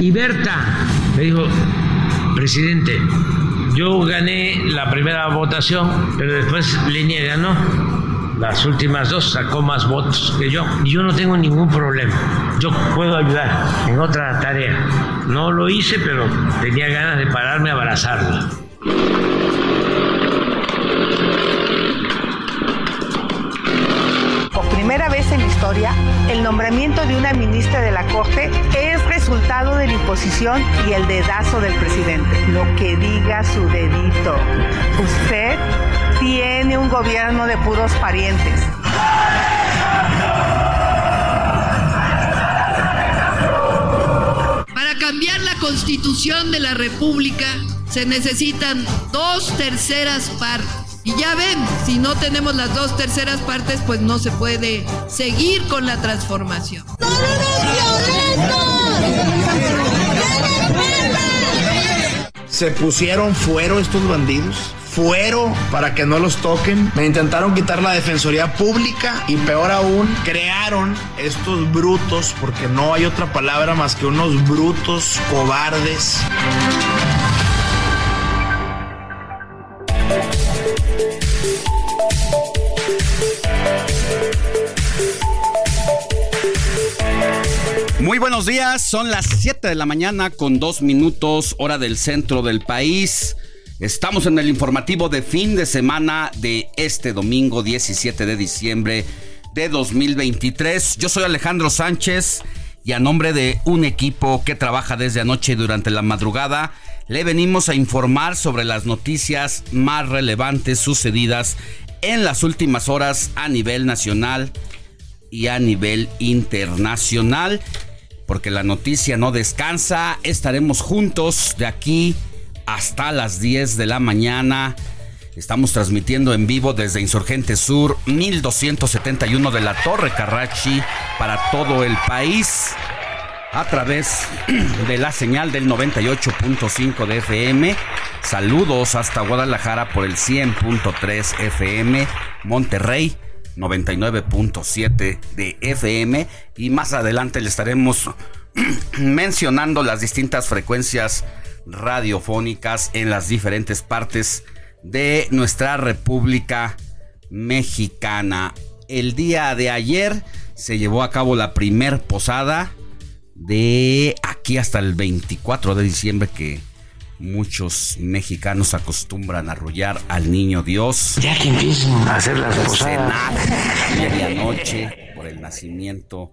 Y Berta me dijo, presidente, yo gané la primera votación, pero después Lenia ganó. Las últimas dos sacó más votos que yo. Y yo no tengo ningún problema. Yo puedo ayudar en otra tarea. No lo hice, pero tenía ganas de pararme a abrazarla. Por primera vez en la historia, el nombramiento de una ministra de la Corte es resultado de la imposición y el dedazo del presidente. Lo que diga su dedito. Usted tiene un gobierno de puros parientes. Para cambiar la constitución de la República se necesitan dos terceras partes. Y ya ven, si no tenemos las dos terceras partes, pues no se puede seguir con la transformación. Se pusieron fuero estos bandidos. Fuero para que no los toquen. Me intentaron quitar la defensoría pública y peor aún, crearon estos brutos, porque no hay otra palabra más que unos brutos cobardes. Buenos días, son las 7 de la mañana con dos minutos hora del centro del país. Estamos en el informativo de fin de semana de este domingo 17 de diciembre de 2023. Yo soy Alejandro Sánchez y a nombre de un equipo que trabaja desde anoche y durante la madrugada, le venimos a informar sobre las noticias más relevantes sucedidas en las últimas horas a nivel nacional y a nivel internacional porque la noticia no descansa. Estaremos juntos de aquí hasta las 10 de la mañana. Estamos transmitiendo en vivo desde Insurgente Sur 1271 de la Torre Carrachi para todo el país a través de la señal del 98.5 de FM. Saludos hasta Guadalajara por el 100.3 FM, Monterrey 99.7 de FM y más adelante le estaremos mencionando las distintas frecuencias radiofónicas en las diferentes partes de nuestra República Mexicana. El día de ayer se llevó a cabo la primer posada de aquí hasta el 24 de diciembre que Muchos mexicanos acostumbran a arrullar al niño Dios. Ya que empiecen a hacer las posadas. medianoche por el nacimiento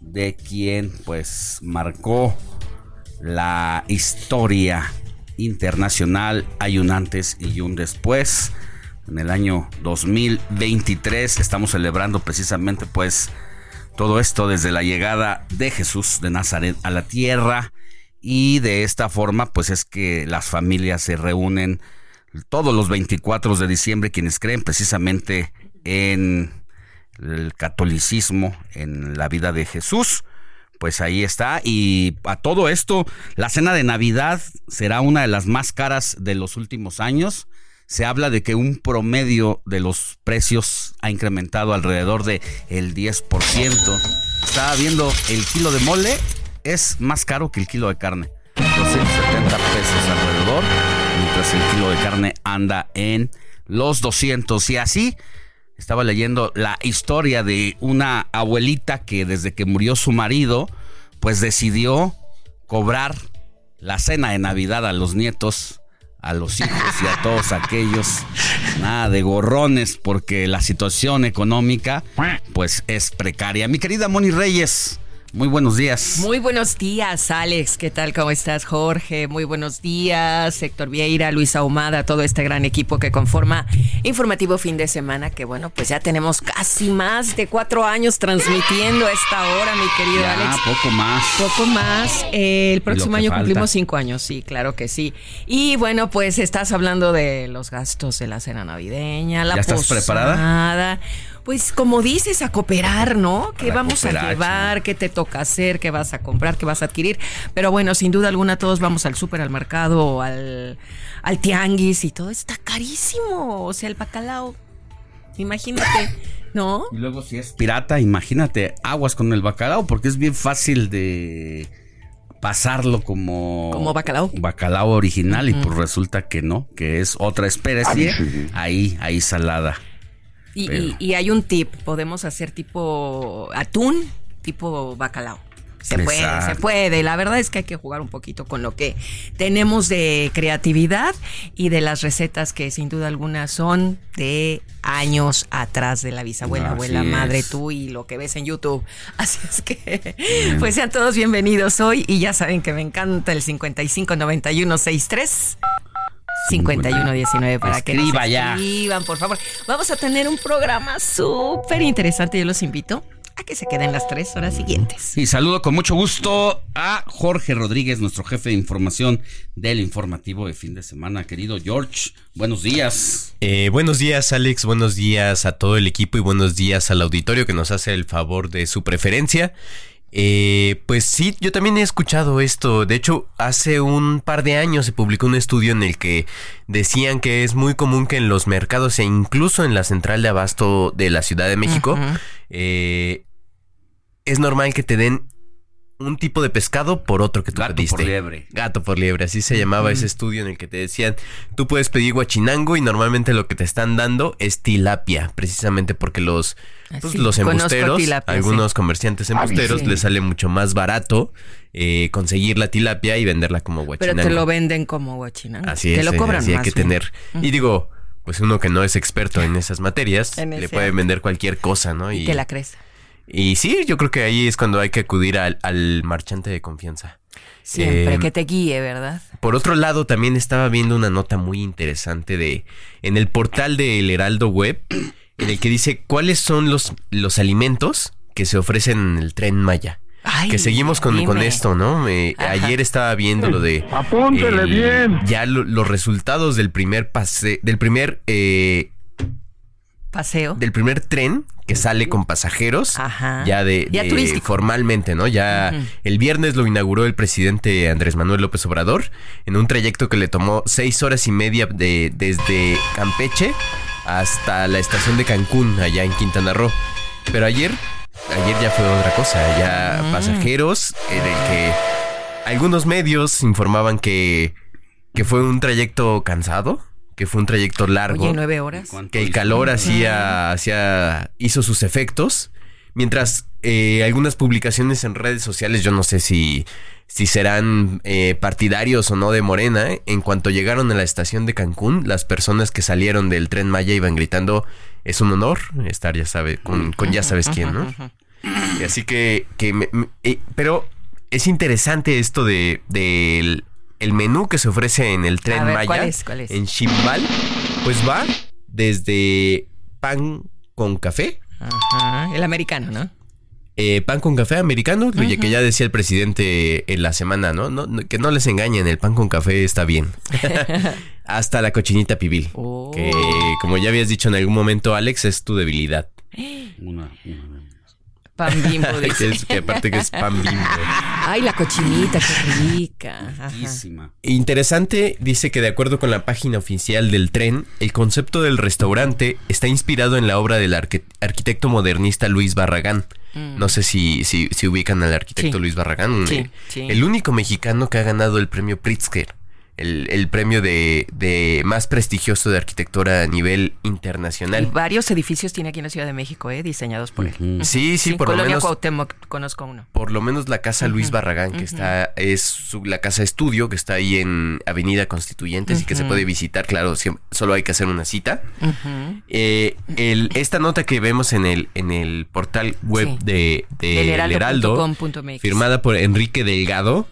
de quien pues marcó la historia internacional. Hay un antes y un después. En el año 2023 estamos celebrando precisamente pues todo esto desde la llegada de Jesús de Nazaret a la tierra y de esta forma pues es que las familias se reúnen todos los 24 de diciembre quienes creen precisamente en el catolicismo, en la vida de Jesús, pues ahí está. Y a todo esto, la cena de Navidad será una de las más caras de los últimos años. Se habla de que un promedio de los precios ha incrementado alrededor de el 10%. Estaba viendo el kilo de mole es más caro que el kilo de carne. 270 pesos alrededor, mientras el kilo de carne anda en los 200. Y así estaba leyendo la historia de una abuelita que desde que murió su marido, pues decidió cobrar la cena de Navidad a los nietos, a los hijos y a todos aquellos, nada de gorrones, porque la situación económica, pues es precaria. Mi querida Moni Reyes, muy buenos días. Muy buenos días, Alex. ¿Qué tal? ¿Cómo estás, Jorge? Muy buenos días, Héctor Vieira, Luis Ahumada, todo este gran equipo que conforma Informativo Fin de Semana, que bueno, pues ya tenemos casi más de cuatro años transmitiendo a esta hora, mi querido Ya, Alex. poco más. Poco más. Eh, el próximo año falta. cumplimos cinco años, sí, claro que sí. Y bueno, pues estás hablando de los gastos de la cena navideña, la ¿Ya estás preparada? Pues como dices, a cooperar, ¿no? ¿Qué vamos a llevar? ¿Qué te toca hacer? ¿Qué vas a comprar? ¿Qué vas a adquirir? Pero bueno, sin duda alguna todos vamos al súper, al mercado, al, al tianguis y todo está carísimo. O sea, el bacalao. Imagínate, ¿no? Y luego si es pirata, imagínate, aguas con el bacalao, porque es bien fácil de pasarlo como... Como bacalao. Bacalao original y pues resulta que no, que es otra especie ahí, ahí salada. Y, y- y hay un tip, podemos hacer tipo atún, tipo bacalao. Se puede, se puede. La verdad es que hay que jugar un poquito con lo que tenemos de creatividad y de las recetas que sin duda alguna son de años atrás de la bisabuela, Así abuela, madre, tú y lo que ves en YouTube. Así es que, pues sean todos bienvenidos hoy y ya saben que me encanta el 559163. 5119 para que nos ya. escriban, por favor. Vamos a tener un programa súper interesante. Yo los invito a que se queden las tres horas siguientes. Y saludo con mucho gusto a Jorge Rodríguez, nuestro jefe de información del informativo de fin de semana. Querido George, buenos días. Eh, buenos días, Alex. Buenos días a todo el equipo y buenos días al auditorio que nos hace el favor de su preferencia. Eh, pues sí, yo también he escuchado esto. De hecho, hace un par de años se publicó un estudio en el que decían que es muy común que en los mercados e incluso en la central de abasto de la Ciudad de México, eh, es normal que te den un tipo de pescado por otro que tú Gato pediste. por liebre. Gato por liebre, así se llamaba ese estudio en el que te decían, tú puedes pedir guachinango y normalmente lo que te están dando es tilapia, precisamente porque los, pues, Así, los embusteros, tilapia, algunos sí. comerciantes embusteros sí. les sale mucho más barato eh, conseguir la tilapia y venderla como Pero guachinango. te lo venden como guachinango. Así te es, lo eh, cobran así hay que bien. tener. Y digo, pues uno que no es experto en esas materias, En le puede vender cualquier cosa, ¿no? Y te la crees. Y sí, yo creo que ahí es cuando hay que acudir al, al marchante de confianza. Siempre Eh, que te guíe, ¿verdad? por otro lado, también estaba viendo una nota muy interesante de en el portal del Heraldo Web, en el que dice cuáles son los, los alimentos que se ofrecen en el tren Maya. Ay, que seguimos con, con esto, ¿no? Ajá. ayer estaba viendo lo de. Apúntele el- bien. Ya lo- los resultados del primer pase, del primer, eh, Paseo. del primer tren que sale con pasajeros. Ajá. Ya de, Ya de- formalmente, ¿no? Ya el viernes lo inauguró el presidente Andrés Manuel López Obrador en un trayecto que le tomó seis horas y media de, desde Campeche hasta la estación de Cancún, allá en Quintana Roo. Pero ayer, ayer ya fue otra cosa, ya Mm. pasajeros en el que algunos medios informaban que, que fue un trayecto cansado, que fue un trayecto largo Oye, nueve horas. ¿Cuánto que el calor hacía, hacía hizo sus efectos. Mientras eh, algunas publicaciones en redes sociales, yo no sé si, si serán eh, partidarios o no de Morena, eh, en cuanto llegaron a la estación de Cancún, las personas que salieron del tren Maya iban gritando, es un honor estar, ya sabe, con, con ya sabes quién, ¿no? Y así que, que me- me- eh, pero es interesante esto de del el menú que se ofrece en el tren A ver, Maya ¿cuál es? ¿Cuál es? en Chimbal, pues va desde pan con café, Ajá. El americano, ¿no? eh, pan con café americano, lo que ya decía el presidente en la semana, ¿no? No- no- Que no les engañen, el pan con café está bien. Hasta la cochinita pibil, Oh. que como ya habías dicho en algún momento, Alex, es tu debilidad. Una, una- Pan bimbo, que, dice. es- que aparte que es pan bimbo. Ay, la cochinita, qué rica. Ajá. Interesante, dice que de acuerdo con la página oficial del tren, el concepto del restaurante está inspirado en la obra del arque- arquitecto modernista Luis Barragán. No sé si, si, si ubican al arquitecto Mm. Sí. Luis Barragán, Sí, eh, sí. el único mexicano que ha ganado el premio Pritzker, el, el premio de, de más prestigioso de arquitectura a nivel Y internacional. varios edificios tiene aquí en la Ciudad de México, ¿eh? diseñados por él. Sí, sí, por lo Colonia menos Cuauhtémoc, conozco uno. por lo menos la casa Luis Barragán, que está, es su- la casa estudio, que está ahí en Avenida Constituyentes y que se puede visitar, claro, solo hay que hacer una cita. Eh, el- esta nota que vemos en el, en el portal web Sí. de, de Del El heraldo firmada por Enrique Delgado,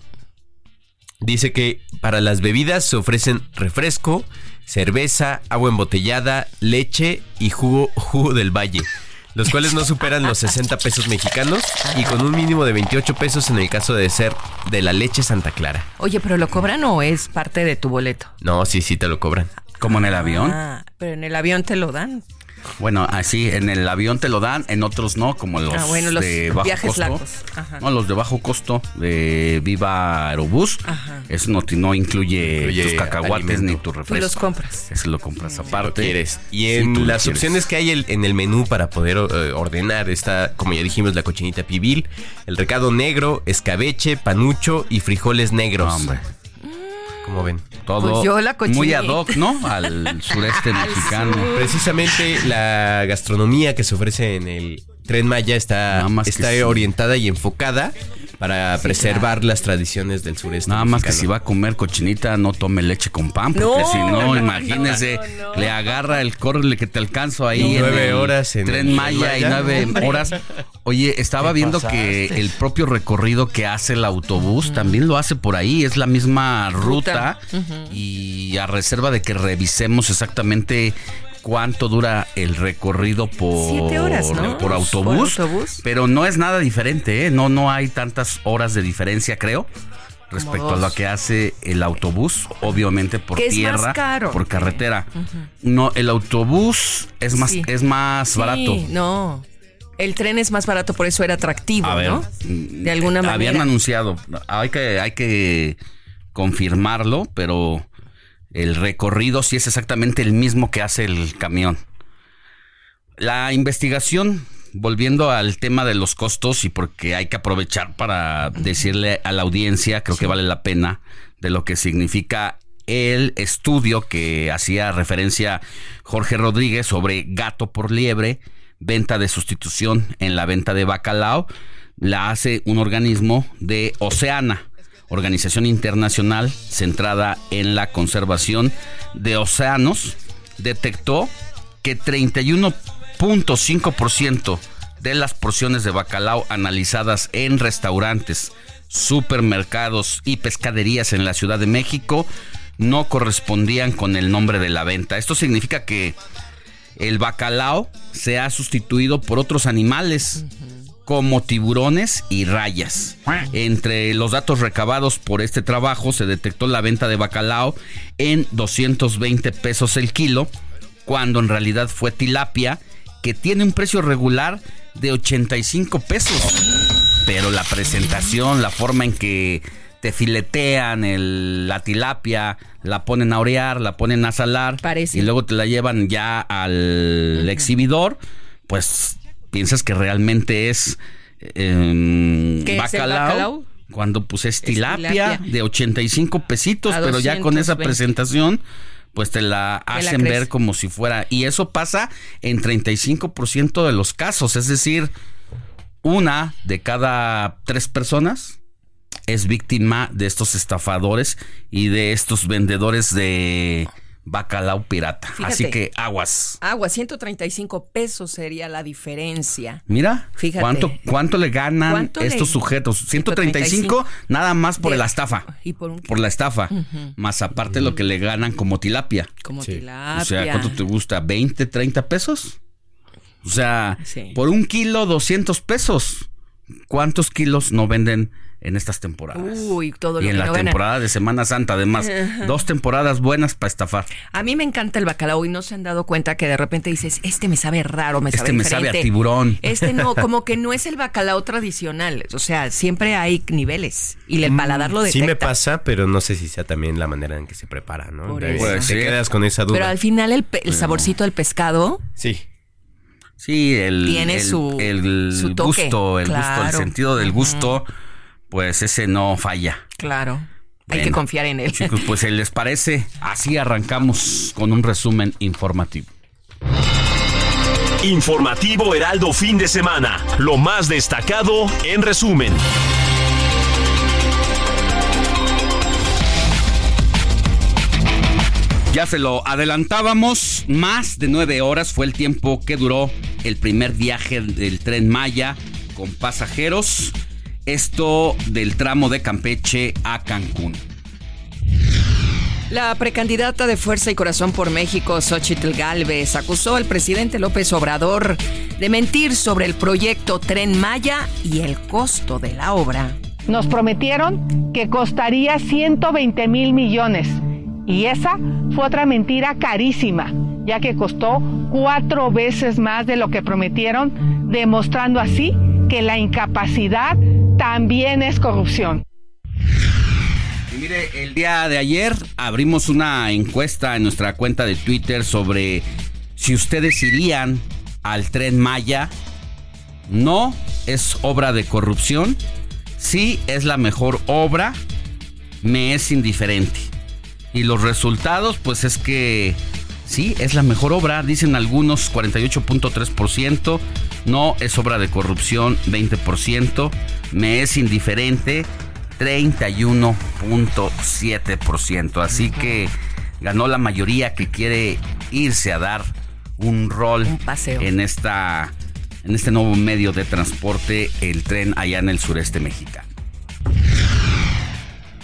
dice que para las bebidas se ofrecen refresco, cerveza, agua embotellada, leche y jugo, jugo del valle. Los cuales no superan los 60 pesos mexicanos y con un mínimo de 28 pesos en el caso de ser de la leche Santa Clara. Oye, ¿pero lo cobran o es parte de tu boleto? No, sí, sí te lo cobran. Como en el avión. Ah, pero en el avión te lo dan. Bueno, así en el avión te lo dan, en otros no, como los, Ah, bueno, los de bajo viajes costo. largos. Ajá. No, los de bajo costo de Viva Aerobús. Ajá. Eso no, incluye, Incluye tus cacahuates alimento. ni tu Tú refresco. los compras. Eso lo compras Lo aparte. quieres. Y en tú las quieres. opciones que hay el- en el menú para poder eh, ordenar está, como ya dijimos, la cochinita pibil, el recado negro, escabeche, panucho y frijoles negros. No, hombre. Como ven. Todo Pues yo la cochinita. muy ad hoc, ¿no? Al sureste mexicano. Precisamente la gastronomía que se ofrece en el Tren Maya está, está sí. orientada y enfocada para preservar las tradiciones del sureste. Nada más que si va a comer cochinita, no tome leche con pan, porque No, si no, no, imagínese, no, no. le agarra el córrele que te alcanzo ahí. en Nueve el horas en Tren el Maya y nueve horas. Oye, estaba viendo que el propio recorrido que hace el autobús también lo hace por ahí, es la misma ruta, y a reserva de que revisemos exactamente cuánto dura el recorrido por, Siete horas, ¿no? por autobús. Por autobús. Pero no es nada diferente, ¿eh? No, no hay tantas horas de diferencia, creo. Respecto a lo que hace el autobús, obviamente por Que tierra, caro. por carretera. No, el autobús es más, Sí. es más Sí, barato. No. El tren es más barato, por eso era atractivo, A ver, ¿no? mm, De alguna manera. Habían anunciado, hay que, hay que confirmarlo, pero el recorrido sí es exactamente el mismo que hace el camión. La investigación, volviendo al tema de los costos y porque hay que aprovechar para decirle a la audiencia, creo que vale la pena, de lo que significa el estudio que hacía referencia Jorge Rodríguez sobre gato por liebre, venta de sustitución en la venta de bacalao, la hace un organismo de Oceana, organización internacional centrada en la conservación de océanos, detectó que 31.5% de las porciones de bacalao analizadas en restaurantes, supermercados y pescaderías en la Ciudad de México no correspondían con el nombre de la venta. Esto significa que el bacalao se ha sustituido por otros animales como tiburones y rayas. Entre los datos recabados por este trabajo se detectó la venta de bacalao en 220 pesos el kilo, cuando en realidad fue tilapia, que tiene un precio regular de 85 pesos. Pero la presentación, la forma en que te filetean el- la tilapia, la ponen a orear, la ponen a salar Parece. y luego te la llevan ya al exhibidor, pues piensas que realmente es ¿Qué es el bacalao, cuando pues es tilapia, tilapia. de 85 pesitos, pero ya con esa 220. presentación pues te la Te la hacen ver como si fuera y eso pasa en 35% de los casos, es decir, una de cada tres personas es víctima de estos estafadores y de estos vendedores de bacalao pirata. Fíjate. Así que aguas. Agua, 135 pesos sería la diferencia. Mira, Fíjate. ¿cuánto, cuánto le ganan ¿Cuánto le- estos sujetos? 135 nada más por De- la estafa. Y por un Por la estafa. Más aparte lo que le ganan como tilapia. como Sí. tilapia. O sea, ¿cuánto te gusta? ¿20, 30 pesos? O sea, Sí. por un kilo, 200 pesos. ¿Cuántos kilos no venden en estas temporadas. Uy, todo lo y en que la no gana. temporada de Semana Santa, además. Dos temporadas buenas para estafar. A mí me encanta el bacalao y no se han dado cuenta que de repente dices, este me sabe raro, me Este sabe me sabe a tiburón. Este no, como que no es el bacalao tradicional. O sea, siempre hay niveles y el paladar lo detecta. Sí me pasa, pero no sé si sea también la manera en que se prepara, ¿no? Por De- eso. te ser. quedas con esa duda. Pero al final el, pe- el saborcito del pescado Sí. Sí, el, Tiene el- su- el su toque, gusto, el gusto, el sentido del gusto, pues ese no falla. Claro. Hay que confiar en él. Chicos, pues si les parece, así arrancamos con un resumen informativo. Informativo Heraldo fin de semana. Lo más destacado en resumen. Ya se lo adelantábamos, más de nueve horas fue el tiempo que duró el primer viaje del tren Maya con pasajeros. Esto del tramo de Campeche a Cancún. La precandidata de Fuerza y Corazón por México, Xochitl Galvez, acusó al presidente López Obrador de mentir sobre el proyecto Tren Maya y el costo de la obra. Nos prometieron que costaría 120 mil millones. Y esa fue otra mentira carísima, ya que costó cuatro veces más de lo que prometieron, demostrando así que la incapacidad también es corrupción. Mire, el día de ayer abrimos una encuesta en nuestra cuenta de Twitter sobre si ustedes irían al tren Maya. No es obra de corrupción. Sí es la mejor obra. Me es indiferente. Y los resultados, pues es que sí, es la mejor obra. Dicen algunos 48.3%. No es obra de corrupción 20%. Me es indiferente 31.7%. Así que ganó la mayoría que quiere irse a dar un rol Un paseo. en esta en este nuevo medio de transporte, el tren allá en el sureste mexicano.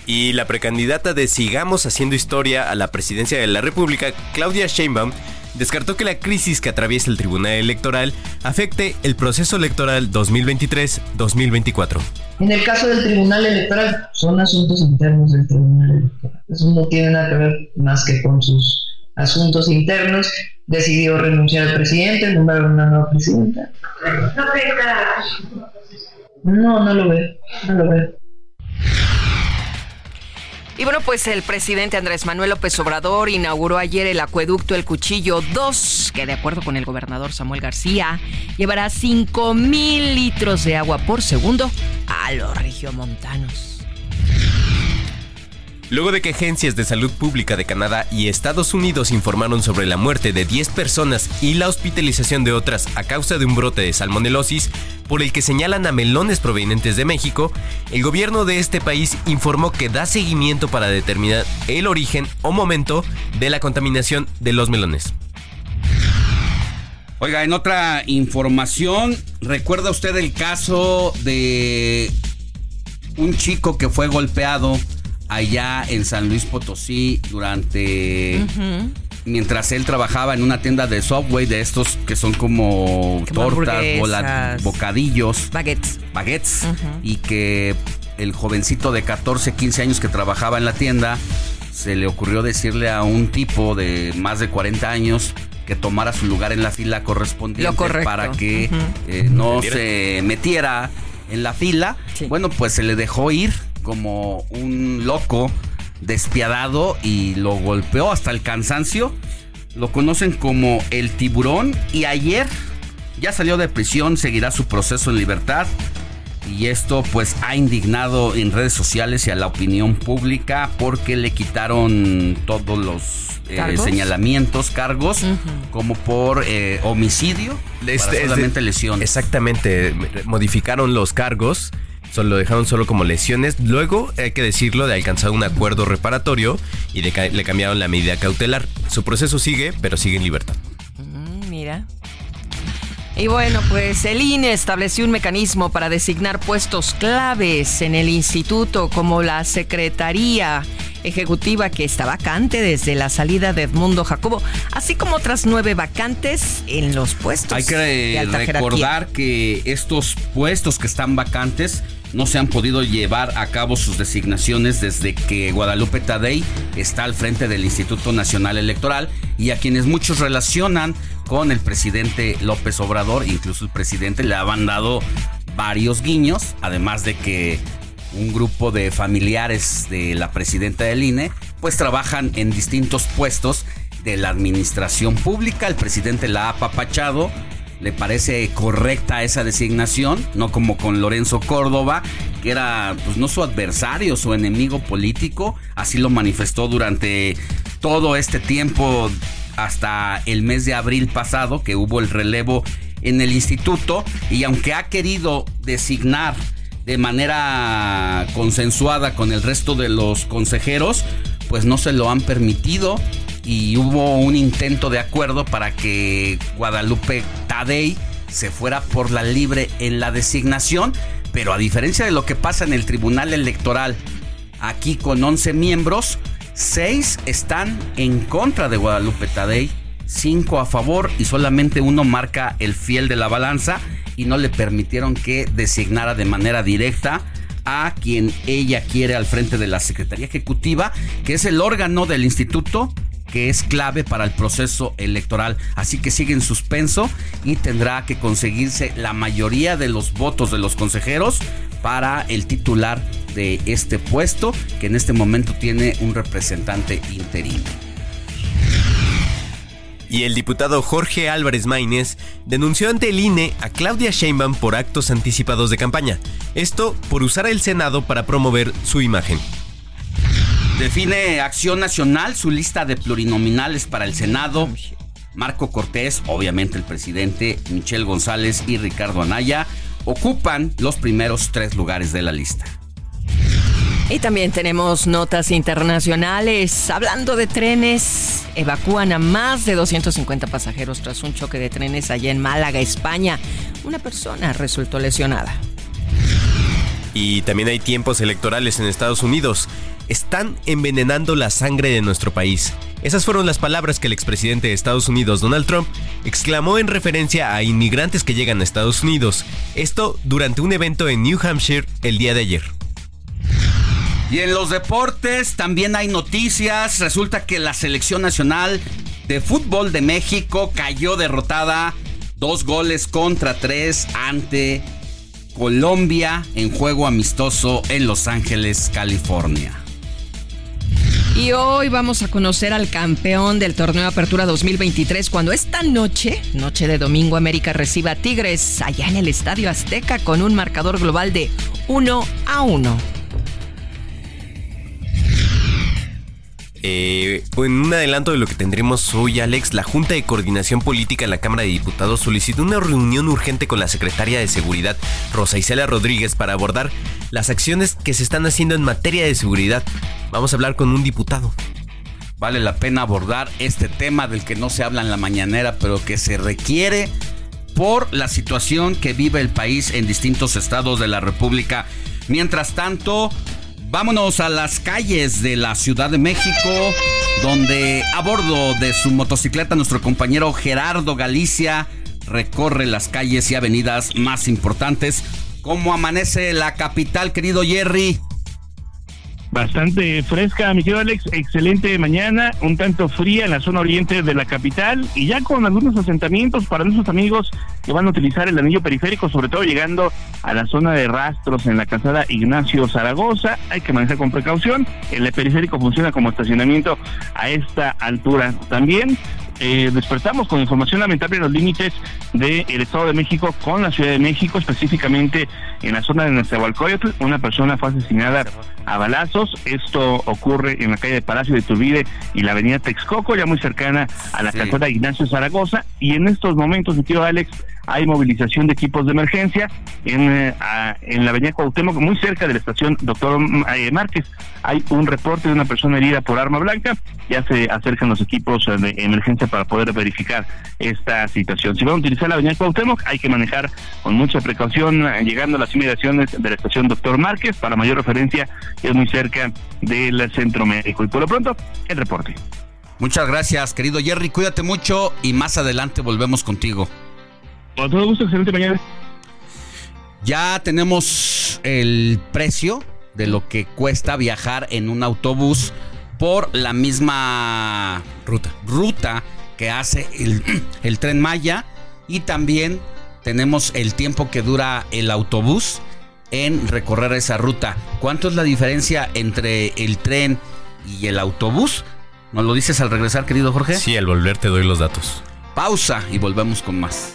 Y la precandidata de Sigamos Haciendo Historia a la presidencia de la República, Claudia Sheinbaum, descartó que la crisis que atraviesa el Tribunal Electoral afecte el proceso electoral 2023-2024. En el caso del Tribunal Electoral, son asuntos internos del Tribunal Electoral. Eso no tiene nada que ver más que con sus asuntos internos. Decidió renunciar al presidente, nombrar una nueva presidenta. No, no lo veo, no lo veo. Y bueno, pues el presidente Andrés Manuel López Obrador inauguró ayer el acueducto El Cuchillo 2, que de acuerdo con el gobernador Samuel García, llevará 5 mil litros de agua por segundo a los regiomontanos. Luego de que agencias de salud pública de Canadá y Estados Unidos informaron sobre la muerte de 10 personas y la hospitalización de otras a causa de un brote de salmonelosis, por el que señalan a melones provenientes de México, el gobierno de este país informó que da seguimiento para determinar el origen o momento de la contaminación de los melones. Oiga, en otra información, ¿recuerda usted el caso de un chico que fue golpeado allá en San Luis Potosí durante... Mientras él trabajaba en una tienda de Subway de estos que son como, Como tortas, bola- bocadillos, Baguettes. baguettes y que el jovencito de 14, 15 años que trabajaba en la tienda se le ocurrió decirle a un tipo de más de 40 años que tomara su lugar en la fila correspondiente Lo correcto. para que Ujú. eh, no se metiera en la fila. Sí. Bueno, pues se le dejó ir como un loco despiadado y lo golpeó hasta el cansancio. Lo conocen como el tiburón y ayer ya salió de prisión, seguirá su proceso en libertad. Y esto pues ha indignado en redes sociales y a la opinión pública porque le quitaron todos los eh, ¿Cargos? señalamientos, cargos, como por eh, homicidio, Este para solamente lesiones. Exactamente, modificaron los cargos, solo lo dejaron solo como lesiones. Luego, hay que decirlo, de alcanzar un acuerdo reparatorio y le, ca- le cambiaron la medida cautelar. Su proceso sigue, pero sigue en libertad. Mm, mira. Y bueno, pues el INE estableció un mecanismo para designar puestos claves en el instituto como la Secretaría Ejecutiva que está vacante desde la salida de Edmundo Jacobo, así como otras nueve vacantes en los puestos. Hay que de jerarquía. recordar que estos puestos que están vacantes no se han podido llevar a cabo sus designaciones desde que Guadalupe Tadei está al frente del Instituto Nacional Electoral y a quienes muchos relacionan con el presidente López Obrador, incluso el presidente le han dado varios guiños, además de que un grupo de familiares de la presidenta del INE pues trabajan en distintos puestos de la administración pública. El presidente la ha apapachado le parece correcta esa designación, no como con Lorenzo Córdoba, que era pues no su adversario, su enemigo político, así lo manifestó durante todo este tiempo hasta el mes de abril pasado que hubo el relevo en el instituto. Y aunque ha querido designar de manera consensuada con el resto de los consejeros, pues no se lo han permitido y hubo un intento de acuerdo para que Guadalupe Tadei se fuera por la libre en la designación, pero a diferencia de lo que pasa en el Tribunal Electoral, aquí con 11 miembros, 6 están en contra de Guadalupe Tadei, 5 a favor y solamente uno marca el fiel de la balanza y no le permitieron que designara de manera directa a quien ella quiere al frente de la Secretaría Ejecutiva, que es el órgano del instituto que es clave para el proceso electoral. Así que sigue en suspenso y tendrá que conseguirse la mayoría de los votos de los consejeros para el titular de este puesto, que en este momento tiene un representante interino. Y el diputado Jorge Álvarez Maínez denunció ante el INE a Claudia Sheinbaum por actos anticipados de campaña. Esto por usar el Senado para promover su imagen. Define Acción Nacional su lista de plurinominales para el Senado. Marco Cortés, obviamente el presidente, Michelle González y Ricardo Anaya ocupan los primeros tres lugares de la lista. Y también tenemos notas internacionales. Hablando de trenes, evacúan a más de 250 pasajeros tras un choque de trenes allá en Málaga, España. Una persona resultó lesionada. Y también hay tiempos electorales en Estados Unidos están envenenando la sangre de nuestro país. Esas fueron las palabras que el expresidente de Estados Unidos, Donald Trump, exclamó en referencia a inmigrantes que llegan a Estados Unidos. Esto durante un evento en New Hampshire el día de ayer. Y en los deportes también hay noticias. Resulta que la selección nacional de fútbol de México cayó derrotada dos goles contra tres ante Colombia en juego amistoso en Los Ángeles, California. Y hoy vamos a conocer al campeón del torneo Apertura 2023 cuando esta noche, noche de domingo, América reciba a Tigres allá en el Estadio Azteca con un marcador global de 1 a 1. Eh, en un adelanto de lo que tendremos hoy, Alex, la Junta de Coordinación Política en la Cámara de Diputados solicitó una reunión urgente con la secretaria de Seguridad, Rosa Isela Rodríguez, para abordar las acciones que se están haciendo en materia de seguridad. Vamos a hablar con un diputado. Vale la pena abordar este tema del que no se habla en la mañanera, pero que se requiere por la situación que vive el país en distintos estados de la República. Mientras tanto, Vámonos a las calles de la Ciudad de México, donde a bordo de su motocicleta nuestro compañero Gerardo Galicia recorre las calles y avenidas más importantes. ¿Cómo amanece la capital, querido Jerry? Bastante fresca, mi querido Alex. Excelente mañana, un tanto fría en la zona oriente de la capital y ya con algunos asentamientos para nuestros amigos que van a utilizar el anillo periférico, sobre todo llegando a la zona de rastros en la casada Ignacio Zaragoza. Hay que manejar con precaución. El periférico funciona como estacionamiento a esta altura. También eh, despertamos con información lamentable en los límites del Estado de México con la Ciudad de México, específicamente en la zona de Nezahualcóyotl. Una persona fue asesinada a balazos. Esto ocurre en la calle de Palacio de Turbide y la avenida Texcoco, ya muy cercana a la sí. de Ignacio Zaragoza. Y en estos momentos, mi tío Alex, hay movilización de equipos de emergencia en, eh, en la avenida Cuauhtémoc, muy cerca de la estación Doctor eh, Márquez. Hay un reporte de una persona herida por arma blanca. Ya se acercan los equipos de emergencia para poder verificar esta situación. Si van a utilizar la avenida Cuauhtémoc, hay que manejar con mucha precaución eh, llegando a las inmediaciones de la estación Doctor Márquez. Para mayor referencia, es muy cerca del centro médico. Y por lo pronto, el reporte. Muchas gracias, querido Jerry. Cuídate mucho y más adelante volvemos contigo. Con todo gusto, excelente mañana. Ya tenemos el precio de lo que cuesta viajar en un autobús por la misma ruta, ruta que hace el, el tren Maya y también tenemos el tiempo que dura el autobús en recorrer esa ruta. ¿Cuánto es la diferencia entre el tren y el autobús? ¿Nos lo dices al regresar, querido Jorge? Sí, al volver te doy los datos. Pausa y volvemos con más.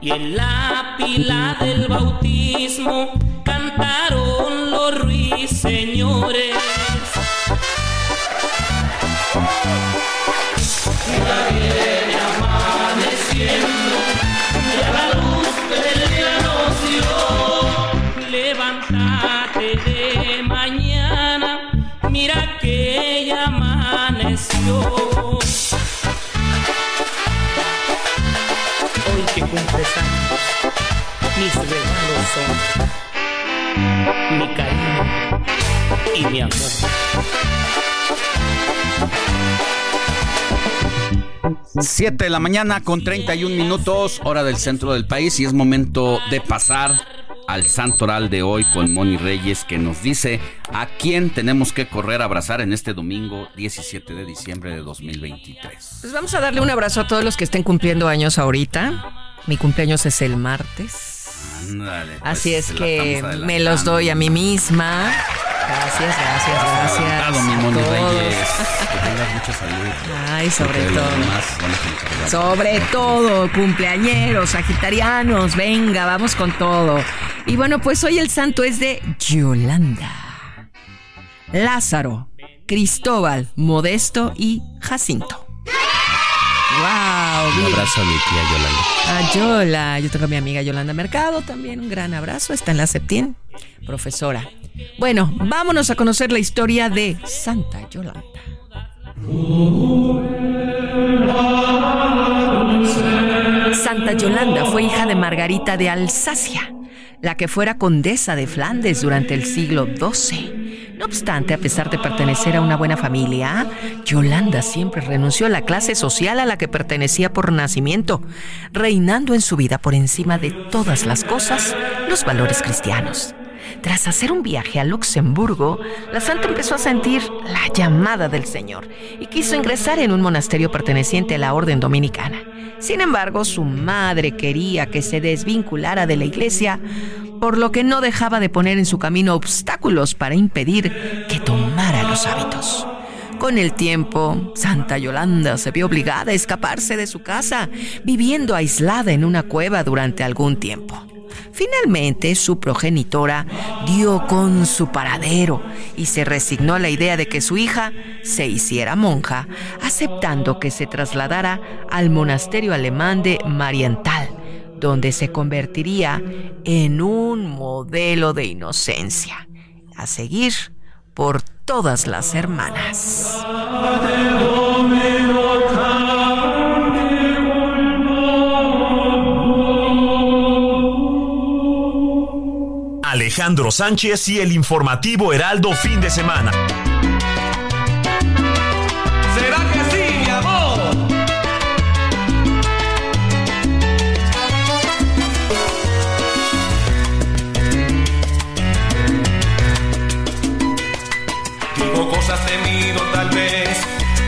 Y en la pila del bautismo cantaron los ruiseñores. Ya viene amaneciendo, ya la luz del día nos dio. Levántate de mañana, mira que ya amaneció. Mis regalos son mi cariño y mi amor. Siete de la mañana con 31 minutos, hora del centro del país, y es momento de pasar al santoral de hoy con Moni Reyes, que nos dice a quién tenemos que correr a abrazar en este domingo 17 de diciembre de 2023. Pues vamos a darle un abrazo a todos los que estén cumpliendo años ahorita. Mi cumpleaños es el martes. Pues, Así es que me los doy a mí misma. Gracias, gracias, gracias. Adelantado, mi Moni. Reyes. Que tengas mucha salud. Ay, sobre todo. demás. Sobre todo, cumpleañeros, sagitarianos, venga, vamos con todo. Y bueno, pues hoy el santo es de Yolanda, Lázaro, Cristóbal, Modesto y Jacinto. ¡Wow! Un abrazo a mi tía Yolanda. A Yola, yo tengo a mi amiga Yolanda Mercado también, un gran abrazo, está en la Septién, profesora. Bueno, vámonos a conocer la historia de Santa Yolanda. Santa Yolanda fue hija de Margarita de Alsacia, la que fuera condesa de Flandes durante el siglo XII. No obstante, a pesar de pertenecer a una buena familia, Yolanda siempre renunció a la clase social a la que pertenecía por nacimiento, reinando en su vida por encima de todas las cosas los valores cristianos. Tras hacer un viaje a Luxemburgo, la santa empezó a sentir la llamada del Señor y quiso ingresar en un monasterio perteneciente a la orden dominicana. Sin embargo, su madre quería que se desvinculara de la iglesia, por lo que no dejaba de poner en su camino obstáculos para impedir que tomara los hábitos. Con el tiempo, Santa Yolanda se vio obligada a escaparse de su casa, viviendo aislada en una cueva durante algún tiempo. Finalmente, su progenitora dio con su paradero y se resignó a la idea de que su hija se hiciera monja, aceptando que se trasladara al monasterio alemán de Marienthal, donde se convertiría en un modelo de inocencia, a seguir por todas las hermanas. Alejandro Sánchez y el informativo Heraldo fin de semana. ¿Será que sí, mi amor? Digo cosas temido tal vez,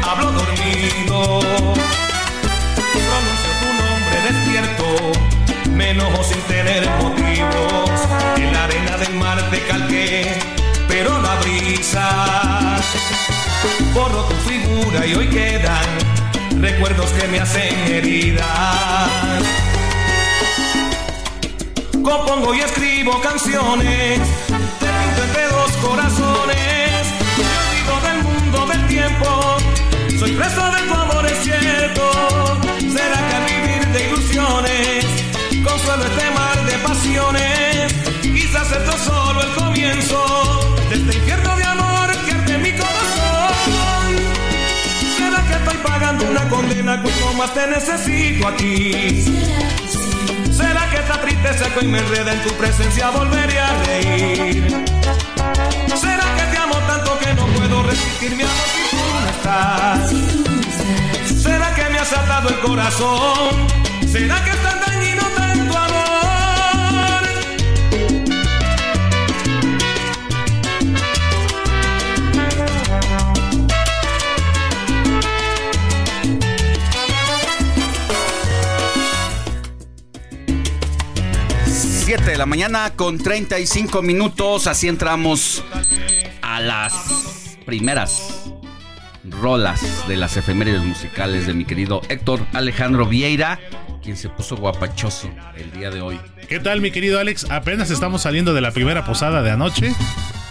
hablo dormido. Pronuncio tu nombre despierto, me enojo sin tener motivo borró tu figura y hoy quedan recuerdos que me hacen heridas. Compongo y escribo canciones, te pinto entre dos corazones. Yo digo del mundo del tiempo, soy preso de tu amor, es cierto. Será que al vivir de ilusiones, consuelo este mar de pasiones. Quizás esto es solo el comienzo de este infierno pagando una condena cuando más te necesito aquí? ¿Será que esta tristeza que hoy me enreda en tu presencia volveré a reír? ¿Será que te amo tanto que no puedo resistir mi amor si tú no estás? ¿Será que me has atado el corazón? ¿Será que 7 de la mañana con 35 minutos. Así entramos a las primeras rolas de las efemérides musicales de mi querido Héctor Alejandro Vieira, quien se puso guapachoso el día de hoy. ¿Qué tal, mi querido Alex? Apenas estamos saliendo de la primera posada de anoche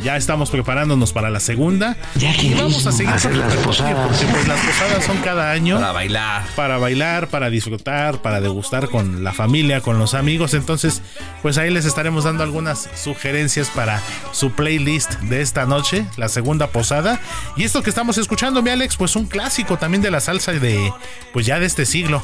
ya estamos preparándonos para la segunda. y vamos a seguir hacer con las posadas. porque pues las posadas son cada año. Para bailar. Para bailar, para disfrutar, para degustar con la familia, con los amigos. Entonces, pues ahí les estaremos dando algunas sugerencias para su playlist de esta noche, la segunda posada. Y esto que estamos escuchando, mi Alex, pues un clásico también de la salsa de, pues ya de este siglo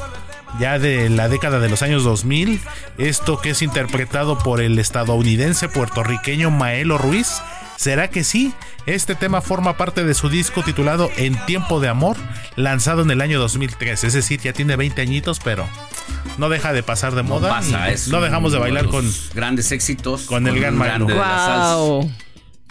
ya de la década de los años 2000. Esto que es interpretado por el estadounidense puertorriqueño Maelo Ruiz. ¿Será que sí? Este tema forma parte de su disco titulado En Tiempo de Amor, lanzado en el año 2003. Es decir, ya tiene 20 añitos, pero no deja de pasar de No moda. pasa, y es no dejamos de bailar con, grandes éxitos. con el gran salsa.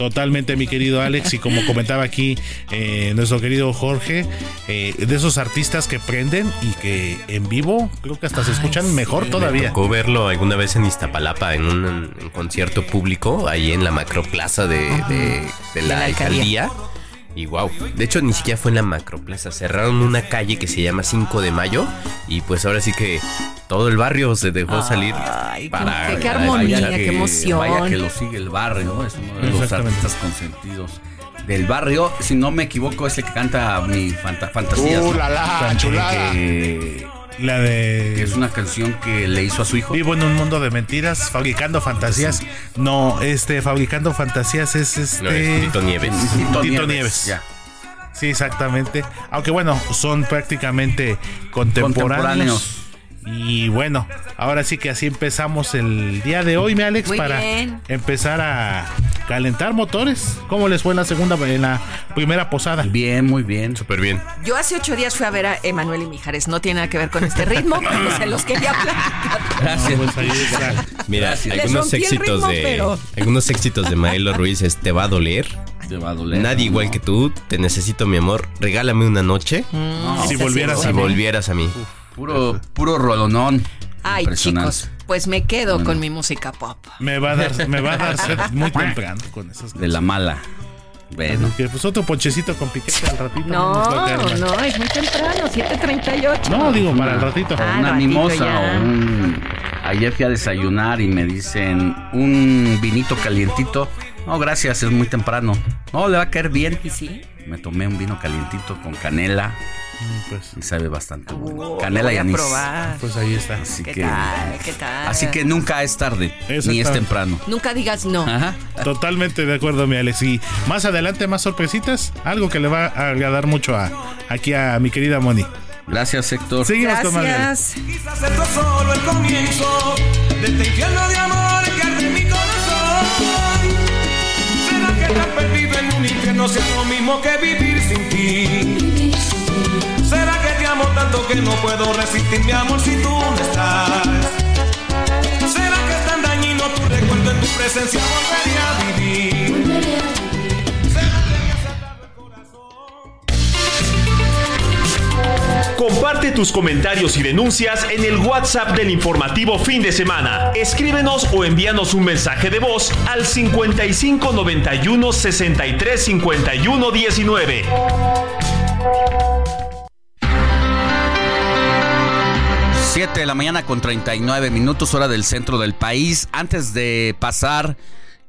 Totalmente, mi querido Alex. Y como comentaba aquí eh, nuestro querido Jorge, eh, de esos artistas que prenden y que en vivo creo que hasta se escuchan mejor Me todavía. tocó verlo alguna vez en Iztapalapa en un, en concierto público ahí en la macroplaza de, de- de la, la alcaldía. alcaldía. Y wow, de hecho ni siquiera fue en la macroplaza, cerraron una calle que se llama 5 de mayo y pues ahora sí que todo el barrio se dejó salir para qué- qué para armonía, escuchar. qué emoción. Vaya que lo sigue el barrio, ¿no? Es uno de los Exactamente. artistas consentidos del barrio. Si no me equivoco, es el que canta mi fanta- fantasías. Uh, ¿no? la, la, chulada. Que, La que de es una canción que le hizo a su hijo. Vivo en un mundo de mentiras, fabricando fantasías. No, este, fabricando fantasías es este. No, es Tito Nieves. Tito, Nieves, Nieves. ya. Sí, exactamente. Aunque bueno, son prácticamente contemporáneos. Contemporáneos. Y bueno, ahora sí que así empezamos el día de hoy, mi Alex, Muy para bien. empezar a calentar motores. ¿Cómo les fue en la segunda, en la primera posada? Bien, muy bien. Súper bien. Yo hace ocho días fui a ver a Emanuel y Mijares. No tiene nada que ver con este ritmo, pero se los quería platicar. Gracias. Pues ahí está. Mira, Gracias. Algunos éxitos ritmo, de pero- algunos éxitos de Maelo Ruiz es Te va a doler. Te va a doler. Nadie igual que tú, te necesito mi amor, regálame una noche. No, Si volvieras Si a mí. volvieras a mí. Puro, puro rolonón. Ay, chicos, pues me quedo con mi música pop. Me va a dar, me va a dar sed muy temprano con esas De la mala. Bueno. Que, pues otro ponchecito con piquete al ratito. No, no, es muy temprano, 7.38. No, digo, para el ratito. Ah, una ratito mimosa ya. o un... Ayer fui a desayunar y me dicen un vinito calientito. No, gracias, es muy temprano. No, le va a caer bien. ¿Y sí? Me tomé un vino calientito con canela Pues, y sabe bastante bueno. Oh, Canela y anís. probar. pues ahí está. Así ¿Qué que, tal? ¿Qué tal? así que nunca es tarde, ni es temprano. Nunca digas no. Ajá. Totalmente de acuerdo, mi Alex. Y más adelante, más sorpresitas. Algo que le va a agradar mucho a aquí a mi querida Moni. Gracias, Héctor. Seguimos con más. Gracias. Quizás esto es solo el comienzo de este infierno de amor que arde mi corazón. ¿Será que estar perdido en un infierno sea lo mismo que vivir sin ti? ¿Será que te amo tanto que no puedo resistir mi amor si tú no estás? ¿Será que es tan dañino tu recuerdo en tu presencia volvería a vivir? Comparte tus comentarios y denuncias en el WhatsApp del informativo fin de semana. Escríbenos o envíanos un mensaje de voz al 55 91 63 51 19. Siete de la mañana con 39 minutos hora del centro del país. Antes de pasar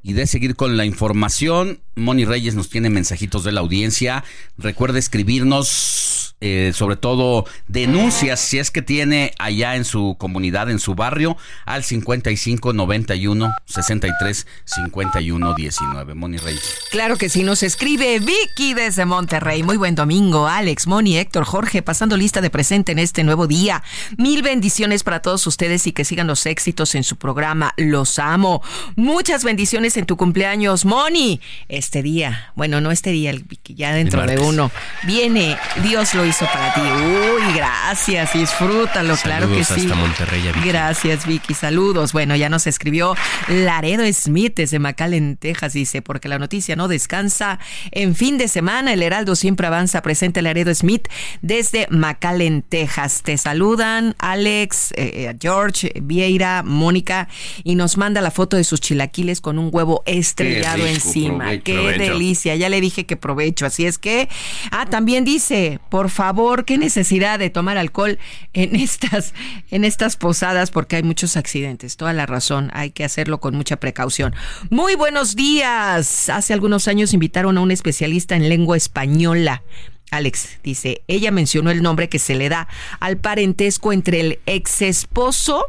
y de seguir con la información, Moni Reyes nos tiene mensajitos de la audiencia. Recuerde escribirnos eh, sobre todo denuncias si es que tiene allá en su comunidad, en su barrio, al 55 91 63 51 19. Moni Reyes. Claro que sí, nos escribe Vicky desde Monterrey. Muy buen domingo, Alex, Moni, Héctor, Jorge, pasando lista de presente en este nuevo día. Mil bendiciones para todos ustedes y que sigan los éxitos en su programa. Los amo. Muchas bendiciones en tu cumpleaños, Moni. Este día, bueno, no este día, Vicky, ya dentro de uno. Viene, Dios lo hizo para ti. Uy, gracias, disfrútalo, claro que sí. hasta Monterrey, Vicky. Gracias, Vicky, saludos. Bueno, ya nos escribió Laredo Smith desde McAllen, Texas, dice, porque la noticia no descansa. En fin de semana, el Heraldo siempre avanza. Presente Laredo Smith desde McAllen, Texas. Te saludan Alex, eh, eh, George, Vieira, Mónica, y nos manda la foto de sus chilaquiles con un huevo estrellado rico, encima. Qué provecho. delicia, ya le dije que provecho. Así es que, ah, también dice, por favor, qué necesidad de tomar alcohol en estas, en estas posadas, porque hay muchos accidentes. Toda la razón, hay que hacerlo con mucha precaución. Muy buenos días. Hace algunos años invitaron a un especialista en lengua española. Alex dice, ella mencionó el nombre que se le da al parentesco entre el ex esposo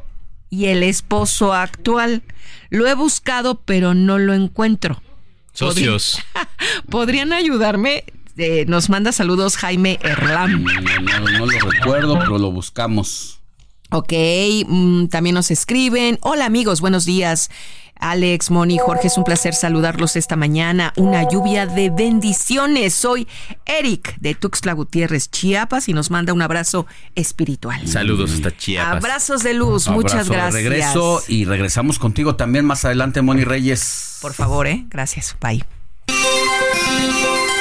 y el esposo actual. Lo he buscado, pero no lo encuentro. Socios. ¿Podrían ayudarme? Eh, nos manda saludos Jaime Erlam. No, no, no lo recuerdo, pero lo buscamos. Ok, mm, también nos escriben. Hola amigos, buenos días. Alex, Moni, Jorge, es un placer saludarlos esta mañana. Una lluvia de bendiciones. Soy Eric de Tuxtla Gutiérrez, Chiapas, y nos manda un abrazo espiritual. Saludos hasta Chiapas. Abrazos de luz, muchas Abrazo de gracias. regreso y regresamos contigo también más adelante, Moni Reyes. Por favor, ¿eh? Gracias. Bye.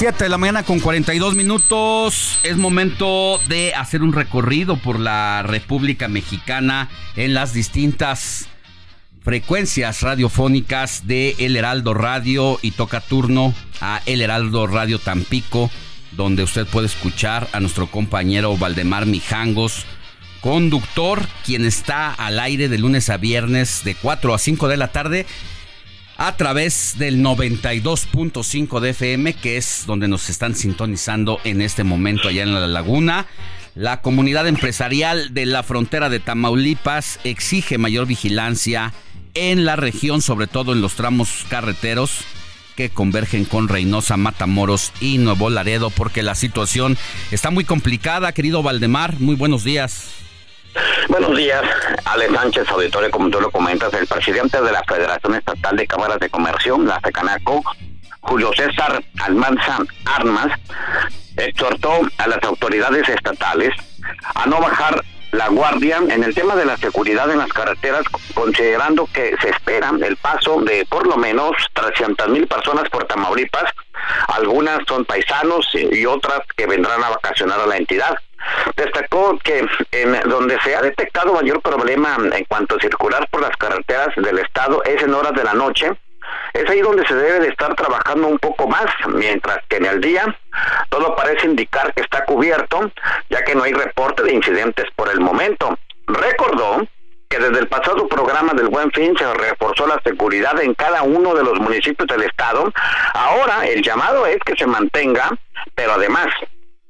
Siete de la mañana con 42 minutos. Es momento de hacer un recorrido por la República Mexicana en las distintas frecuencias radiofónicas de El Heraldo Radio y toca turno a El Heraldo Radio Tampico, donde usted puede escuchar a nuestro compañero Valdemar Mijangos, conductor, quien está al aire de lunes a viernes de 4 a 5 de la tarde a través del 92.5 de FM, que es donde nos están sintonizando en este momento allá en la laguna. La comunidad empresarial de la frontera de Tamaulipas exige mayor vigilancia en la región, sobre todo en los tramos carreteros que convergen con Reynosa, Matamoros y Nuevo Laredo, porque la situación está muy complicada, querido Valdemar. Muy buenos días. Buenos días, Ale Sánchez, auditorio, como tú lo comentas, el presidente de la Federación Estatal de Cámaras de Comercio, la FECANACO, Julio César Almanza Armas, exhortó a las autoridades estatales a no bajar la guardia en el tema de la seguridad en las carreteras, considerando que se espera el paso de por lo menos 300 mil personas por Tamaulipas, algunas son paisanos y otras que vendrán a vacacionar a la entidad. Destacó que en donde se ha detectado mayor problema en cuanto a circular por las carreteras del estado es en horas de la noche. Es ahí donde se debe de estar trabajando un poco más, mientras que en el día todo parece indicar que está cubierto, ya que no hay reporte de incidentes por el momento. Recordó que desde el pasado programa del Buen Fin se reforzó la seguridad en cada uno de los municipios del estado. Ahora el llamado es que se mantenga, pero además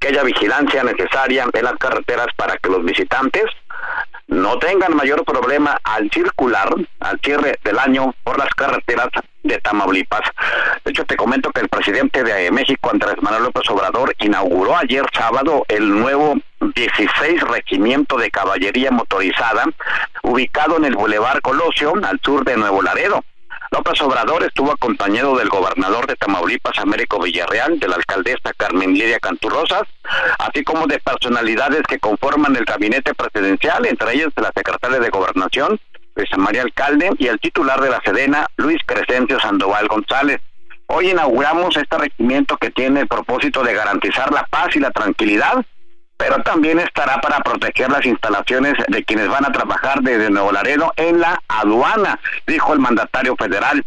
que haya vigilancia necesaria en las carreteras para que los visitantes no tengan mayor problema al circular al cierre del año por las carreteras de Tamaulipas. De hecho, te comento que el presidente de México, Andrés Manuel López Obrador, inauguró ayer sábado el nuevo 16 Regimiento de Caballería Motorizada, ubicado en el Boulevard Colosio, al sur de Nuevo Laredo. López Obrador estuvo acompañado del gobernador de Tamaulipas, Américo Villarreal, de la alcaldesa Carmen Lidia Canturrosas, así como de personalidades que conforman el gabinete presidencial, entre ellas la secretaria de Gobernación, Luisa María Alcalde, y el titular de la Sedena, Luis Crescencio Sandoval González. Hoy inauguramos este regimiento que tiene el propósito de garantizar la paz y la tranquilidad pero también estará para proteger las instalaciones de quienes van a trabajar desde Nuevo Laredo en la aduana, dijo el mandatario federal.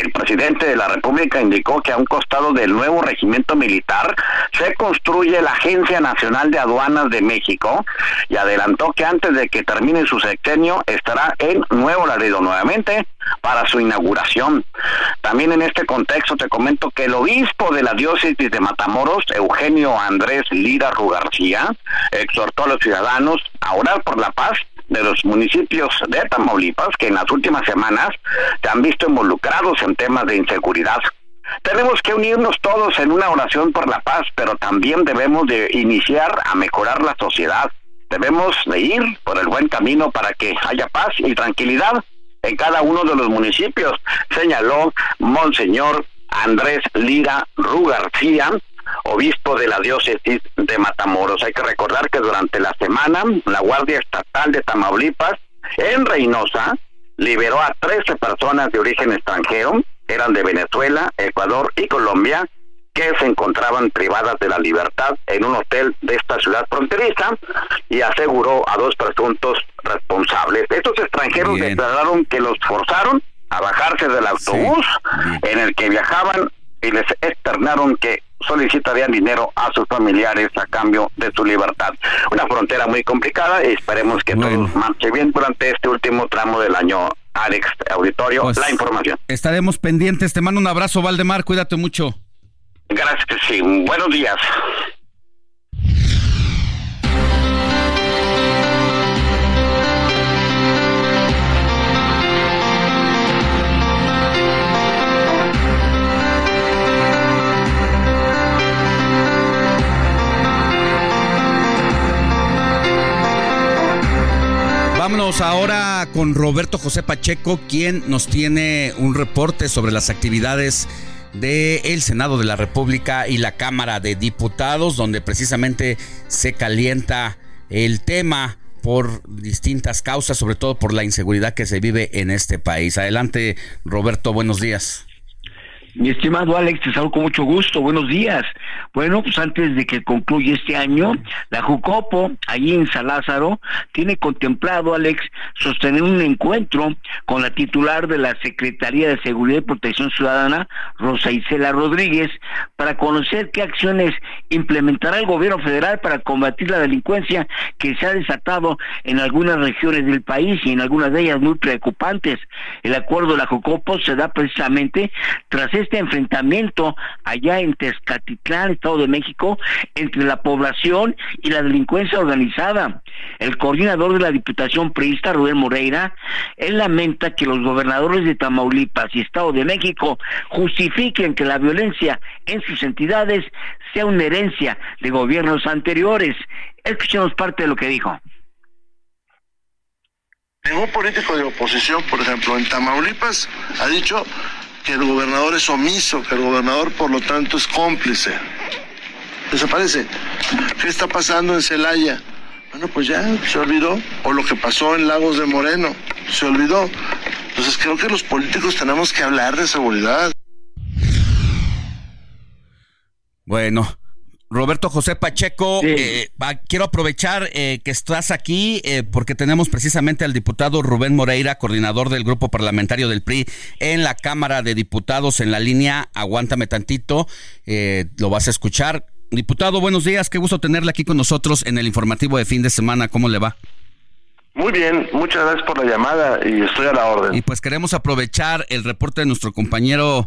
El presidente de la República indicó que a un costado del nuevo regimiento militar se construye la Agencia Nacional de Aduanas de México y adelantó que antes de que termine su sexenio estará en Nuevo Laredo nuevamente para su inauguración. También en este contexto te comento que el obispo de la diócesis de Matamoros, Eugenio Andrés Lira Rugarcía, exhortó a los ciudadanos a orar por la paz de los municipios de Tamaulipas que en las últimas semanas se han visto involucrados en temas de inseguridad. Tenemos que unirnos todos en una oración por la paz, pero también debemos de iniciar a mejorar la sociedad. Debemos de ir por el buen camino para que haya paz y tranquilidad en cada uno de los municipios, señaló Monseñor Andrés Lira Rugarcía, obispo de la diócesis de Matamoros. Hay que recordar que durante la semana la Guardia Estatal de Tamaulipas en Reynosa liberó a 13 personas de origen extranjero, eran de Venezuela, Ecuador y Colombia, que se encontraban privadas de la libertad en un hotel de esta ciudad fronteriza y aseguró a dos presuntos responsables. Estos extranjeros declararon que los forzaron a bajarse del autobús en el que viajaban y les externaron que solicitarían dinero a sus familiares a cambio de su libertad. Una frontera muy complicada y esperemos que todo marche bien durante este último tramo del año. Alex, auditorio, Pues, la información. Estaremos pendientes. Te mando un abrazo, Valdemar. Cuídate mucho. Gracias, sí. Buenos días. Vámonos ahora con Roberto José Pacheco, quien nos tiene un reporte sobre las actividades del Senado de la República y la Cámara de Diputados, donde precisamente se calienta el tema por distintas causas, sobre todo por la inseguridad que se vive en este país. Adelante, Roberto, buenos días. Mi estimado Alex, te saludo con mucho gusto. Buenos días. Bueno, pues antes de que concluya este año, la Jucopo, allí en San Lázaro, tiene contemplado, Alex, sostener un encuentro con la titular de la Secretaría de Seguridad y Protección Ciudadana, Rosa Isela Rodríguez, para conocer qué acciones implementará el gobierno federal para combatir la delincuencia que se ha desatado en algunas regiones del país y en algunas de ellas muy preocupantes. El acuerdo de la Jucopo se da precisamente tras este enfrentamiento allá en Tezcatitlán, Estado de México, entre la población y la delincuencia organizada. El coordinador de la Diputación Priista, Rubén Moreira, él lamenta que los gobernadores de Tamaulipas y Estado de México justifiquen que la violencia en sus entidades sea una herencia de gobiernos anteriores. Escuchemos parte de lo que dijo. Ningún político de oposición, por ejemplo, en Tamaulipas ha dicho que el gobernador es omiso, que el gobernador por lo tanto es cómplice. Desaparece. ¿Qué está pasando en Celaya? Bueno, pues ya se olvidó. O lo que pasó en Lagos de Moreno, se olvidó. Entonces creo que los políticos tenemos que hablar de seguridad. Bueno, Roberto José Pacheco, eh, va- quiero aprovechar eh, que estás aquí eh, porque tenemos precisamente al diputado Rubén Moreira, coordinador del grupo parlamentario del PRI en la Cámara de Diputados en la línea. Aguántame tantito, eh, lo vas a escuchar. Diputado, buenos días, qué gusto tenerle aquí con nosotros en el informativo de fin de semana. ¿Cómo le va? Muy bien, muchas gracias por la llamada y estoy a la orden. Y pues queremos aprovechar el reporte de nuestro compañero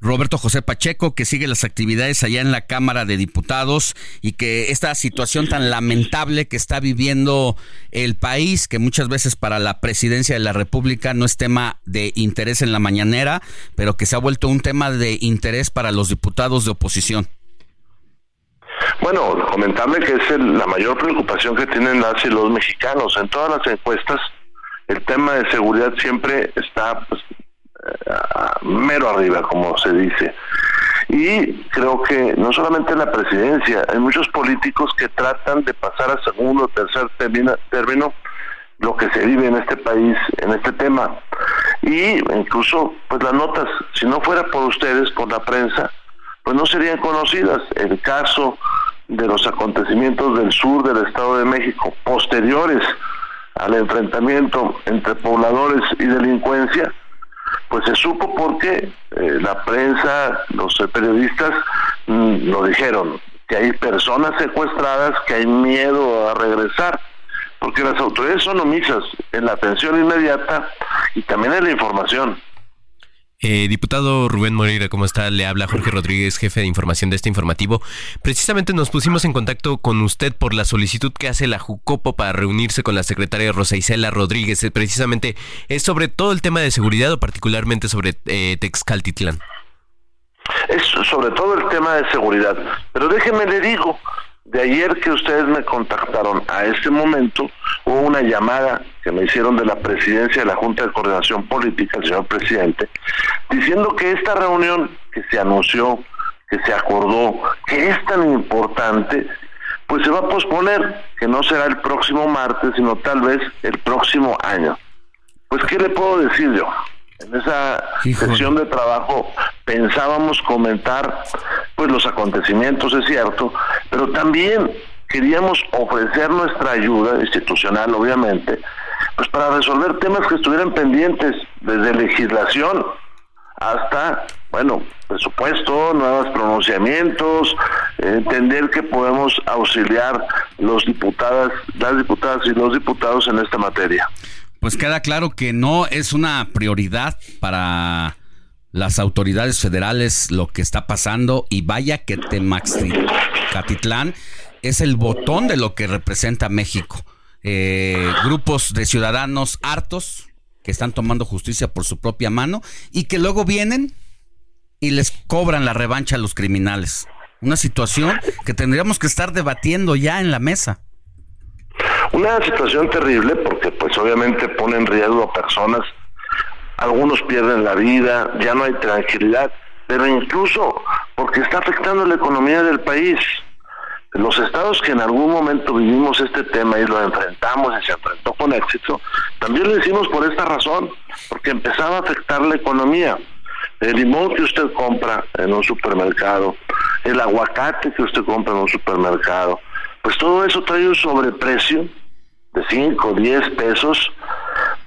Roberto José Pacheco, que sigue las actividades allá en la Cámara de Diputados y que esta situación tan lamentable que está viviendo el país, que muchas veces para la presidencia de la República no es tema de interés en la mañanera, pero que se ha vuelto un tema de interés para los diputados de oposición. Bueno, comentarle que es la mayor preocupación que tienen las y los mexicanos. En todas las encuestas, el tema de seguridad siempre está pues, mero arriba, como se dice. Y creo que no solamente en la presidencia, hay muchos políticos que tratan de pasar a segundo o tercer término lo que se vive en este país, en este tema. Y incluso, pues las notas, si no fuera por ustedes, por la prensa, pues no serían conocidas. El caso de los acontecimientos del sur del Estado de México, posteriores al enfrentamiento entre pobladores y delincuencia, pues se supo porque eh, la prensa, los periodistas mm, lo dijeron, que hay personas secuestradas, que hay miedo a regresar, porque las autoridades son omisas en la atención inmediata y también en la información. Eh, diputado Rubén Moreira, ¿cómo está? Le habla Jorge Rodríguez, jefe de información de este informativo. Precisamente nos pusimos en contacto con usted por la solicitud que hace la Jucopo para reunirse con la secretaria Rosa Isela Rodríguez. Eh, precisamente es sobre todo el tema de seguridad o particularmente sobre eh, Texcaltitlán. Es sobre todo el tema de seguridad. Pero déjeme le digo, de ayer que ustedes me contactaron a este momento, hubo una llamada que me hicieron de la presidencia de la Junta de Coordinación Política, el señor presidente, diciendo que esta reunión que se anunció, que se acordó, que es tan importante, pues se va a posponer, que no será el próximo martes, sino tal vez el próximo año. Pues, ¿qué le puedo decir yo? En esa sesión de trabajo pensábamos comentar pues los acontecimientos, es cierto, pero también queríamos ofrecer nuestra ayuda institucional, obviamente, pues para resolver temas que estuvieran pendientes desde legislación hasta, bueno, presupuesto, nuevos pronunciamientos, entender que podemos auxiliar los diputadas, las diputadas y los diputados en esta materia. Pues queda claro que no es una prioridad para las autoridades federales lo que está pasando y vaya que Temaxtitlán es el botón de lo que representa México. Eh, grupos de ciudadanos hartos que están tomando justicia por su propia mano y que luego vienen y les cobran la revancha a los criminales. Una situación que tendríamos que estar debatiendo ya en la mesa. Una situación terrible porque pues obviamente pone en riesgo a personas, algunos pierden la vida, ya no hay tranquilidad, pero incluso porque está afectando la economía del país. Los estados que en algún momento vivimos este tema y lo enfrentamos y se enfrentó con éxito, también lo hicimos por esta razón, porque empezaba a afectar la economía. El limón que usted compra en un supermercado, el aguacate que usted compra en un supermercado, pues todo eso trae un sobreprecio de 5, 10 pesos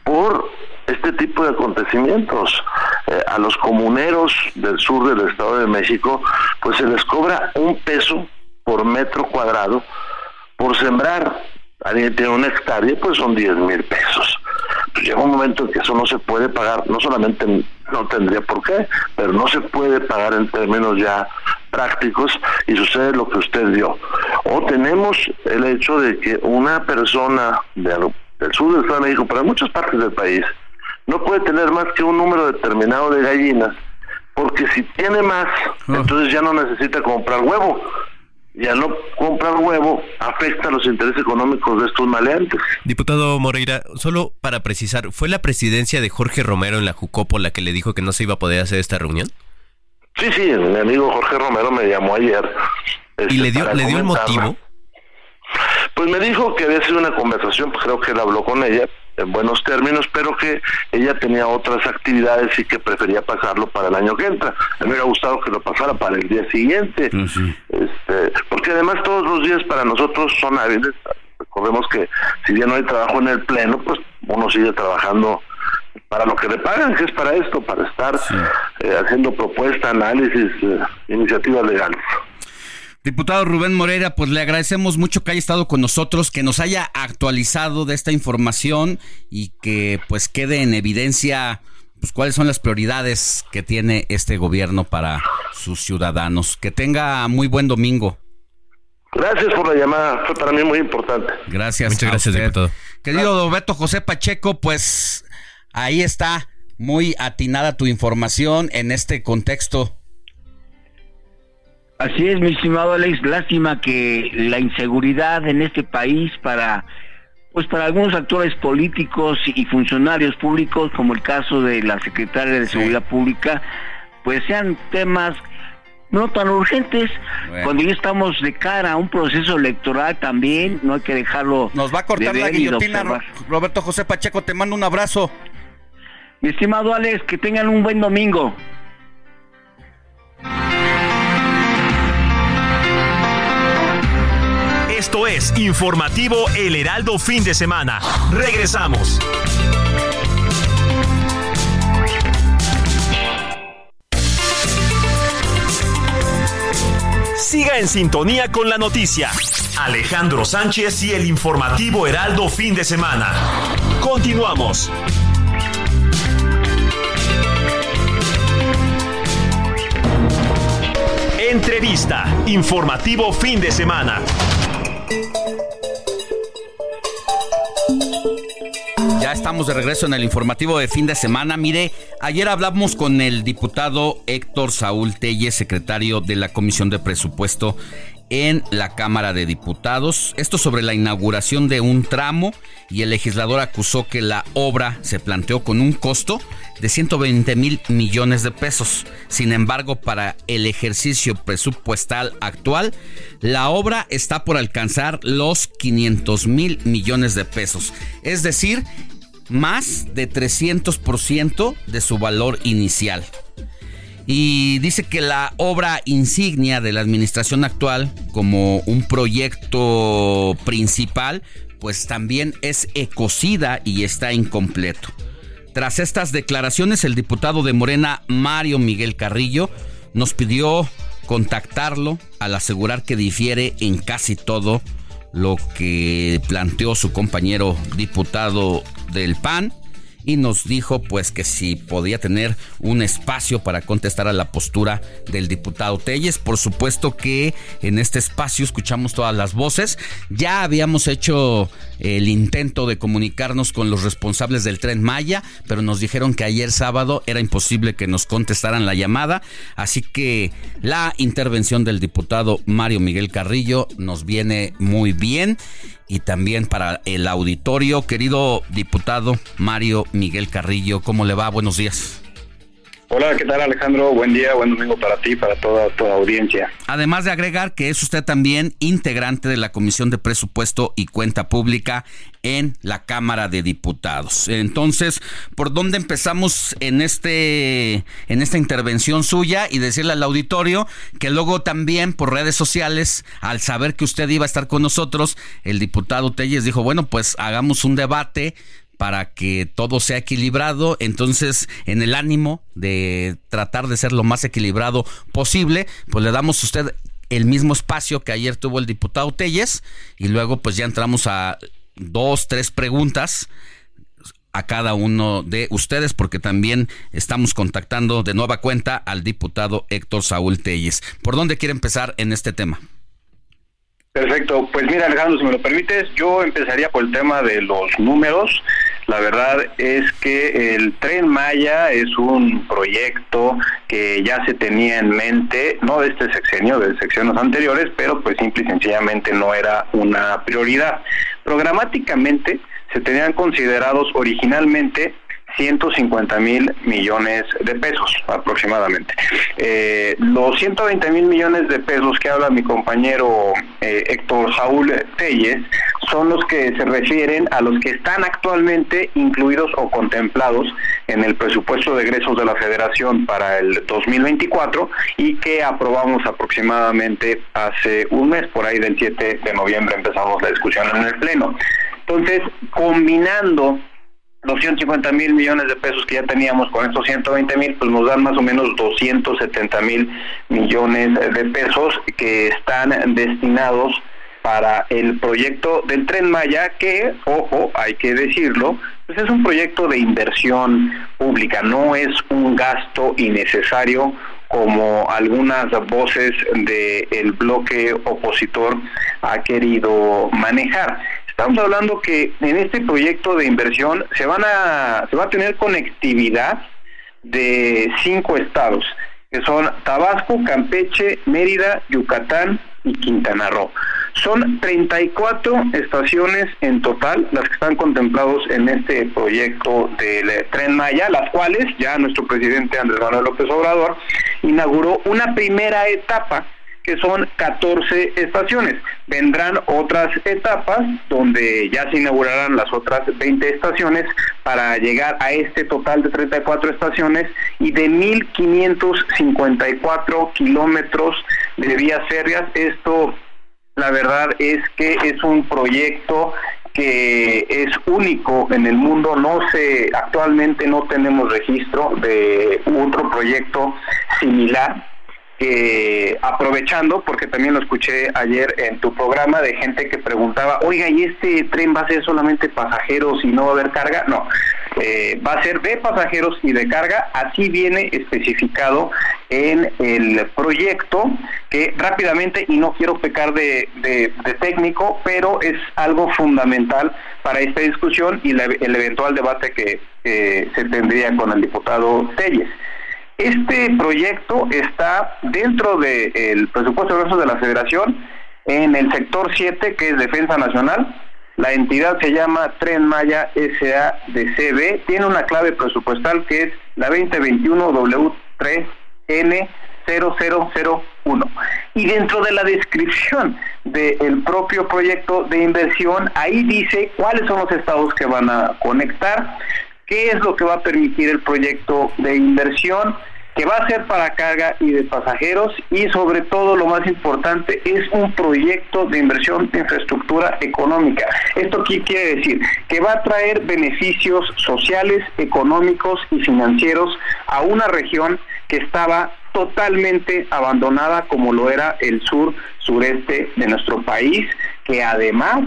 por este tipo de acontecimientos. Eh, a los comuneros del sur del Estado de México, pues se les cobra un peso por metro cuadrado por sembrar. Alguien tiene una hectárea, pues son 10 mil pesos. Pues llega un momento en que eso no se puede pagar, no solamente no tendría por qué, pero no se puede pagar en términos ya prácticos y sucede lo que usted vio. O tenemos el hecho de que una persona del sur del Estado de México, en muchas partes del país, no puede tener más que un número determinado de gallinas, porque si tiene más, ah. entonces ya no necesita comprar huevo y al no comprar huevo afecta los intereses económicos de estos maleantes. Diputado Moreira, solo para precisar, ¿fue la presidencia de Jorge Romero en la Jucopo la que le dijo que no se iba a poder hacer esta reunión? Sí, sí, mi amigo Jorge Romero me llamó ayer. ¿Y le dio, le dio el motivo? Pues me dijo que había sido una conversación, pues creo que él habló con ella, en buenos términos, pero que ella tenía otras actividades y que prefería pasarlo para el año que entra. A mí me hubiera gustado que lo pasara para el día siguiente, este, porque además todos los días para nosotros son hábiles. Recordemos que si bien no hay trabajo en el pleno, pues uno sigue trabajando para lo que le pagan, que es para esto, para estar eh, haciendo propuesta, análisis, eh, iniciativas legales. Diputado Rubén Moreira, pues le agradecemos mucho que haya estado con nosotros, que nos haya actualizado de esta información y que pues quede en evidencia pues, cuáles son las prioridades que tiene este gobierno para sus ciudadanos. Que tenga muy buen domingo. Gracias por la llamada, fue para mí muy importante. Gracias. Muchas gracias, diputado. Querido Beto José Pacheco, pues ahí está muy atinada tu información en este contexto. Así es, mi estimado Alex, lástima que la inseguridad en este país para pues para algunos actores políticos y funcionarios públicos, como el caso de la secretaria de Seguridad Pública, pues sean temas no tan urgentes. Bueno. Cuando ya estamos de cara a un proceso electoral también, no hay que dejarlo. Nos va a cortar de la guillotina. Roberto José Pacheco, te mando un abrazo. Mi estimado Alex, que tengan un buen domingo. Esto es Informativo El Heraldo Fin de Semana. Regresamos. Siga en sintonía con la noticia. Alejandro Sánchez y el Informativo Heraldo Fin de Semana. Continuamos. Entrevista. Informativo Fin de Semana. Ya estamos de regreso en el informativo de fin de semana. Mire, ayer hablamos con el diputado Héctor Saúl Telle, secretario de la Comisión de Presupuesto en la Cámara de Diputados. Esto sobre la inauguración de un tramo y el legislador acusó que la obra se planteó con un costo de 120 mil millones de pesos. Sin embargo, para el ejercicio presupuestal actual, la obra está por alcanzar los 500 mil millones de pesos. Es decir, más de 300% de su valor inicial. Y dice que la obra insignia de la administración actual, como un proyecto principal, pues también es ecocida y está incompleto. Tras estas declaraciones, el diputado de Morena, Mario Miguel Carrillo, nos pidió contactarlo al asegurar que difiere en casi todo lo que planteó su compañero diputado del PAN y nos dijo pues que si podía tener un espacio para contestar a la postura del diputado Telles. Por supuesto que en este espacio escuchamos todas las voces. Ya habíamos hecho el intento de comunicarnos con los responsables del tren Maya, pero nos dijeron que ayer sábado era imposible que nos contestaran la llamada. Así que la intervención del diputado Mario Miguel Carrillo nos viene muy bien y también para el auditorio. Querido diputado Mario Miguel Carrillo, ¿cómo le va? Buenos días. Hola, ¿qué tal Alejandro? Buen día, buen domingo para ti, para toda tu audiencia. Además de agregar que es usted también integrante de la Comisión de Presupuesto y Cuenta Pública en la Cámara de Diputados. Entonces, ¿por dónde empezamos en este en esta intervención suya y decirle al auditorio que luego también por redes sociales, al saber que usted iba a estar con nosotros, el diputado Telles dijo, bueno, pues hagamos un debate para que todo sea equilibrado. Entonces, en el ánimo de tratar de ser lo más equilibrado posible, pues le damos a usted el mismo espacio que ayer tuvo el diputado Telles y luego pues ya entramos a dos, tres preguntas a cada uno de ustedes porque también estamos contactando de nueva cuenta al diputado Héctor Saúl Telles. ¿Por dónde quiere empezar en este tema? Perfecto, pues mira Alejandro, si me lo permites, yo empezaría por el tema de los números. La verdad es que el tren Maya es un proyecto que ya se tenía en mente, no de este sexenio, de sexenios anteriores, pero pues simple y sencillamente no era una prioridad. Programáticamente se tenían considerados originalmente 150 mil millones de pesos aproximadamente. Eh, los 120 mil millones de pesos que habla mi compañero eh, Héctor Saúl Telles son los que se refieren a los que están actualmente incluidos o contemplados en el presupuesto de egresos de la Federación para el 2024 y que aprobamos aproximadamente hace un mes, por ahí del 7 de noviembre empezamos la discusión en el Pleno. Entonces, combinando los 150 mil millones de pesos que ya teníamos con estos 120 mil, pues nos dan más o menos 270 mil millones de pesos que están destinados para el proyecto del tren Maya, que, ojo, hay que decirlo, pues es un proyecto de inversión pública, no es un gasto innecesario como algunas voces del bloque opositor ha querido manejar. Estamos hablando que en este proyecto de inversión se van a se va a tener conectividad de cinco estados, que son Tabasco, Campeche, Mérida, Yucatán y Quintana Roo. Son 34 estaciones en total las que están contemplados en este proyecto del Tren Maya, las cuales ya nuestro presidente Andrés Manuel López Obrador inauguró una primera etapa que son 14 estaciones. Vendrán otras etapas donde ya se inaugurarán las otras 20 estaciones para llegar a este total de 34 estaciones y de 1.554 kilómetros de vías férreas. Esto, la verdad, es que es un proyecto que es único en el mundo, no se actualmente no tenemos registro de otro proyecto similar que aprovechando, porque también lo escuché ayer en tu programa de gente que preguntaba, oiga, ¿y este tren va a ser solamente pasajeros y no va a haber carga? No, eh, va a ser de pasajeros y de carga, así viene especificado en el proyecto, que rápidamente, y no quiero pecar de, técnico, pero es algo fundamental para esta discusión y el eventual debate que se tendría con el diputado Telles. Este proyecto está dentro del presupuesto grueso de la Federación en el sector 7, que es Defensa Nacional. La entidad se llama Tren Maya SADCB. Tiene una clave presupuestal que es la 2021W3N0001. Y dentro de la descripción del propio proyecto de inversión, ahí dice cuáles son los estados que van a conectar, qué es lo que va a permitir el proyecto de inversión, que va a ser para carga y de pasajeros y sobre todo lo más importante es un proyecto de inversión de infraestructura económica. ¿Esto qué quiere decir? Que va a traer beneficios sociales, económicos y financieros a una región que estaba totalmente abandonada como lo era el sur sureste de nuestro país, que además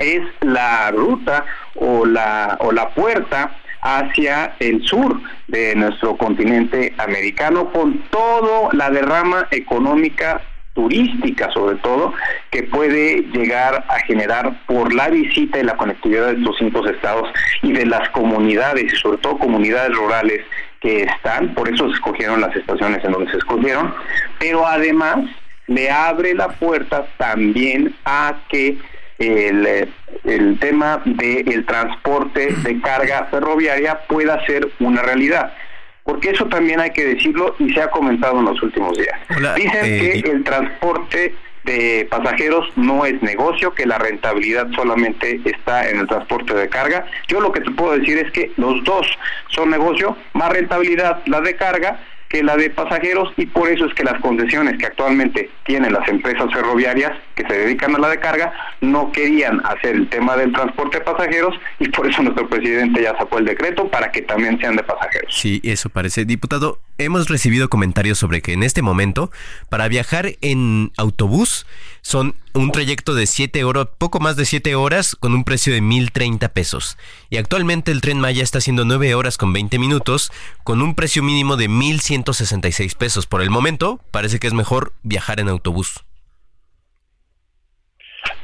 es la ruta o la o la puerta hacia el sur de nuestro continente americano con toda la derrama económica turística sobre todo que puede llegar a generar por la visita y la conectividad de estos cinco estados y de las comunidades y sobre todo comunidades rurales que están, por eso se escogieron las estaciones en donde se escogieron, pero además le abre la puerta también a que el, el tema del transporte de carga ferroviaria pueda ser una realidad. Porque eso también hay que decirlo y se ha comentado en los últimos días. Dicen eh, que el transporte de pasajeros no es negocio, que la rentabilidad solamente está en el transporte de carga. Yo lo que te puedo decir es que los dos son negocio, más rentabilidad la de carga que la de pasajeros y por eso es que las concesiones que actualmente tienen las empresas ferroviarias que se dedican a la de carga no querían hacer el tema del transporte de pasajeros y por eso nuestro presidente ya sacó el decreto para que también sean de pasajeros. Sí, eso parece. Diputado, hemos recibido comentarios sobre que en este momento para viajar en autobús son un trayecto de 7 horas, poco más de 7 horas, con un precio de 1.030 pesos. Y actualmente el tren Maya está haciendo 9 horas con 20 minutos, con un precio mínimo de 1.166 pesos. Por el momento, parece que es mejor viajar en autobús.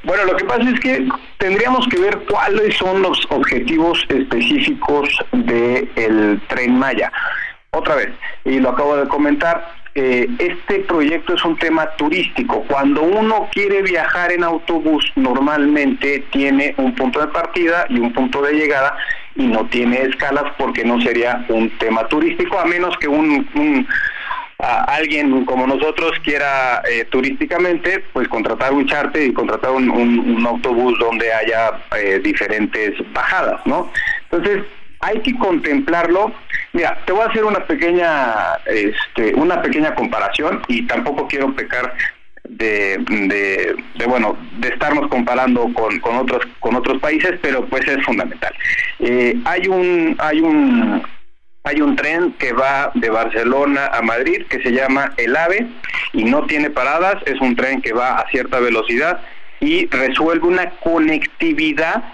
Bueno, lo que pasa es que tendríamos que ver cuáles son los objetivos específicos del tren Maya. Otra vez, y lo acabo de comentar, eh, este proyecto es un tema turístico. Cuando uno quiere viajar en autobús, normalmente tiene un punto de partida y un punto de llegada y no tiene escalas porque no sería un tema turístico, a menos que un, alguien como nosotros quiera eh, turísticamente, pues contratar un charter y contratar un, autobús donde haya eh, diferentes bajadas, ¿no? Entonces, hay que contemplarlo. Mira, te voy a hacer una pequeña, este, una pequeña comparación y tampoco quiero pecar de, de, bueno de estarnos comparando con, con otros con otros países pero pues es fundamental eh, hay un hay un hay un tren que va de Barcelona a Madrid que se llama el AVE y no tiene paradas es un tren que va a cierta velocidad y resuelve una conectividad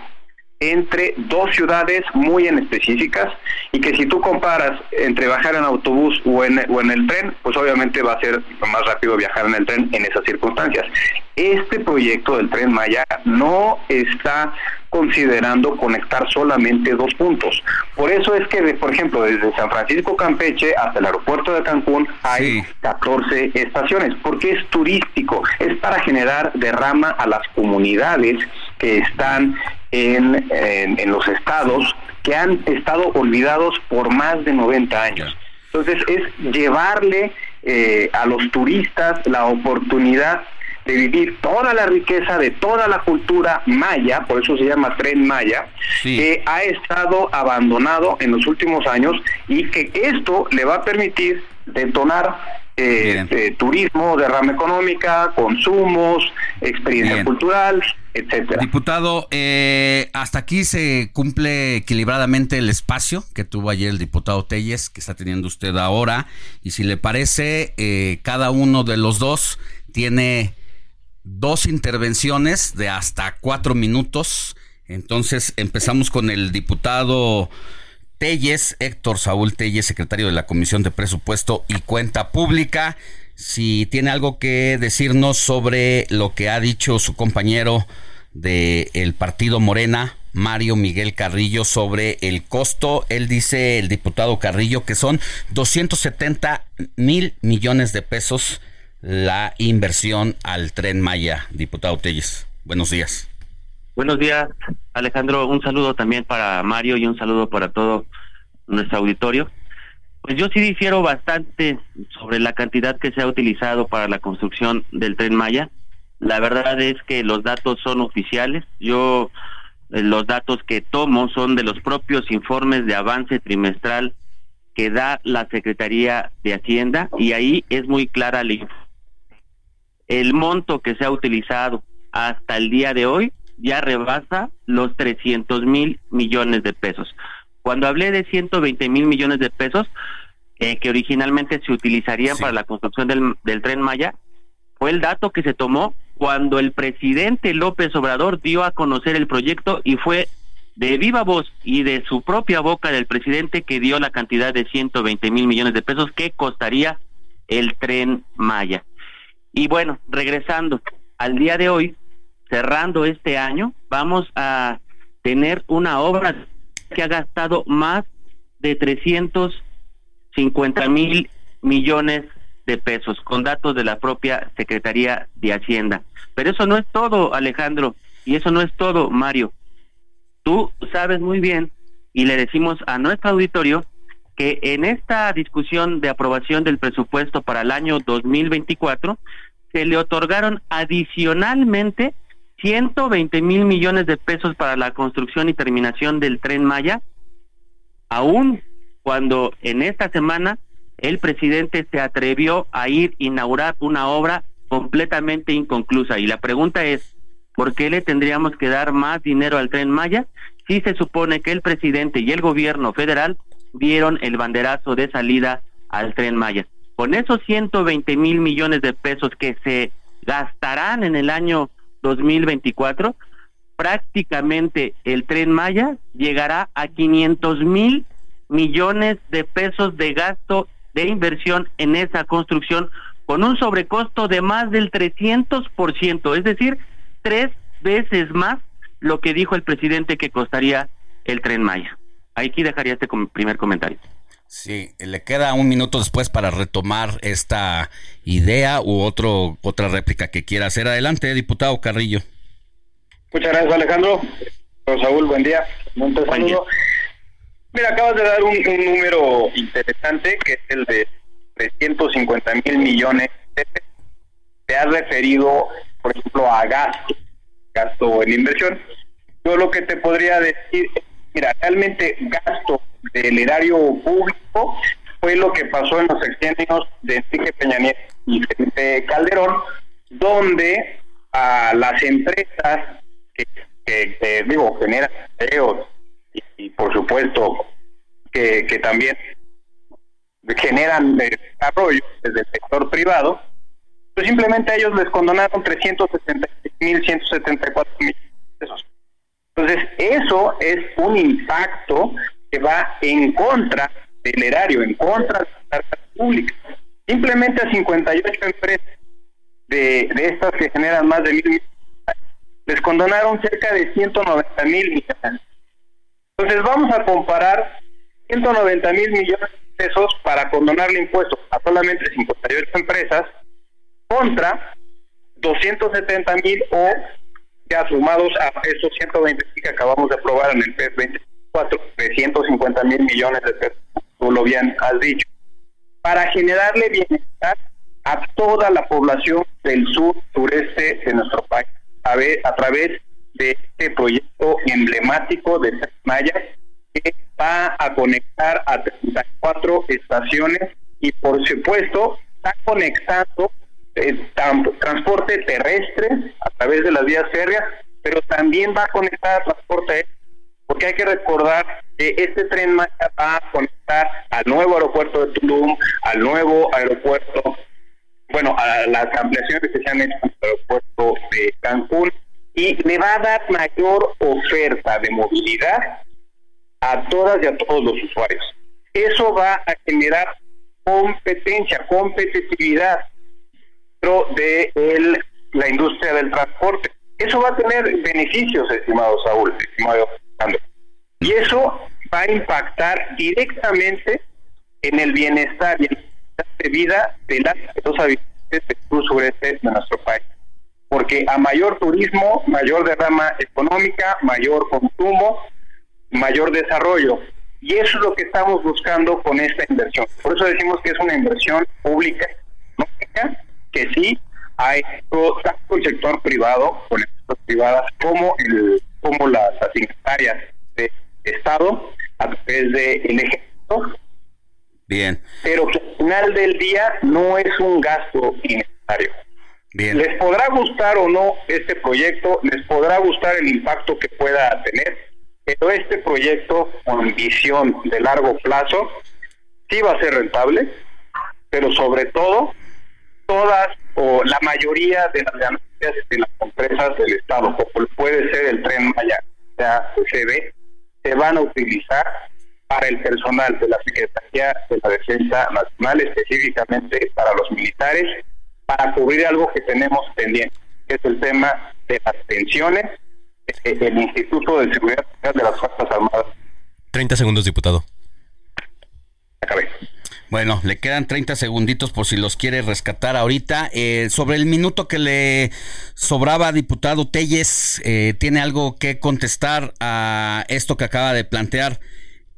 entre dos ciudades muy en específicas y que si tú comparas entre bajar en autobús o en, o en el tren, pues obviamente va a ser más rápido viajar en el tren en esas circunstancias. Este proyecto del tren Maya no está considerando conectar solamente dos puntos. Por eso es que, por ejemplo, desde San Francisco Campeche hasta el aeropuerto de Cancún hay 14 estaciones, porque es turístico, es para generar derrama a las comunidades que están en, en, los estados que han estado olvidados por más de 90 años. Entonces es llevarle eh, a los turistas la oportunidad de vivir toda la riqueza de toda la cultura maya, por eso se llama tren maya, que ha estado abandonado en los últimos años y que esto le va a permitir detonar eh, eh, turismo, derrama económica, consumos, experiencia cultural, etcétera. Diputado, eh, hasta aquí se cumple equilibradamente el espacio que tuvo ayer el diputado Telles, que está teniendo usted ahora, y si le parece, cada uno de los dos tiene dos intervenciones de hasta cuatro minutos. Entonces empezamos con el diputado Telles, Héctor Saúl Telles, secretario de la Comisión de Presupuesto y Cuenta Pública. Si tiene algo que decirnos sobre lo que ha dicho su compañero del partido Morena, Mario Miguel Carrillo, sobre el costo. Él dice, el diputado Carrillo, que son 270 mil millones de pesos la inversión al tren Maya, diputado Telles. Buenos días. Buenos días, Alejandro. Un saludo también para Mario y un saludo para todo nuestro auditorio. Pues yo sí difiero bastante sobre la cantidad que se ha utilizado para la construcción del tren Maya. La verdad es que los datos son oficiales. Yo eh, los datos que tomo son de los propios informes de avance trimestral que da la Secretaría de Hacienda y ahí es muy clara la información el monto que se ha utilizado hasta el día de hoy ya rebasa los 300 mil millones de pesos. Cuando hablé de 120 mil millones de pesos, eh, que originalmente se utilizarían para la construcción del, del tren Maya, fue el dato que se tomó cuando el presidente López Obrador dio a conocer el proyecto y fue de viva voz y de su propia boca del presidente que dio la cantidad de 120 mil millones de pesos que costaría el tren Maya. Y bueno, regresando al día de hoy, cerrando este año, vamos a tener una obra que ha gastado más de 350 mil millones de pesos, con datos de la propia Secretaría de Hacienda. Pero eso no es todo, Alejandro, y eso no es todo, Mario. Tú sabes muy bien, y le decimos a nuestro auditorio, que en esta discusión de aprobación del presupuesto para el año 2024 se le otorgaron adicionalmente 120 mil millones de pesos para la construcción y terminación del tren Maya, aún cuando en esta semana el presidente se atrevió a ir a inaugurar una obra completamente inconclusa. Y la pregunta es, ¿por qué le tendríamos que dar más dinero al tren Maya si se supone que el presidente y el gobierno federal dieron el banderazo de salida al tren Maya. Con esos 120 mil millones de pesos que se gastarán en el año 2024, prácticamente el tren Maya llegará a 500 mil millones de pesos de gasto de inversión en esa construcción con un sobrecosto de más del 300%, es decir, tres veces más lo que dijo el presidente que costaría el tren Maya. Aquí dejaría este primer comentario. Sí, le queda un minuto después para retomar esta idea u otro otra réplica que quiera hacer. Adelante, diputado Carrillo. Muchas gracias, Alejandro. Saúl, buen día. Un saludo. Mira, acabas de dar un, número interesante, que es el de 350 mil millones. Te has referido, por ejemplo, a gasto, gasto en inversión. Yo lo que te podría decir es Mira, realmente gasto del erario público fue lo que pasó en los sexenios de Enrique Peña Nieto y Felipe Calderón, donde a las empresas que, digo, generan empleos y, por supuesto que, también generan desarrollo desde el sector privado, pues simplemente a ellos les condonaron 376.174 mil pesos. Entonces, Eso es un impacto que va en contra del erario, en contra de la pública. Simplemente a 58 empresas de, de estas que generan más de mil millones, les condonaron cerca de 190 mil millones. Entonces vamos a comparar 190 mil millones de pesos para condonarle impuestos a solamente 58 empresas contra 270 mil o ya sumados a esos 120 que acabamos de aprobar en el PES 24, 350 mil millones de pesos, tú lo bien has dicho, para generarle bienestar a toda la población del sur sureste de nuestro país a, ver, a través de este proyecto emblemático de Maya que va a conectar a 34 estaciones y por supuesto está conectando transporte terrestre a través de las vías férreas, pero también va a conectar transporte aéreo, porque hay que recordar que este tren va a conectar al nuevo aeropuerto de Tulum, al nuevo aeropuerto, bueno, a las ampliaciones que se han hecho en el aeropuerto de Cancún, y le va a dar mayor oferta de movilidad a todas y a todos los usuarios. Eso va a generar competencia, competitividad dentro de el, la industria del transporte. Eso va a tener beneficios, estimado Saúl, estimado Alejandro. Y eso va a impactar directamente en el bienestar y en la de vida de las habitantes del sur sureste de nuestro país. Porque a mayor turismo, mayor derrama económica, mayor consumo, mayor desarrollo. Y eso es lo que estamos buscando con esta inversión. Por eso decimos que es una inversión pública, que sí hay tanto el sector privado, con empresas privadas, como el como las asignatarias de Estado a través del el ejército. Bien. Pero que al final del día no es un gasto innecesario. Bien. Les podrá gustar o no este proyecto, les podrá gustar el impacto que pueda tener, pero este proyecto con visión de largo plazo sí va a ser rentable, pero sobre todo todas o la mayoría de las ganancias de las empresas del Estado, como puede ser el tren Maya, sea, se ve, se van a utilizar para el personal de la Secretaría de la Defensa Nacional, específicamente para los militares, para cubrir algo que tenemos pendiente, que es el tema de las pensiones el Instituto de Seguridad de las Fuerzas Armadas. 30 segundos, diputado. Acabé. Bueno, le quedan 30 segunditos por si los quiere rescatar ahorita. Eh, sobre el minuto que le sobraba, diputado Telles, eh, ¿tiene algo que contestar a esto que acaba de plantear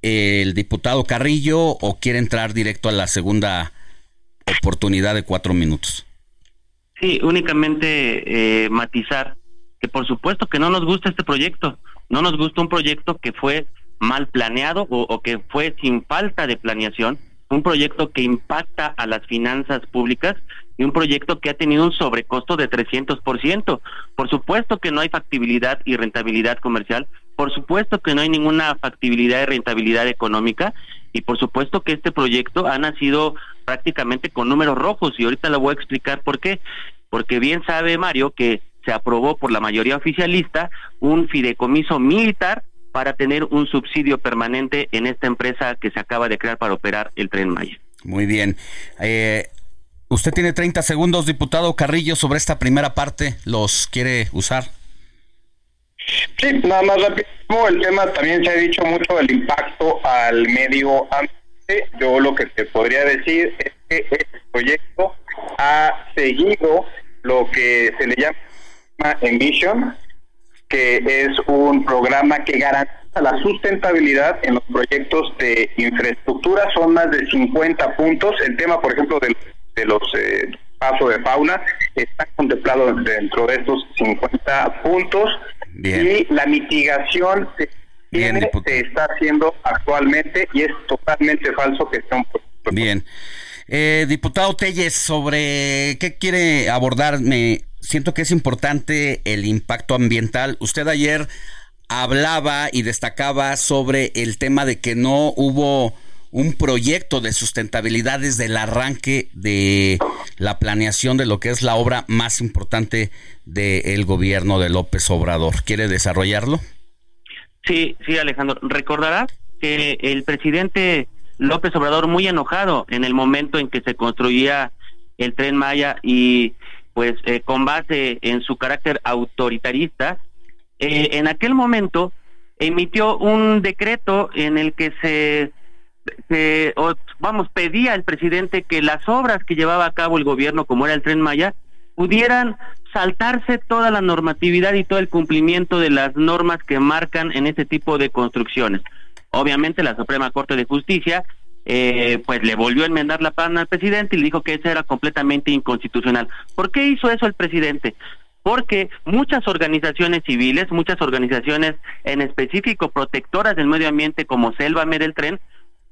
el diputado Carrillo o quiere entrar directo a la segunda oportunidad de cuatro minutos? Sí, únicamente eh, matizar que por supuesto que no nos gusta este proyecto, no nos gusta un proyecto que fue mal planeado o, que fue sin falta de planeación, un proyecto que impacta a las finanzas públicas y un proyecto que ha tenido un sobrecosto de 300%. Por supuesto que no hay factibilidad y rentabilidad comercial, por supuesto que no hay ninguna factibilidad y rentabilidad económica y por supuesto que este proyecto ha nacido prácticamente con números rojos y ahorita le voy a explicar por qué. Porque bien sabe Mario que se aprobó por la mayoría oficialista un fideicomiso militar para tener un subsidio permanente en esta empresa que se acaba de crear para operar el tren Maya. Muy bien. Eh, usted tiene 30 segundos, diputado Carrillo, sobre esta primera parte. ¿Los quiere usar? Sí, nada más rápido. El tema también se ha dicho mucho del impacto al medio ambiente. Yo lo que te podría decir es que este proyecto ha seguido lo que se le llama Envision, que es un programa que garantiza la sustentabilidad en los proyectos de infraestructura. Son más de 50 puntos. El tema, por ejemplo, de, de los eh, pasos de fauna está contemplado dentro de estos 50 puntos. Y la mitigación se, se está haciendo actualmente y es totalmente falso que sea un Bien. Eh, diputado Telles, sobre qué quiere abordarme siento que es importante el impacto ambiental. Usted ayer hablaba y destacaba sobre el tema de que no hubo un proyecto de sustentabilidad desde el arranque de la planeación de lo que es la obra más importante del gobierno de López Obrador. ¿Quiere desarrollarlo? Sí, sí, Alejandro. Recordarás que el presidente López Obrador, muy enojado en el momento en que se construía el tren Maya y pues eh, con base en su carácter autoritarista, eh, en aquel momento emitió un decreto en el que se, se vamos, pedía al presidente que las obras que llevaba a cabo el gobierno, como era el tren Maya, pudieran saltarse toda la normatividad y todo el cumplimiento de las normas que marcan en este tipo de construcciones. Obviamente la Suprema Corte de Justicia eh, pues le volvió a enmendar la pana al presidente y le dijo que eso era completamente inconstitucional. ¿Por qué hizo eso el presidente? Porque muchas organizaciones civiles, muchas organizaciones en específico protectoras del medio ambiente como Selva del Tren,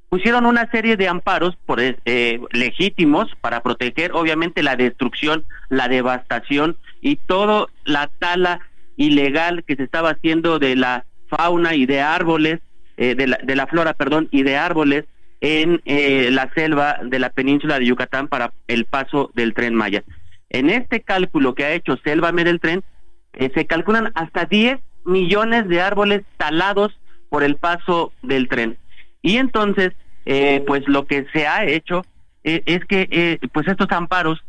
pusieron una serie de amparos por, eh, legítimos para proteger obviamente la destrucción, la devastación y toda la tala ilegal que se estaba haciendo de la fauna y de árboles, eh, de, la, de la flora, perdón, y de árboles en eh, la selva de la península de Yucatán para el paso del tren Maya. En este cálculo que ha hecho Selva del Tren, eh, se calculan hasta 10 millones de árboles talados por el paso del tren. Y entonces, eh, pues lo que se ha hecho es que pues estos amparos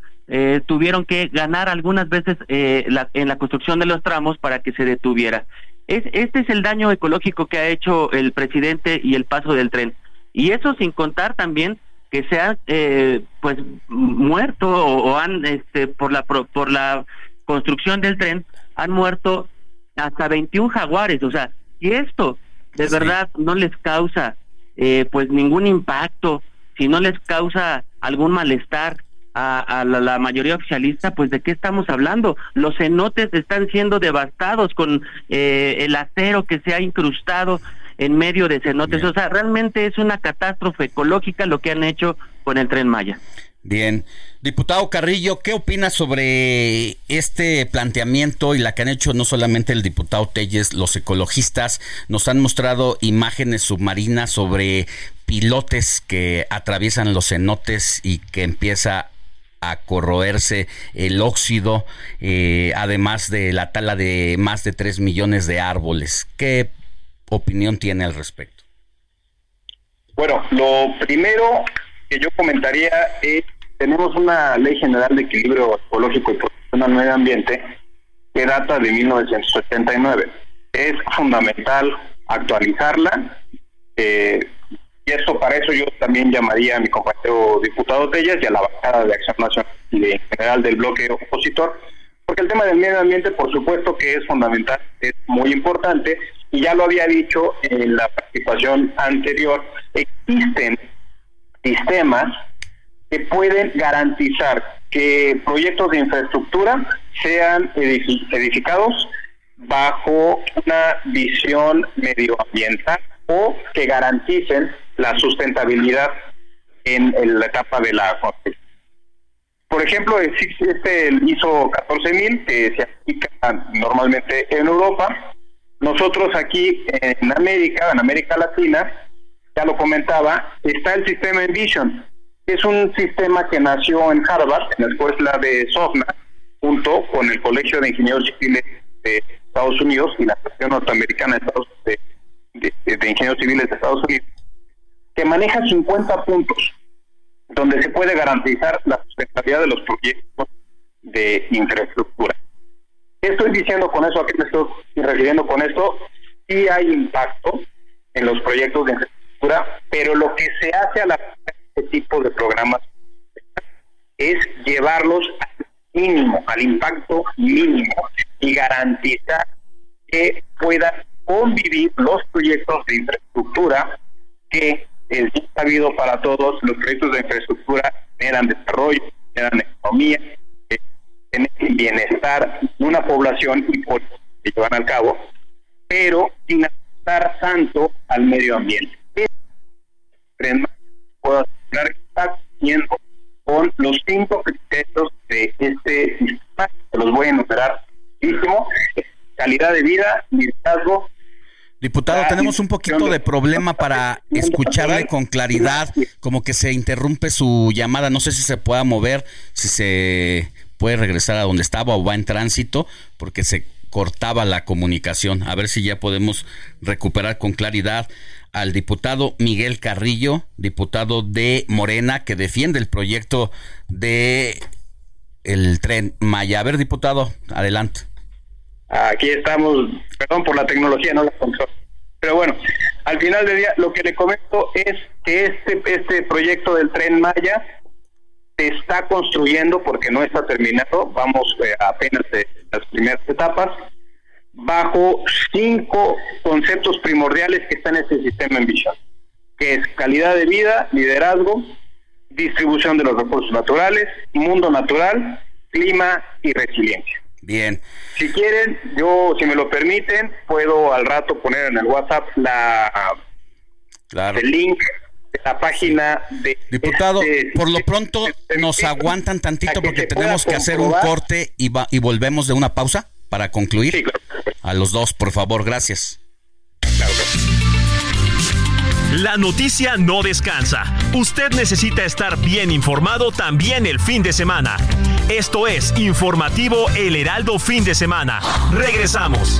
tuvieron que ganar algunas veces en la construcción de los tramos para que se detuviera. Es, este es el daño ecológico que ha hecho el presidente y el paso del tren. Y eso sin contar también que se han eh, pues muerto o, han este por la por la construcción del tren han muerto hasta 21 jaguares, o sea, y esto de verdad no les causa eh, pues ningún impacto, si no les causa algún malestar a, la, mayoría oficialista, pues de qué estamos hablando. Los cenotes están siendo devastados con eh, el acero que se ha incrustado en medio de cenotes. O sea, realmente es una catástrofe ecológica lo que han hecho con el tren Maya. Bien. Diputado Carrillo, ¿qué opina sobre este planteamiento y la que han hecho no solamente el diputado Telles, los ecologistas nos han mostrado imágenes submarinas sobre pilotes que atraviesan los cenotes y que empieza a corroerse el óxido, eh, además de la tala de más de 3 millones de árboles. ¿Qué opinión tiene al respecto? Bueno, lo primero que yo comentaría es, tenemos una ley general de equilibrio ecológico y protección al medio ambiente que data de 1979. Es fundamental actualizarla eh, y eso para eso yo también llamaría a mi compañero diputado Tellas y a la bancada de Acción Nacional y en general del bloque opositor, porque el tema del medio ambiente por supuesto que es fundamental, es muy importante, y ya lo había dicho en la participación anterior, existen sistemas que pueden garantizar que proyectos de infraestructura sean edificados bajo una visión medioambiental o que garanticen la sustentabilidad en, la etapa de la construcción. Por ejemplo, existe el ISO 14000 que se aplica normalmente en Europa nosotros aquí en América, en América Latina, ya lo comentaba, está el sistema Envision, es un sistema que nació en Harvard, en la escuela de SOFNA, junto con el Colegio de Ingenieros Civiles de Estados Unidos y la Asociación Norteamericana de, de, Ingenieros Civiles de Estados Unidos, que maneja 50 puntos donde se puede garantizar la sustentabilidad de los proyectos de infraestructura. ¿Qué estoy diciendo con eso? ¿A qué me estoy refiriendo con esto? Sí hay impacto en los proyectos de infraestructura, pero lo que se hace a la este tipo de programas es llevarlos al mínimo, al impacto mínimo y garantizar que puedan convivir los proyectos de infraestructura que es sabido para todos, los proyectos de infraestructura generan desarrollo, generan economía, en el bienestar de una población y por que llevan al cabo, pero sin afectar tanto al medio ambiente. Puedo asegurar que está cumpliendo con los cinco criterios de este sistema, los voy a enumerar. Calidad de vida, liderazgo, Diputado, tenemos un poquito de problema para escucharle con claridad, como que se interrumpe su llamada, no sé si se pueda mover, si se puede regresar a donde estaba o va en tránsito, porque se cortaba la comunicación. A ver si ya podemos recuperar con claridad al diputado Miguel Carrillo, diputado de Morena, que defiende el proyecto de el tren Maya. A ver, diputado, adelante. Aquí estamos, perdón por la tecnología, no la control. Pero bueno, al final del día lo que le comento es que este, este proyecto del tren Maya se está construyendo porque no está terminado, vamos eh, apenas de las primeras etapas, bajo cinco conceptos primordiales que están en este sistema en visión, que es calidad de vida, liderazgo, distribución de los recursos naturales, mundo natural, clima y resiliencia. Bien. Si quieren, yo, si me lo permiten, puedo al rato poner en el WhatsApp la el link de la página de Diputado, este por lo pronto nos aguantan tantito porque tenemos que hacer un corte y, va- y volvemos de una pausa para concluir. A los dos, por favor, gracias. La noticia no descansa. Usted necesita estar bien informado también el fin de semana. Esto es Informativo El Heraldo Fin de Semana. Regresamos.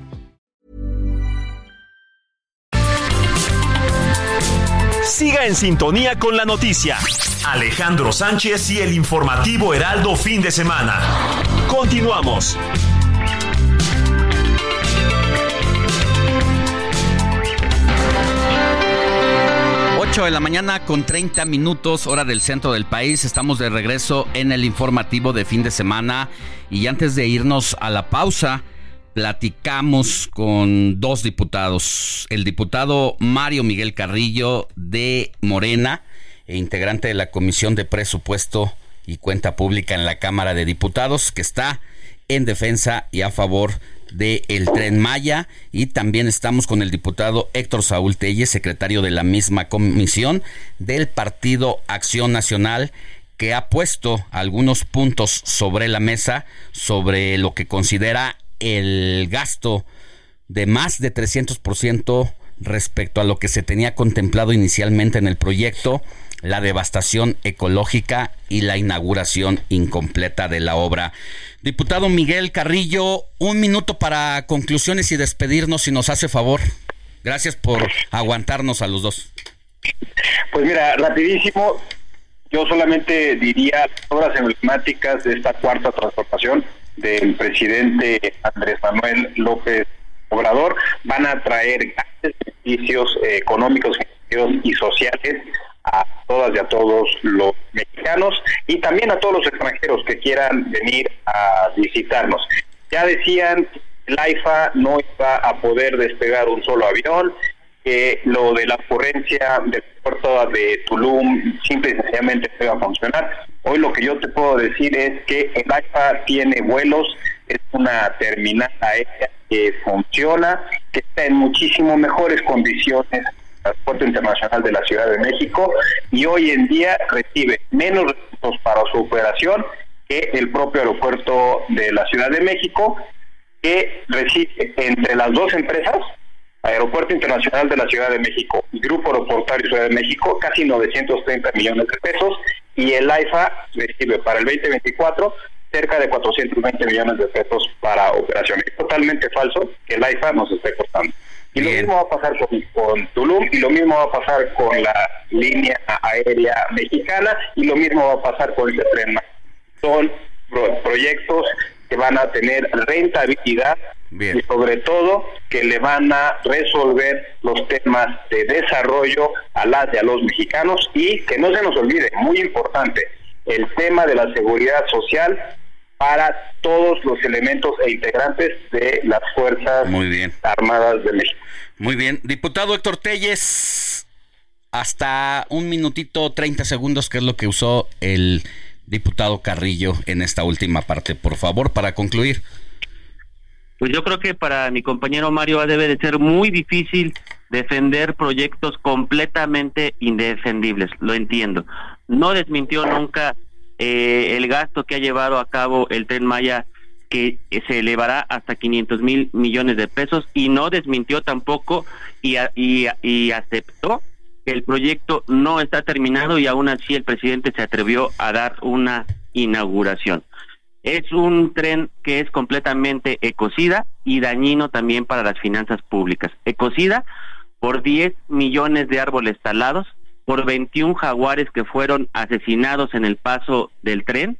Siga en sintonía con la noticia. Alejandro Sánchez y el informativo Heraldo Fin de Semana. Continuamos. 8 de la mañana con 30 minutos, hora del centro del país. Estamos de regreso en el informativo de fin de semana. Y antes de irnos a la pausa, platicamos con dos diputados. El diputado Mario Miguel Carrillo de Morena, e integrante de la Comisión de Presupuesto y Cuenta Pública en la Cámara de Diputados, que está en defensa y a favor de el tren Maya y también estamos con el diputado Héctor Saúl Telles, secretario de la misma comisión del Partido Acción Nacional que ha puesto algunos puntos sobre la mesa sobre lo que considera el gasto de más de 300% respecto a lo que se tenía contemplado inicialmente en el proyecto, la devastación ecológica y la inauguración incompleta de la obra. Diputado Miguel Carrillo, un minuto para conclusiones y despedirnos si nos hace favor. Gracias por aguantarnos a los dos. Pues mira, rapidísimo, yo solamente diría las obras emblemáticas de esta cuarta transformación del presidente Andrés Manuel López Obrador van a traer grandes beneficios eh, económicos, y sociales a todas y a todos los mexicanos y también a todos los extranjeros que quieran venir a visitarnos. Ya decían el AIFA no iba a poder despegar un solo avión, que lo de la ocurrencia del puerto de Tulum simple y sencillamente no iba a funcionar. Hoy lo que yo te puedo decir es que el AIFA tiene vuelos, es una terminal aérea que funciona, que está en muchísimo mejores condiciones Transporte Internacional de la Ciudad de México y hoy en día recibe menos recursos para su operación que el propio aeropuerto de la Ciudad de México, que recibe entre las dos empresas, Aeropuerto Internacional de la Ciudad de México y Grupo Aeroportuario Ciudad de México, casi 930 millones de pesos, y el AIFA recibe para el 2024 cerca de 420 millones de pesos para operaciones. Es totalmente falso que el AIFA nos esté costando. Y lo mismo va a pasar con, con Tulum, y lo mismo va a pasar con la línea aérea mexicana, y lo mismo va a pasar con este tren. Son pro- proyectos que van a tener rentabilidad y sobre todo que le van a resolver los temas de desarrollo a las y a los mexicanos y que no se nos olvide, muy importante, el tema de la seguridad social para todos los elementos e integrantes de las Fuerzas Muy bien. Armadas de México. Muy bien. Diputado Héctor Telles. hasta un minutito 30 segundos, que es lo que usó el diputado Carrillo en esta última parte, por favor, para concluir. Pues yo creo que para mi compañero Mario debe de ser muy difícil defender proyectos completamente indefendibles, lo entiendo. No desmintió nunca eh, el gasto que ha llevado a cabo el tren Maya que se elevará hasta 500 mil millones de pesos y no desmintió tampoco y, y, y aceptó que el proyecto no está terminado y aún así el presidente se atrevió a dar una inauguración. Es un tren que es completamente ecocida y dañino también para las finanzas públicas. Ecocida por 10 millones de árboles talados, por 21 jaguares que fueron asesinados en el paso del tren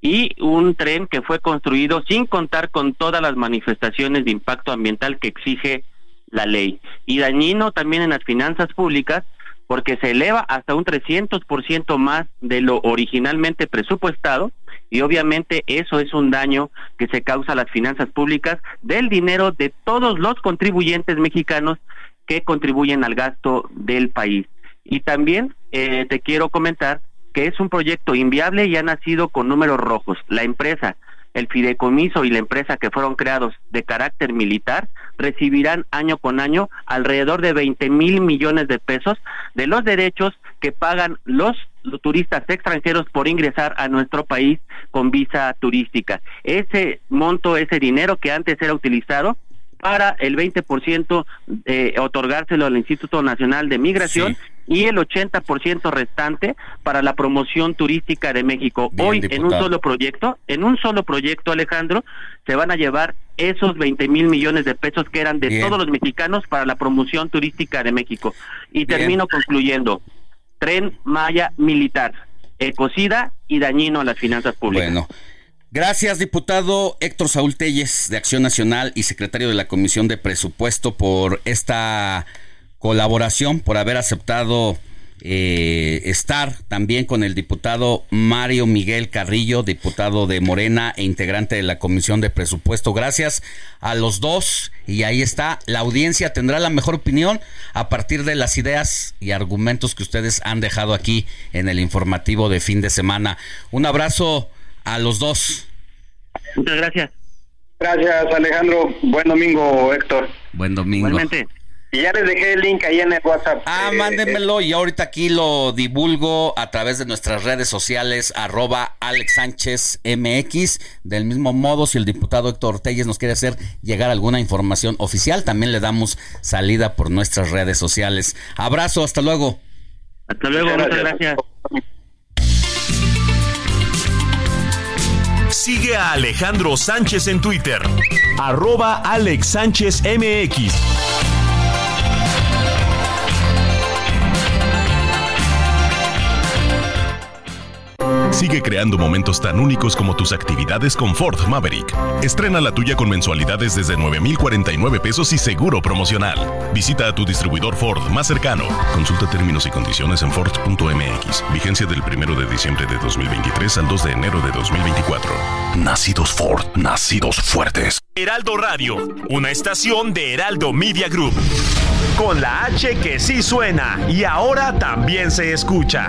y un tren que fue construido sin contar con todas las manifestaciones de impacto ambiental que exige la ley. Y dañino también en las finanzas públicas porque se eleva hasta un 300% más de lo originalmente presupuestado y obviamente eso es un daño que se causa a las finanzas públicas del dinero de todos los contribuyentes mexicanos que contribuyen al gasto del país. Y también eh, te quiero comentar que es un proyecto inviable y ha nacido con números rojos. La empresa el fideicomiso y la empresa que fueron creados de carácter militar recibirán año con año alrededor de 20 mil millones de pesos de los derechos que pagan los turistas extranjeros por ingresar a nuestro país con visa turística. Ese monto, ese dinero que antes era utilizado para el 20% eh, otorgárselo al Instituto Nacional de Migración y el 80% restante para la promoción turística de México. Hoy en un solo proyecto, en un solo proyecto Alejandro, se van a llevar esos 20 mil millones de pesos que eran de todos los mexicanos para la promoción turística de México. Y termino concluyendo, tren Maya militar, ecocida y dañino a las finanzas públicas. Bueno. Gracias, diputado Héctor Saúl Telles, de Acción Nacional y secretario de la Comisión de Presupuesto, por esta colaboración, por haber aceptado eh, estar también con el diputado Mario Miguel Carrillo, diputado de Morena e integrante de la Comisión de Presupuesto. Gracias a los dos y ahí está, la audiencia tendrá la mejor opinión a partir de las ideas y argumentos que ustedes han dejado aquí en el informativo de fin de semana. Un abrazo a los dos. Muchas gracias. Gracias, Alejandro. Buen domingo, Héctor. Buen domingo. Igualmente. Y ya les dejé el link ahí en el WhatsApp. Ah, Eh, mándenmelo y ahorita aquí lo divulgo a través de nuestras redes sociales, arroba Alex Sánchez MX. Del mismo modo, si el diputado Héctor Telles nos quiere hacer llegar alguna información oficial, también le damos salida por nuestras redes sociales. Abrazo, hasta luego. Hasta luego, muchas gracias. Sigue a Alejandro Sánchez en Twitter. Arroba Alex Sánchez MX. Sigue creando momentos tan únicos como tus actividades con Ford Maverick. Estrena la tuya con mensualidades desde 9,049 pesos y seguro promocional. Visita a tu distribuidor Ford más cercano. Consulta términos y condiciones en Ford.mx. Vigencia del 1 de diciembre de 2023 al 2 de enero de 2024. Nacidos Ford, nacidos fuertes. Heraldo Radio, una estación de Heraldo Media Group. Con la H que sí suena y ahora también se escucha.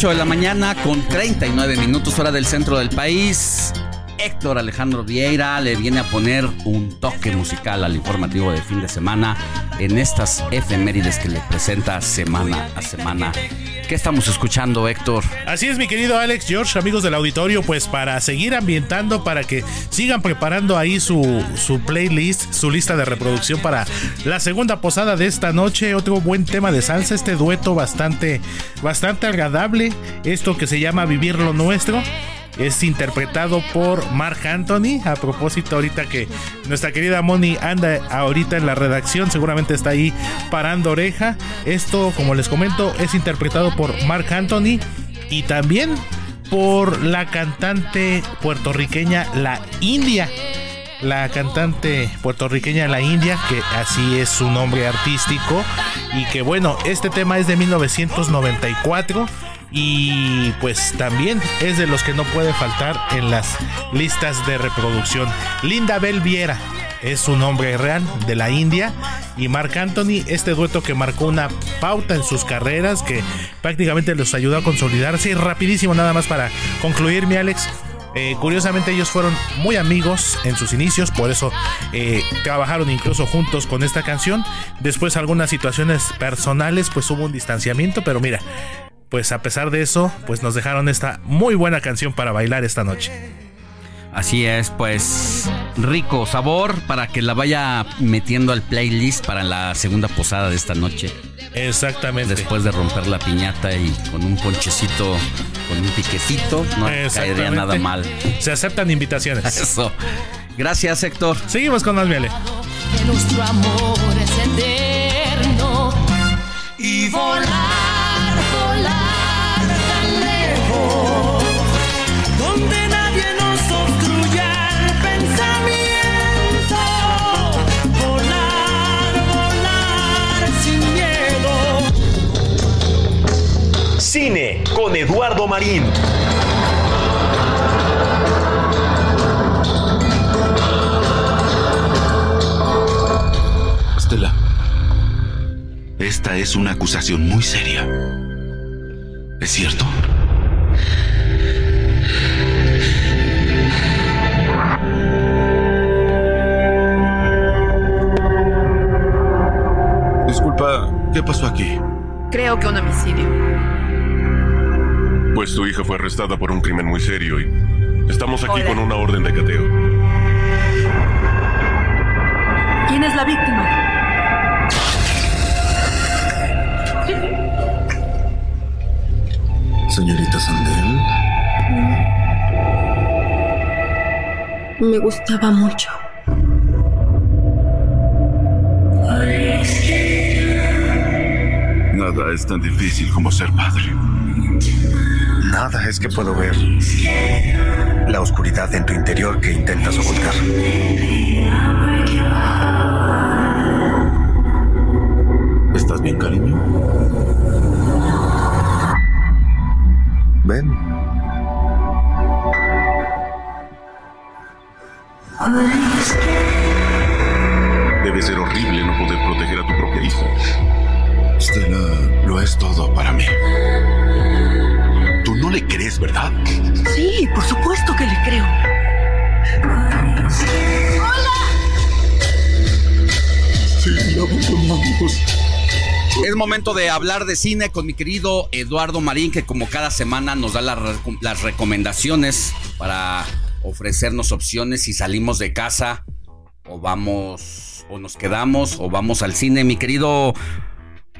8 de la mañana con 39 minutos hora del centro del país. Héctor Alejandro Vieira le viene a poner un toque musical al informativo de fin de semana en estas efemérides que le presenta semana a semana. ¿Qué estamos escuchando, Héctor? Así es, mi querido Alex George, amigos del auditorio, pues para seguir ambientando, para que sigan preparando ahí su, su playlist, su lista de reproducción para la segunda posada de esta noche. Otro buen tema de salsa, este dueto bastante, bastante agradable, esto que se llama Vivir lo Nuestro. Es interpretado por Mark Anthony. A propósito, ahorita que nuestra querida Moni anda ahorita en la redacción, seguramente está ahí parando oreja. Esto, como les comento, es interpretado por Mark Anthony y también por la cantante puertorriqueña La India. La cantante puertorriqueña La India, que así es su nombre artístico. Y que bueno, este tema es de 1994 y pues también es de los que no puede faltar en las listas de reproducción. Linda Bell Viera es su nombre real de la India y Mark Anthony, este dueto que marcó una pauta en sus carreras que prácticamente los ayudó a consolidarse y rapidísimo nada más para concluir mi Alex. Eh, curiosamente ellos fueron muy amigos en sus inicios, por eso eh, trabajaron incluso juntos con esta canción. Después algunas situaciones personales, pues hubo un distanciamiento, pero mira, pues a pesar de eso, pues nos dejaron esta muy buena canción para bailar esta noche. Así es, pues rico sabor para que la vaya metiendo al playlist para la segunda posada de esta noche. Exactamente. Después de romper la piñata y con un ponchecito, con un piquecito, no caería nada mal. Se aceptan invitaciones. Eso. Gracias, Héctor. Seguimos con más miele. Que nuestro amor es eterno y volar, Cine con Eduardo Marín. Estela, esta es una acusación muy seria. ¿Es cierto? Disculpa, ¿qué pasó aquí? Creo que un homicidio. Pues tu hija fue arrestada por un crimen muy serio y estamos aquí Hola. con una orden de cateo. ¿Quién es la víctima? Señorita Sandel, Me gustaba mucho. nada es tan difícil como ser padre. Nada es que puedo ver la oscuridad en tu interior que intentas ocultar. ¿Estás bien, cariño? Ven. Debe ser horrible no poder proteger a tu propia hija. Stella lo es todo para mí. Tú no le crees, ¿verdad? Sí, por supuesto que le creo. Sí, la abandonamos. Es momento de hablar de cine con mi querido Eduardo Marín, que como cada semana nos da las recomendaciones para ofrecernos opciones si salimos de casa o vamos o nos quedamos o vamos al cine. Mi querido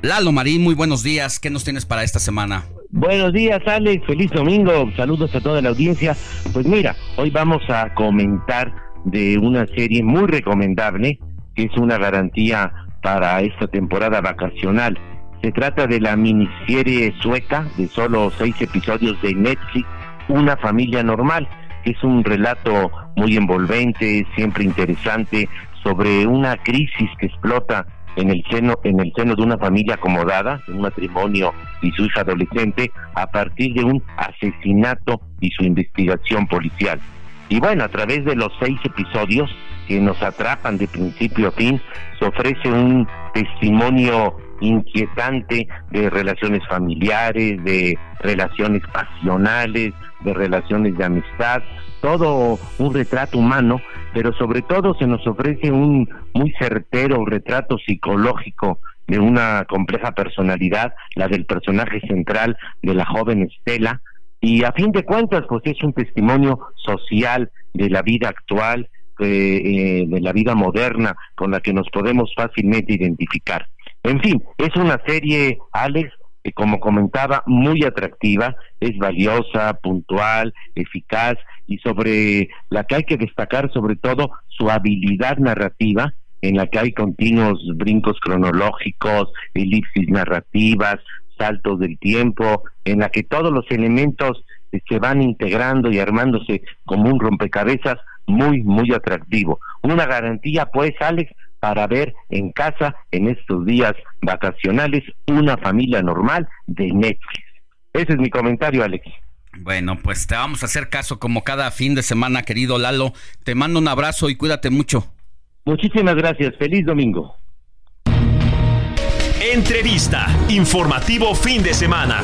Lalo Marín, muy buenos días. ¿Qué nos tienes para esta semana? Buenos días, Alex. Feliz domingo. Saludos a toda la audiencia. Pues mira, hoy vamos a comentar de una serie muy recomendable, que es una garantía para esta temporada vacacional. Se trata de la miniserie sueca de solo seis episodios de Netflix, Una familia normal, que es un relato muy envolvente, siempre interesante, sobre una crisis que explota en el seno en el seno de una familia acomodada, un matrimonio y su hija adolescente, a partir de un asesinato y su investigación policial. Y bueno, a través de los seis episodios que nos atrapan de principio a fin, se ofrece un testimonio inquietante de relaciones familiares, de relaciones pasionales, de relaciones de amistad, todo un retrato humano, pero sobre todo se nos ofrece un muy certero retrato psicológico de una compleja personalidad, la del personaje central de la joven Estela, y a fin de cuentas pues es un testimonio social de la vida actual, eh, eh, de la vida moderna con la que nos podemos fácilmente identificar. En fin, es una serie, Alex, que como comentaba, muy atractiva, es valiosa, puntual, eficaz y sobre la que hay que destacar sobre todo su habilidad narrativa, en la que hay continuos brincos cronológicos, elipsis narrativas, saltos del tiempo, en la que todos los elementos eh, se van integrando y armándose como un rompecabezas muy, muy atractivo. Una garantía, pues, Alex, para ver en casa en estos días vacacionales una familia normal de Netflix. Ese es mi comentario, Alex. Bueno, pues te vamos a hacer caso como cada fin de semana, querido Lalo. Te mando un abrazo y cuídate mucho. Muchísimas gracias. Feliz domingo. Entrevista. Informativo fin de semana.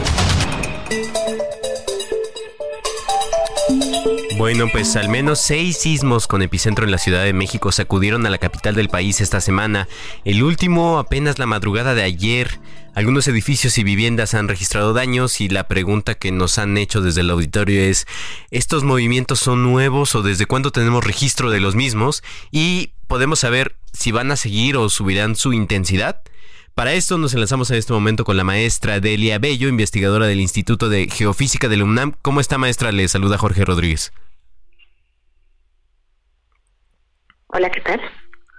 Bueno, pues al menos seis sismos con epicentro en la Ciudad de México sacudieron a la capital del país esta semana. El último apenas la madrugada de ayer. Algunos edificios y viviendas han registrado daños y la pregunta que nos han hecho desde el auditorio es, ¿estos movimientos son nuevos o desde cuándo tenemos registro de los mismos? Y podemos saber si van a seguir o subirán su intensidad. Para esto nos enlazamos en este momento con la maestra Delia Bello, investigadora del Instituto de Geofísica de la UNAM. ¿Cómo está maestra? Le saluda Jorge Rodríguez. Hola, ¿qué tal?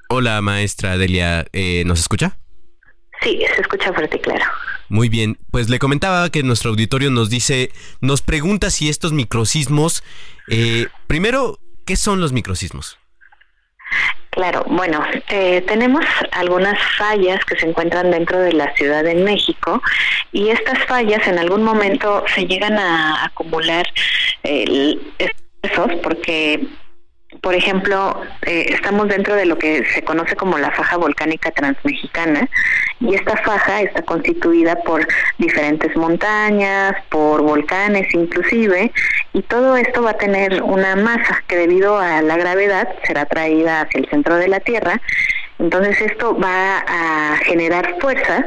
Hola maestra Delia, eh, ¿nos escucha? Sí, se escucha fuerte y claro. Muy bien, pues le comentaba que nuestro auditorio nos dice, nos pregunta si estos microsismos, eh, primero, ¿qué son los microsismos? Claro, bueno, eh, tenemos algunas fallas que se encuentran dentro de la Ciudad de México y estas fallas en algún momento se llegan a acumular eh, porque por ejemplo, eh, estamos dentro de lo que se conoce como la faja volcánica transmexicana y esta faja está constituida por diferentes montañas, por volcanes inclusive, y todo esto va a tener una masa que debido a la gravedad será traída hacia el centro de la Tierra. Entonces esto va a generar fuerzas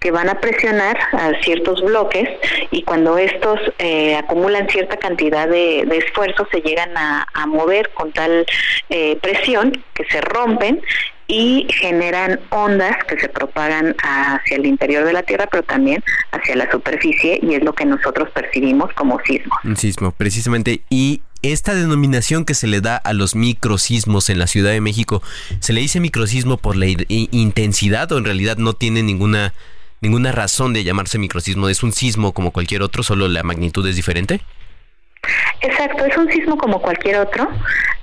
que van a presionar a ciertos bloques y cuando estos eh, acumulan cierta cantidad de, de esfuerzo se llegan a, mover con tal eh, presión que se rompen y generan ondas que se propagan hacia el interior de la Tierra, pero también hacia la superficie, y es lo que nosotros percibimos como sismos. Un sismo, precisamente. Y esta denominación que se le da a los microsismos en la Ciudad de México, ¿se le dice microsismo por la intensidad o en realidad no tiene ninguna, ninguna razón de llamarse microsismo? ¿Es un sismo como cualquier otro, solo la magnitud es diferente? Exacto, es un sismo como cualquier otro.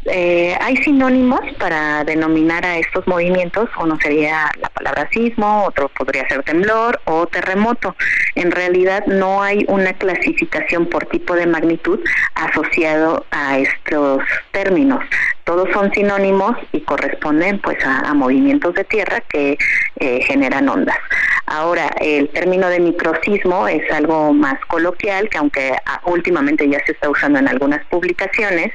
Eh, hay sinónimos para denominar a estos movimientos. Uno sería la palabra sismo, otro podría ser temblor o terremoto. En realidad no hay una clasificación por tipo de magnitud asociado a estos términos. todos son sinónimos y corresponden pues a, movimientos de tierra que eh, generan ondas. Ahora, el término de microsismo es algo más coloquial, que aunque ah, últimamente ya se está usando en algunas publicaciones,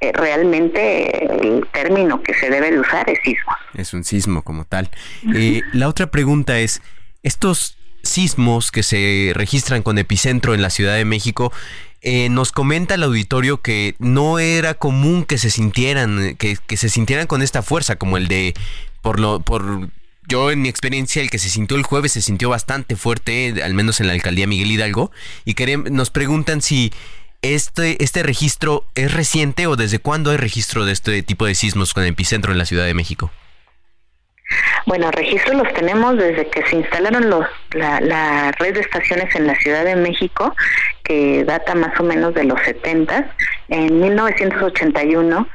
eh, realmente el término que se debe de usar es sismo. Es un sismo como tal. Eh, la otra pregunta es, estos sismos que se registran con epicentro en la Ciudad de México, eh, nos comenta el auditorio que no era común que se sintieran, que, que, se sintieran con esta fuerza, como el de, por lo, por yo en mi experiencia, el que se sintió el jueves se sintió bastante fuerte, al menos en la alcaldía Miguel Hidalgo, y nos preguntan si este, este registro es reciente o desde cuándo hay registro de este tipo de sismos con epicentro en la Ciudad de México. Bueno, registros los tenemos desde que se instalaron los, la, la, red de estaciones en la Ciudad de México, que data más o menos de los 70. En 1981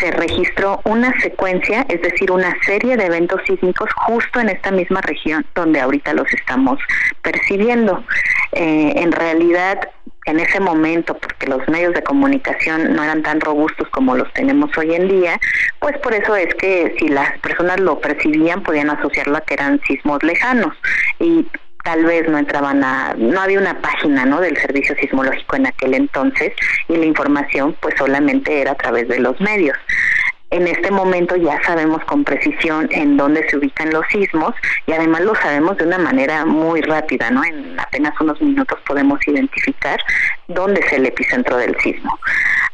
se registró una secuencia, es decir, una serie de eventos sísmicos justo en esta misma región donde ahorita los estamos percibiendo. Eh, en realidad, en ese momento, porque los medios de comunicación no eran tan robustos como los tenemos hoy en día, pues por eso es que si las personas lo percibían podían asociarlo a que eran sismos lejanos y tal vez no entraban a, no había una página ¿no? del servicio sismológico en aquel entonces y la información pues solamente era a través de los medios. En este momento ya sabemos con precisión en dónde se ubican los sismos y además lo sabemos de una manera muy rápida, ¿no? En apenas unos minutos podemos identificar dónde es el epicentro del sismo.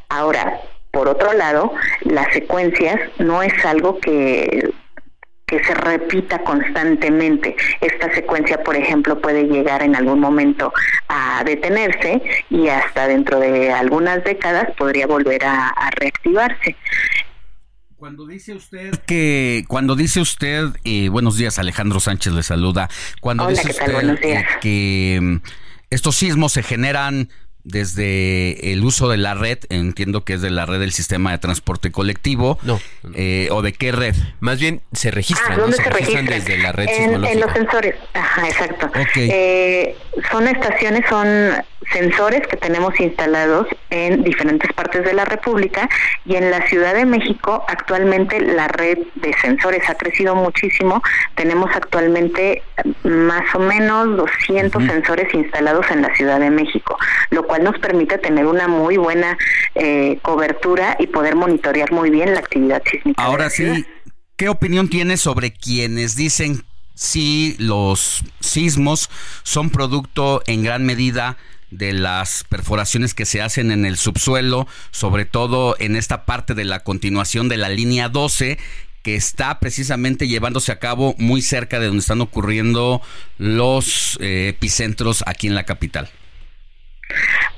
Ahora, por otro lado, las secuencias no es algo que que se repita constantemente. Esta secuencia, por ejemplo, puede llegar en algún momento a detenerse y hasta dentro de algunas décadas podría volver a, reactivarse. Cuando dice usted que, cuando dice usted, eh, buenos días, Alejandro Sánchez le saluda. Cuando dice usted que mm, estos sismos se generan desde el uso de la red, entiendo que es de la red del sistema de transporte colectivo. No. Eh, ¿O de qué red? Más bien se registran, ah, ¿dónde se, registran? desde la red en, en los sensores. Ajá, exacto. Eh, son estaciones, son sensores que tenemos instalados en diferentes partes de la República y en la Ciudad de México actualmente la red de sensores ha crecido muchísimo. Tenemos actualmente más o menos 200 sensores instalados en la Ciudad de México, lo cual nos permite tener una muy buena eh, cobertura y poder monitorear muy bien la actividad sísmica. Ahora sí, ¿qué opinión tienes sobre quienes dicen si los sismos son producto en gran medida de las perforaciones que se hacen en el subsuelo, sobre todo en esta parte de la continuación de la línea 12 que está precisamente llevándose a cabo muy cerca de donde están ocurriendo los eh, epicentros aquí en la capital.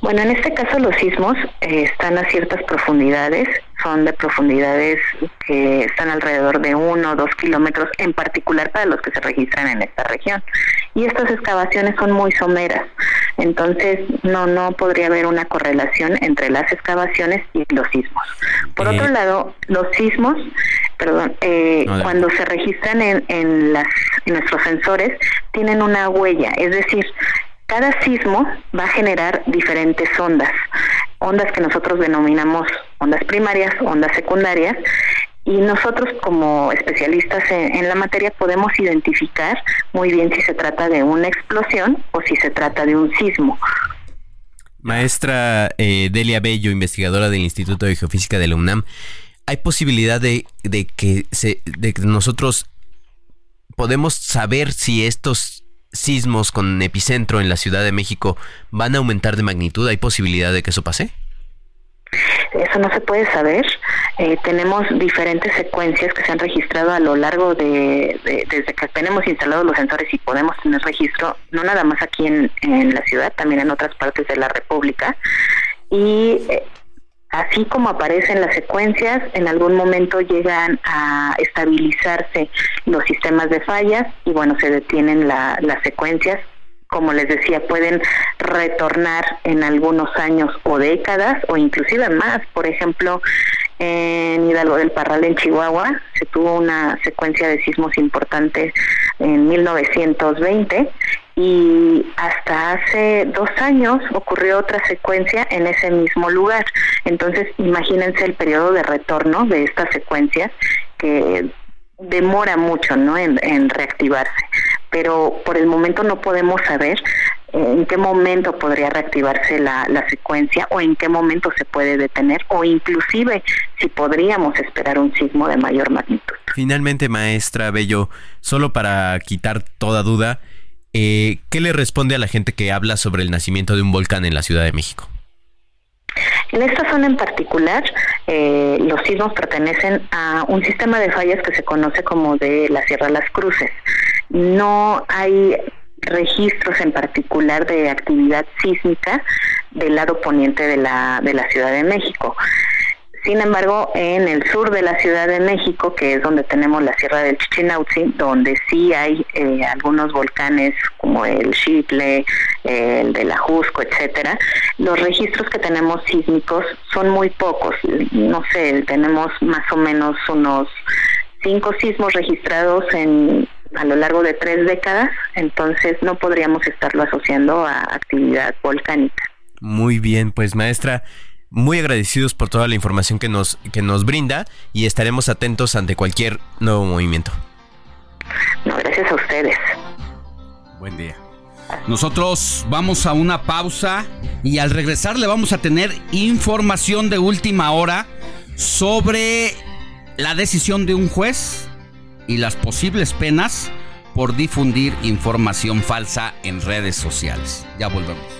Bueno, en este caso los sismos eh, están a ciertas profundidades, son de profundidades que están alrededor de uno o dos kilómetros, en particular para los que se registran en esta región. Y estas excavaciones son muy someras, entonces no no podría haber una correlación entre las excavaciones y los sismos. Por otro lado, los sismos, perdón, eh, cuando se registran en, en, las, en nuestros sensores, tienen una huella, es decir, cada sismo va a generar diferentes ondas, ondas que nosotros denominamos ondas primarias, ondas secundarias, y nosotros como especialistas en, la materia podemos identificar muy bien si se trata de una explosión o si se trata de un sismo. Maestra eh, Delia Bello, investigadora del Instituto de Geofísica de la UNAM, ¿hay posibilidad de, que, de que nosotros podemos saber si estos sismos con epicentro en la Ciudad de México van a aumentar de magnitud? ¿Hay posibilidad de que eso pase? Eso no se puede saber. Eh, tenemos diferentes secuencias que se han registrado a lo largo de, desde que tenemos instalados los sensores y podemos tener registro, no nada más aquí en, en la ciudad, también en otras partes de la República. Y eh, así como aparecen las secuencias, en algún momento llegan a estabilizarse los sistemas de fallas y bueno, se detienen las secuencias. Como les decía, pueden retornar en algunos años o décadas o inclusive más. Por ejemplo, en Hidalgo del Parral, en Chihuahua, se tuvo una secuencia de sismos importantes en 1920 y hasta hace dos años ocurrió otra secuencia en ese mismo lugar. Entonces, imagínense el periodo de retorno de estas secuencias que demora mucho ¿no? en, en reactivarse, pero por el momento no podemos saber en qué momento podría reactivarse la, la, secuencia o en qué momento se puede detener o inclusive si podríamos esperar un sismo de mayor magnitud. Finalmente, maestra Bello, solo para quitar toda duda, eh, ¿qué le responde a la gente que habla sobre el nacimiento de un volcán en la Ciudad de México? En esta zona en particular, eh, los sismos pertenecen a un sistema de fallas que se conoce como de la Sierra Las Cruces. No hay registros en particular de actividad sísmica del lado poniente de la, de la Ciudad de México. Sin embargo, en el sur de la Ciudad de México, que es donde tenemos la Sierra del Chichinautzin, donde sí hay eh, algunos volcanes como el Xitle, el de la Jusco, etcétera, los registros que tenemos sísmicos son muy pocos. No sé, tenemos más o menos unos cinco sismos registrados en a lo largo de tres décadas, entonces no podríamos estarlo asociando a actividad volcánica. Muy bien, pues maestra, muy agradecidos por toda la información que nos, que nos brinda y estaremos atentos ante cualquier nuevo movimiento. No, gracias a ustedes. Buen día. Nosotros vamos a una pausa y al regresar le vamos a tener información de última hora sobre la decisión de un juez y las posibles penas por difundir información falsa en redes sociales. Ya volvemos.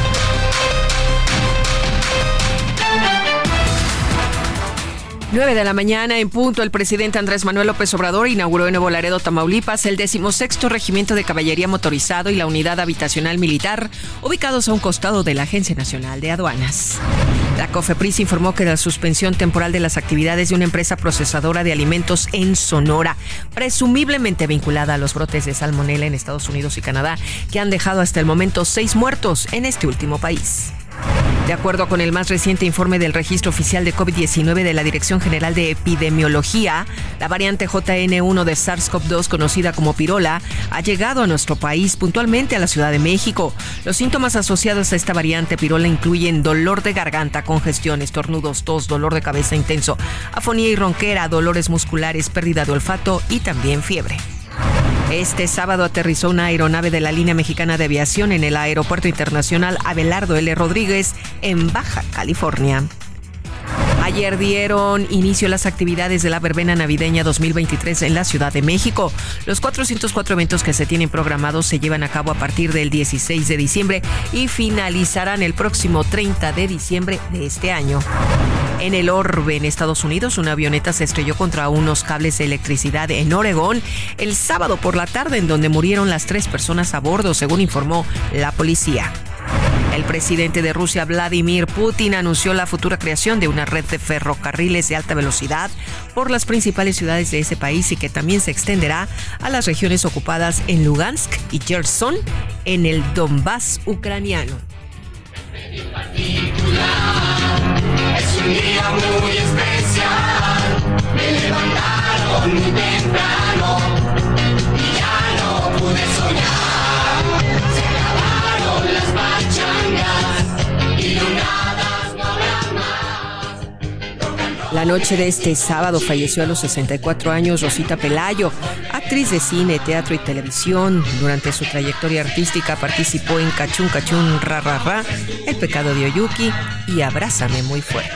9 de la mañana, en punto, el presidente Andrés Manuel López Obrador inauguró en Nuevo Laredo, Tamaulipas, el decimosexto Regimiento de Caballería Motorizado y la Unidad Habitacional Militar, ubicados a un costado de la Agencia Nacional de Aduanas. La COFEPRIS informó que la suspensión temporal de las actividades de una empresa procesadora de alimentos en Sonora, presumiblemente vinculada a los brotes de salmonela en Estados Unidos y Canadá, que han dejado hasta el momento seis muertos en este último país. De acuerdo con el más reciente informe del registro oficial de COVID-19 de la Dirección General de Epidemiología, la variante JN1 de SARS-CoV-2, conocida como pirola, ha llegado a nuestro país puntualmente a la Ciudad de México. Los síntomas asociados a esta variante pirola incluyen dolor de garganta, congestión, estornudos, tos, dolor de cabeza intenso, afonía y ronquera, dolores musculares, pérdida de olfato y también fiebre. Este sábado aterrizó una aeronave de la línea mexicana de aviación en el Aeropuerto Internacional Abelardo L. Rodríguez en Baja California. Ayer dieron inicio las actividades de la verbena navideña 2023 en la Ciudad de México. Los 404 eventos que se tienen programados se llevan a cabo a partir del 16 de diciembre y finalizarán el próximo 30 de diciembre de este año. En el Orbe, en Estados Unidos, una avioneta se estrelló contra unos cables de electricidad en Oregón el sábado por la tarde, en donde murieron las tres personas a bordo, según informó la policía. El presidente de Rusia, Vladimir Putin, anunció la futura creación de una red de ferrocarriles de alta velocidad por las principales ciudades de ese país y que también se extenderá a las regiones ocupadas en Lugansk y Gerson en el Donbass ucraniano. Es un día muy especial. Me levantaron muy temprano y ya no pude soñar. La noche de este sábado falleció a los 64 años Rosita Pelayo, actriz de cine, teatro y televisión. Durante su trayectoria artística participó en Cachún Cachún Ra Ra Ra, El pecado de Oyuki y Abrázame muy fuerte.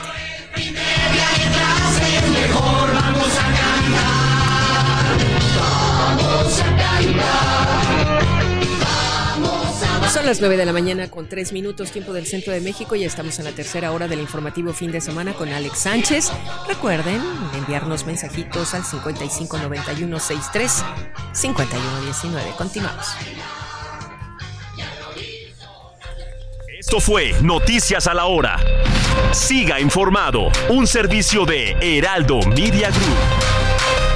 Son las 9 de la mañana con 3 minutos tiempo del centro de México y estamos en la tercera hora del informativo fin de semana con Alex Sánchez. Recuerden enviarnos mensajitos al 559163 5119. Continuamos. Esto fue Noticias a la Hora. Siga informado, un servicio de Heraldo Media Group.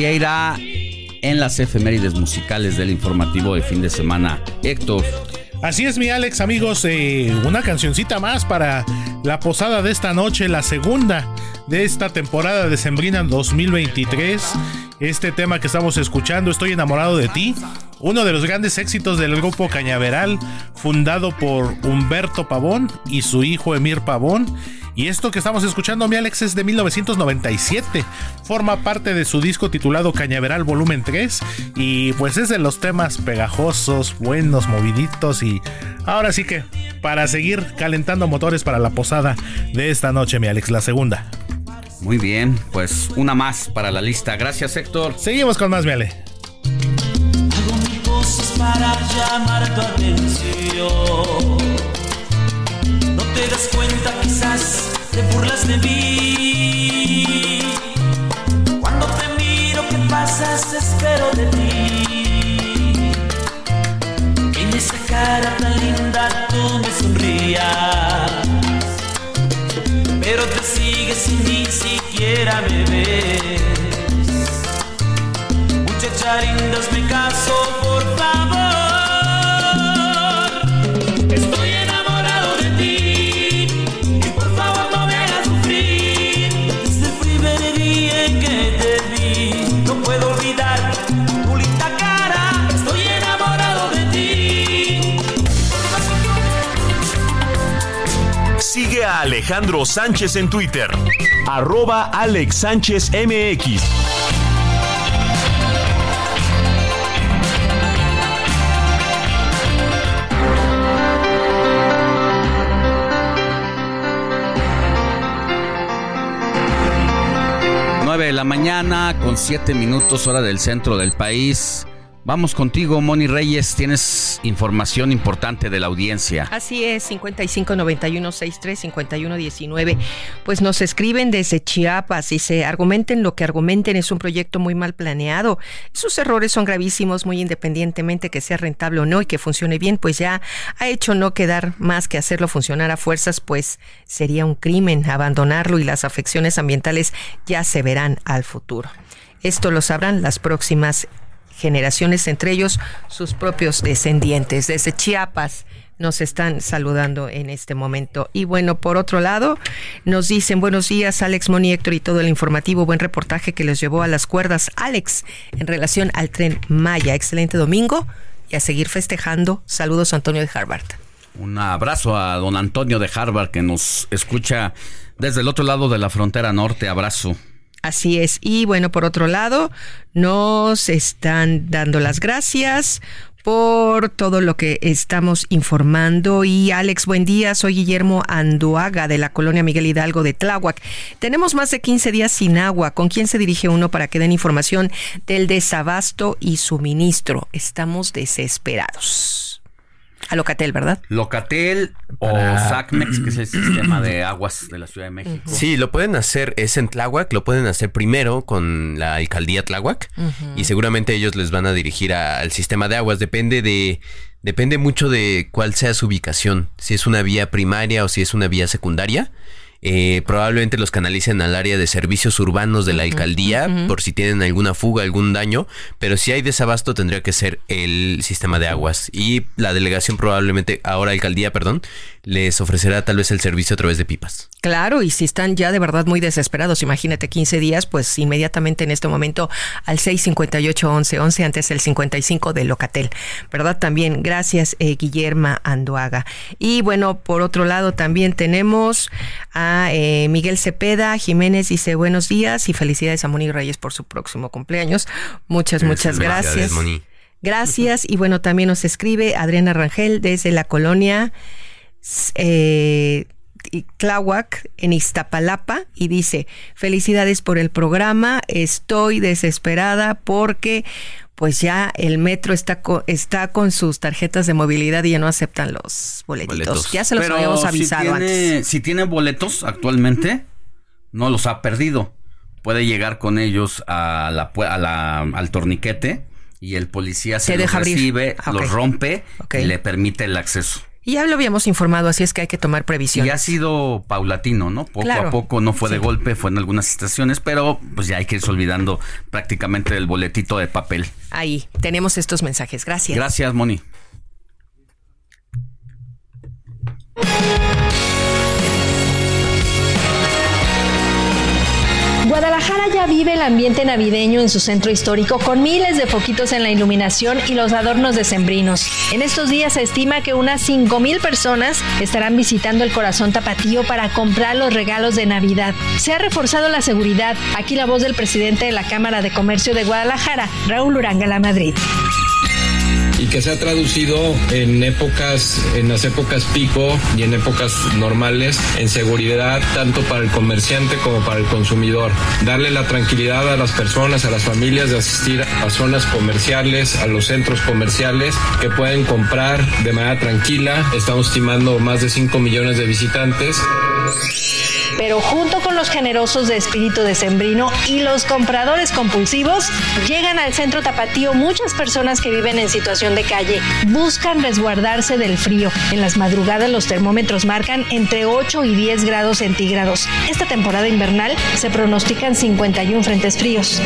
Vieira en las efemérides musicales del informativo de fin de semana. Héctor. Así es, mi Alex, amigos. Eh, una cancioncita más para la posada de esta noche, la segunda de esta temporada de Sembrina 2023. Este tema que estamos escuchando, Estoy enamorado de ti. Uno de los grandes éxitos del grupo Cañaveral, fundado por Humberto Pavón y su hijo Emir Pavón y esto que estamos escuchando, mi Alex, es de 1997. Forma parte de su disco titulado Cañaveral Volumen 3. Y pues es de los temas pegajosos, buenos, moviditos. Y ahora sí que para seguir calentando motores para la posada de esta noche, mi Alex, la segunda. Muy bien, pues una más para la lista. Gracias, Héctor. Seguimos con más, mi Ale. Hago para llamar tu atención te das cuenta quizás te burlas de mí. Espero de ti. En esa cara tan linda tú me sonrías. Pero te sigues y ni siquiera me ves. Muchacha linda, me caso, por favor. Alejandro Sánchez en Twitter. Arroba Alex Sánchez MX. Nueve de la mañana con siete minutos hora del centro del país. Vamos contigo, Moni Reyes. Tienes información importante de la audiencia. Así es, 5591635119. Pues nos escriben desde Chiapas y se argumenten lo que argumenten. Es un proyecto muy mal planeado. Sus errores son gravísimos, muy independientemente que sea rentable o no y que funcione bien, pues ya ha hecho no quedar más que hacerlo funcionar a fuerzas, pues sería un crimen abandonarlo y las afecciones ambientales ya se verán al futuro. Esto lo sabrán las próximas generaciones, entre ellos sus propios descendientes. Desde Chiapas nos están saludando en este momento. Y bueno, por otro lado, nos dicen buenos días, Alex Moni, Héctor y todo el informativo. Buen reportaje que les llevó a las cuerdas, Alex, en relación al tren Maya. Excelente domingo y a seguir festejando. Saludos, Antonio de Harvard. Un abrazo a don Antonio de Harvard que nos escucha desde el otro lado de la frontera norte. Abrazo. Así es. Y bueno, por otro lado, nos están dando las gracias por todo lo que estamos informando. Y Alex, buen día. Soy Guillermo Anduaga de la colonia Miguel Hidalgo de Tláhuac. Tenemos más de 15 días sin agua. ¿Con quién se dirige uno para que den información del desabasto y suministro? Estamos desesperados. A Locatel, ¿verdad? Locatel o SACMEX, que es el sistema de aguas de la Ciudad de México. Sí, lo pueden hacer, es en Tláhuac, lo pueden hacer primero con la alcaldía Tláhuac y seguramente ellos les van a dirigir al sistema de aguas. Depende de, depende mucho de cuál sea su ubicación, si es una vía primaria o si es una vía secundaria. Eh, probablemente los canalicen al área de servicios urbanos de la alcaldía por si tienen alguna fuga, algún daño, pero si hay desabasto tendría que ser el sistema de aguas y la delegación probablemente, ahora alcaldía, perdón, les ofrecerá tal vez el servicio a través de pipas. Claro, y si están ya de verdad muy desesperados, imagínate 15 días, pues inmediatamente en este momento al 658 11 11 antes el 55 de Locatel, ¿verdad? También gracias eh, Guillerma Anduaga. Y bueno, por otro lado también tenemos a eh, Miguel Cepeda Jiménez dice buenos días y felicidades a Moni Reyes por su próximo cumpleaños. Muchas, muchas gracias. Gracias. Y bueno, también nos escribe Adriana Rangel desde la colonia eh, Tláhuac en Iztapalapa y dice, felicidades por el programa, estoy desesperada porque pues ya el metro está con, está con sus tarjetas de movilidad y ya no aceptan los boletitos. Ya se los habíamos avisado si tiene, antes. Si tiene boletos actualmente, no los ha perdido. Puede llegar con ellos a la, a la, al torniquete y el policía se, los deja abrir. recibe, Ah, los rompe y le permite el acceso. Y ya lo habíamos informado, así es que hay que tomar Y previsiones. ha sido paulatino, ¿no? Poco Claro. a poco, no fue de Sí. golpe, fue en algunas estaciones, pero pues ya hay que irse olvidando prácticamente del boletito de papel. Ahí tenemos estos mensajes. Gracias. Gracias, Moni. Guadalajara ya vive el ambiente navideño en su centro histórico con miles de foquitos en la iluminación y los adornos decembrinos. En estos días se estima que unas 5.000 personas estarán visitando el corazón tapatío para comprar los regalos de Navidad. Se ha reforzado la seguridad. Aquí la voz del presidente de la Cámara de Comercio de Guadalajara, Raúl Urangala Madrid. Y que se ha traducido en épocas, en las épocas pico y en épocas normales en seguridad tanto para el comerciante como para el consumidor. Darle la tranquilidad a las personas, a las familias de asistir a zonas comerciales, a los centros comerciales que pueden comprar de manera tranquila. Estamos estimando más de 5 millones de visitantes. Pero junto con los generosos de espíritu decembrino y los compradores compulsivos, llegan al centro tapatío muchas personas que viven en situación de calle. Buscan resguardarse del frío. En las madrugadas los termómetros marcan entre 8 y 10 grados centígrados. Esta temporada invernal se pronostican 51 frentes fríos.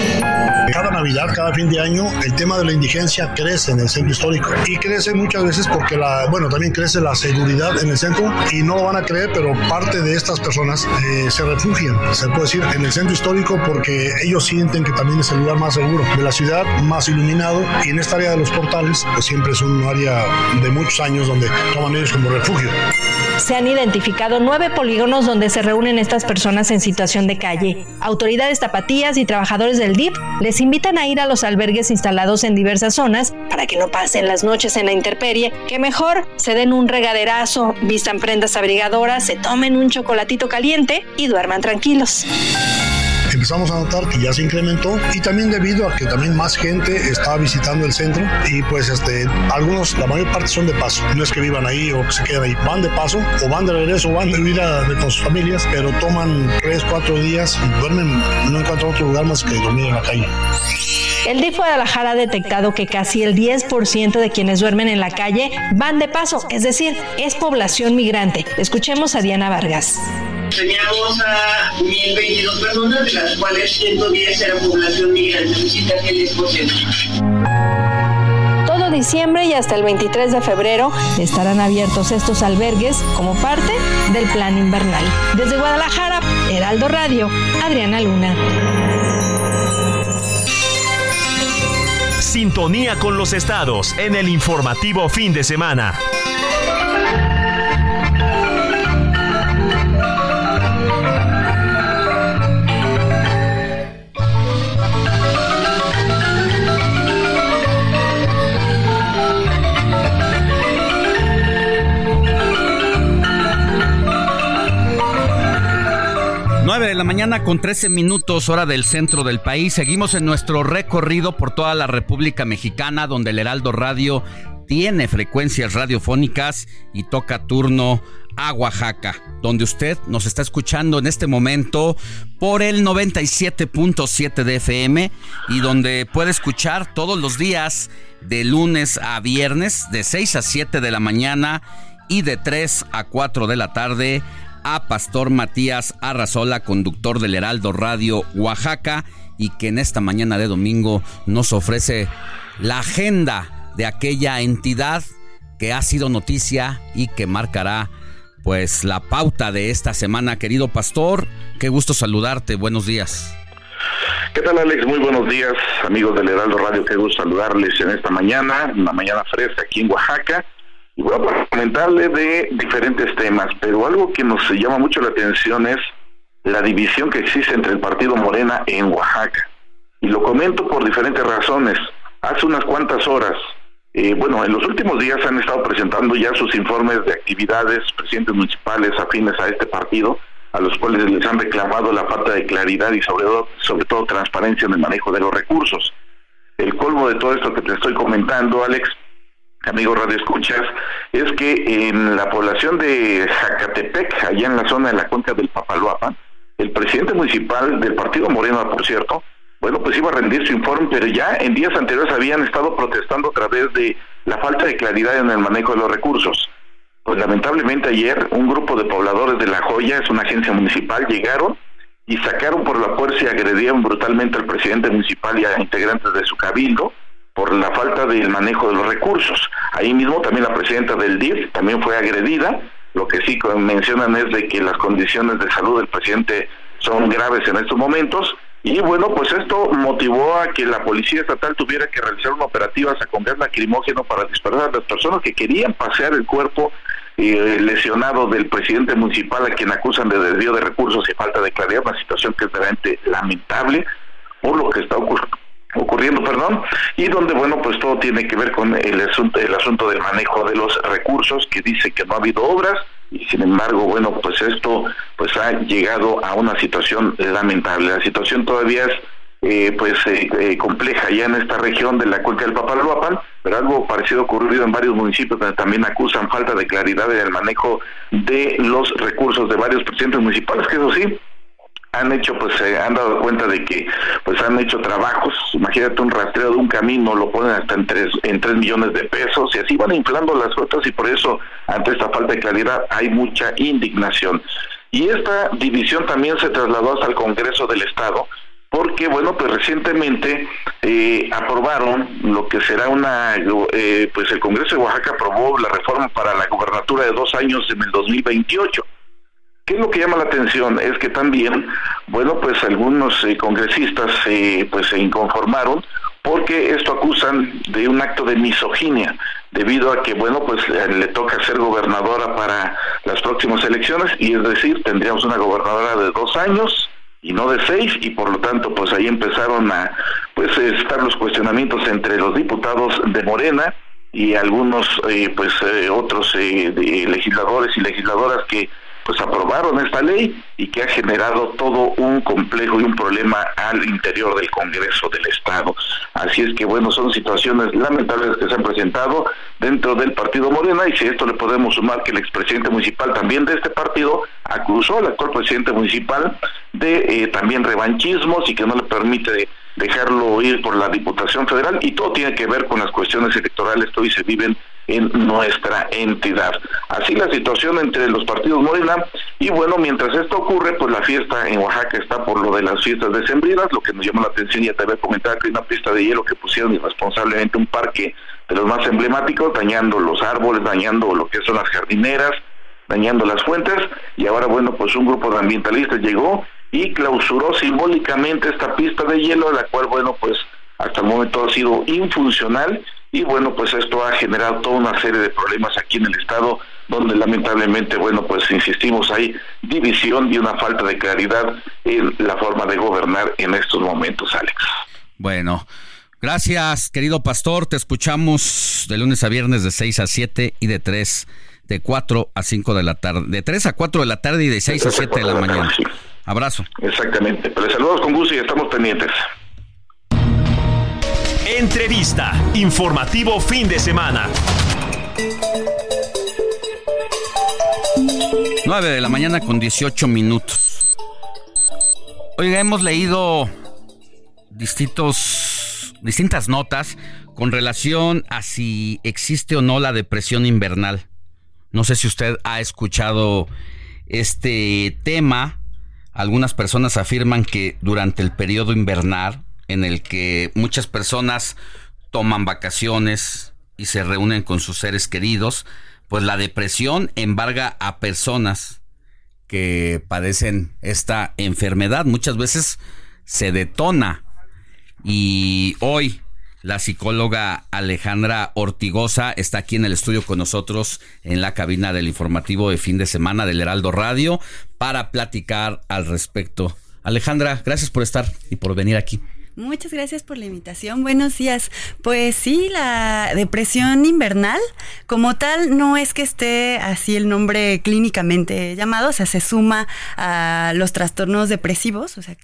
Cada Navidad, cada fin de año, el tema de la indigencia crece en el centro histórico y crece muchas veces porque la, bueno, también crece la seguridad en el centro y no lo van a creer, pero parte de estas personas eh, se refugian, se puede decir, en el centro histórico porque ellos sienten que también es el lugar más seguro de la ciudad, más iluminado y en esta área de los portales, pues siempre es un área de muchos años donde toman ellos como refugio. Se han identificado nueve polígonos donde se reúnen estas personas en situación de calle. Autoridades tapatías y trabajadores del DIP les invitan a ir a los albergues instalados en diversas zonas para que no pasen las noches en la intemperie, que mejor se den un regaderazo, vistan prendas abrigadoras, se tomen un chocolatito caliente y duerman tranquilos. empezamos a notar que ya se incrementó y también debido a que también más gente está visitando el centro y pues este algunos la mayor parte son de paso no es que vivan ahí o que se queden ahí van de paso o van de regreso o van de vida de- con sus familias pero toman tres cuatro días y duermen no encuentran otro lugar más que dormir en la calle El DIF Guadalajara ha detectado que casi el 10% de quienes duermen en la calle van de paso, es decir, es población migrante. Escuchemos a Diana Vargas. Teníamos a 1.022 personas, de las cuales 110 eran población migrante. Visita que les Todo diciembre y hasta el 23 de febrero estarán abiertos estos albergues como parte del plan invernal. Desde Guadalajara, Heraldo Radio, Adriana Luna. Sintonía con los estados en el informativo fin de semana. 9 de la mañana con 13 minutos hora del centro del país. Seguimos en nuestro recorrido por toda la República Mexicana donde el Heraldo Radio tiene frecuencias radiofónicas y toca turno a Oaxaca, donde usted nos está escuchando en este momento por el 97.7 de FM y donde puede escuchar todos los días de lunes a viernes de 6 a 7 de la mañana y de 3 a 4 de la tarde a Pastor Matías Arrazola, conductor del Heraldo Radio Oaxaca, y que en esta mañana de domingo nos ofrece la agenda de aquella entidad que ha sido noticia y que marcará pues la pauta de esta semana. Querido Pastor, qué gusto saludarte, buenos días. ¿Qué tal Alex? Muy buenos días, amigos del Heraldo Radio, qué gusto saludarles en esta mañana, una mañana fresca aquí en Oaxaca. Y voy a comentarle de diferentes temas, pero algo que nos llama mucho la atención es la división que existe entre el partido Morena en Oaxaca. Y lo comento por diferentes razones. Hace unas cuantas horas, eh, bueno, en los últimos días han estado presentando ya sus informes de actividades, presidentes municipales afines a este partido, a los cuales les han reclamado la falta de claridad y sobre todo, sobre todo transparencia en el manejo de los recursos. El colmo de todo esto que te estoy comentando, Alex, amigos Radio Escuchas, es que en la población de Zacatepec, allá en la zona de la cuenca del Papaloapa, el presidente municipal del Partido Moreno, por cierto, bueno, pues iba a rendir su informe, pero ya en días anteriores habían estado protestando a través de la falta de claridad en el manejo de los recursos. Pues lamentablemente ayer un grupo de pobladores de La Joya, es una agencia municipal, llegaron y sacaron por la fuerza y agredieron brutalmente al presidente municipal y a integrantes de su cabildo, por la falta del manejo de los recursos. Ahí mismo también la presidenta del DIF también fue agredida. Lo que sí mencionan es de que las condiciones de salud del presidente son graves en estos momentos. Y bueno, pues esto motivó a que la policía estatal tuviera que realizar una operativa con gas lacrimógeno para dispersar a las personas que querían pasear el cuerpo eh, lesionado del presidente municipal a quien acusan de desvío de recursos y falta de claridad, una situación que es realmente lamentable por lo que está ocurriendo ocurriendo, perdón, y donde, bueno, pues todo tiene que ver con el asunto, el asunto del manejo de los recursos, que dice que no ha habido obras, y sin embargo, bueno, pues esto pues ha llegado a una situación lamentable. La situación todavía es eh, pues eh, eh, compleja ya en esta región de la cuenca del Papaloapan, pero algo parecido ha ocurrido en varios municipios donde también acusan falta de claridad en el manejo de los recursos de varios presidentes municipales, que eso sí, han hecho, pues se han dado cuenta de que pues han hecho trabajos, imagínate un rastreo de un camino, lo ponen hasta en tres, en tres millones de pesos y así van inflando las cuotas y por eso ante esta falta de claridad hay mucha indignación. Y esta división también se trasladó hasta el Congreso del Estado, porque bueno pues recientemente eh, aprobaron lo que será una eh, pues el Congreso de Oaxaca aprobó la reforma para la gobernatura de dos años en el 2028 ¿Qué es lo que llama la atención? Es que también, bueno, pues algunos eh, congresistas eh, pues se inconformaron porque esto acusan de un acto de misoginia, debido a que, bueno, pues eh, le toca ser gobernadora para las próximas elecciones, y es decir, tendríamos una gobernadora de dos años y no de seis, y por lo tanto, pues ahí empezaron a pues estar los cuestionamientos entre los diputados de Morena y algunos pues otros legisladores y legisladoras que pues aprobaron esta ley y que ha generado todo un complejo y un problema al interior del Congreso del Estado. Así es que bueno, son situaciones lamentables que se han presentado dentro del partido Morena y si esto le podemos sumar que el expresidente municipal también de este partido acusó al actual presidente municipal de eh, también revanchismos y que no le permite dejarlo ir por la Diputación Federal y todo tiene que ver con las cuestiones electorales que hoy se viven en nuestra entidad. Así la situación entre los partidos Morena y bueno, mientras esto ocurre, pues la fiesta en Oaxaca está por lo de las fiestas decembrinas, lo que nos llama la atención y te había comentado que hay una pista de hielo que pusieron irresponsablemente un parque de los más emblemáticos, dañando los árboles, dañando lo que son las jardineras, dañando las fuentes y ahora bueno, pues un grupo de ambientalistas llegó y clausuró simbólicamente esta pista de hielo, la cual bueno, pues hasta el momento ha sido infuncional y bueno, pues esto ha generado toda una serie de problemas aquí en el estado donde lamentablemente, bueno, pues insistimos, hay división y una falta de claridad en la forma de gobernar en estos momentos, Alex. Bueno, gracias, querido pastor, te escuchamos de lunes a viernes de 6 a 7 y de 3 de 4 a 5 de la tarde, de 3 a 4 de la tarde y de 6 a 7 de la mañana. Abrazo. Exactamente. Pues saludos con gusto y estamos pendientes. Entrevista. Informativo fin de semana. 9 de la mañana con 18 minutos. Oiga, hemos leído distintos, distintas notas con relación a si existe o no la depresión invernal. No sé si usted ha escuchado este tema. Algunas personas afirman que durante el periodo invernal, en el que muchas personas toman vacaciones y se reúnen con sus seres queridos, pues la depresión embarga a personas que padecen esta enfermedad. Muchas veces se detona. Y hoy la psicóloga Alejandra Ortigosa está aquí en el estudio con nosotros en la cabina del informativo de fin de semana del Heraldo Radio para platicar al respecto. Alejandra, gracias por estar y por venir aquí. Muchas gracias por la invitación. Buenos días. Pues sí, la depresión invernal, como tal, no es que esté así el nombre clínicamente llamado, o sea, se suma a los trastornos depresivos, o sea,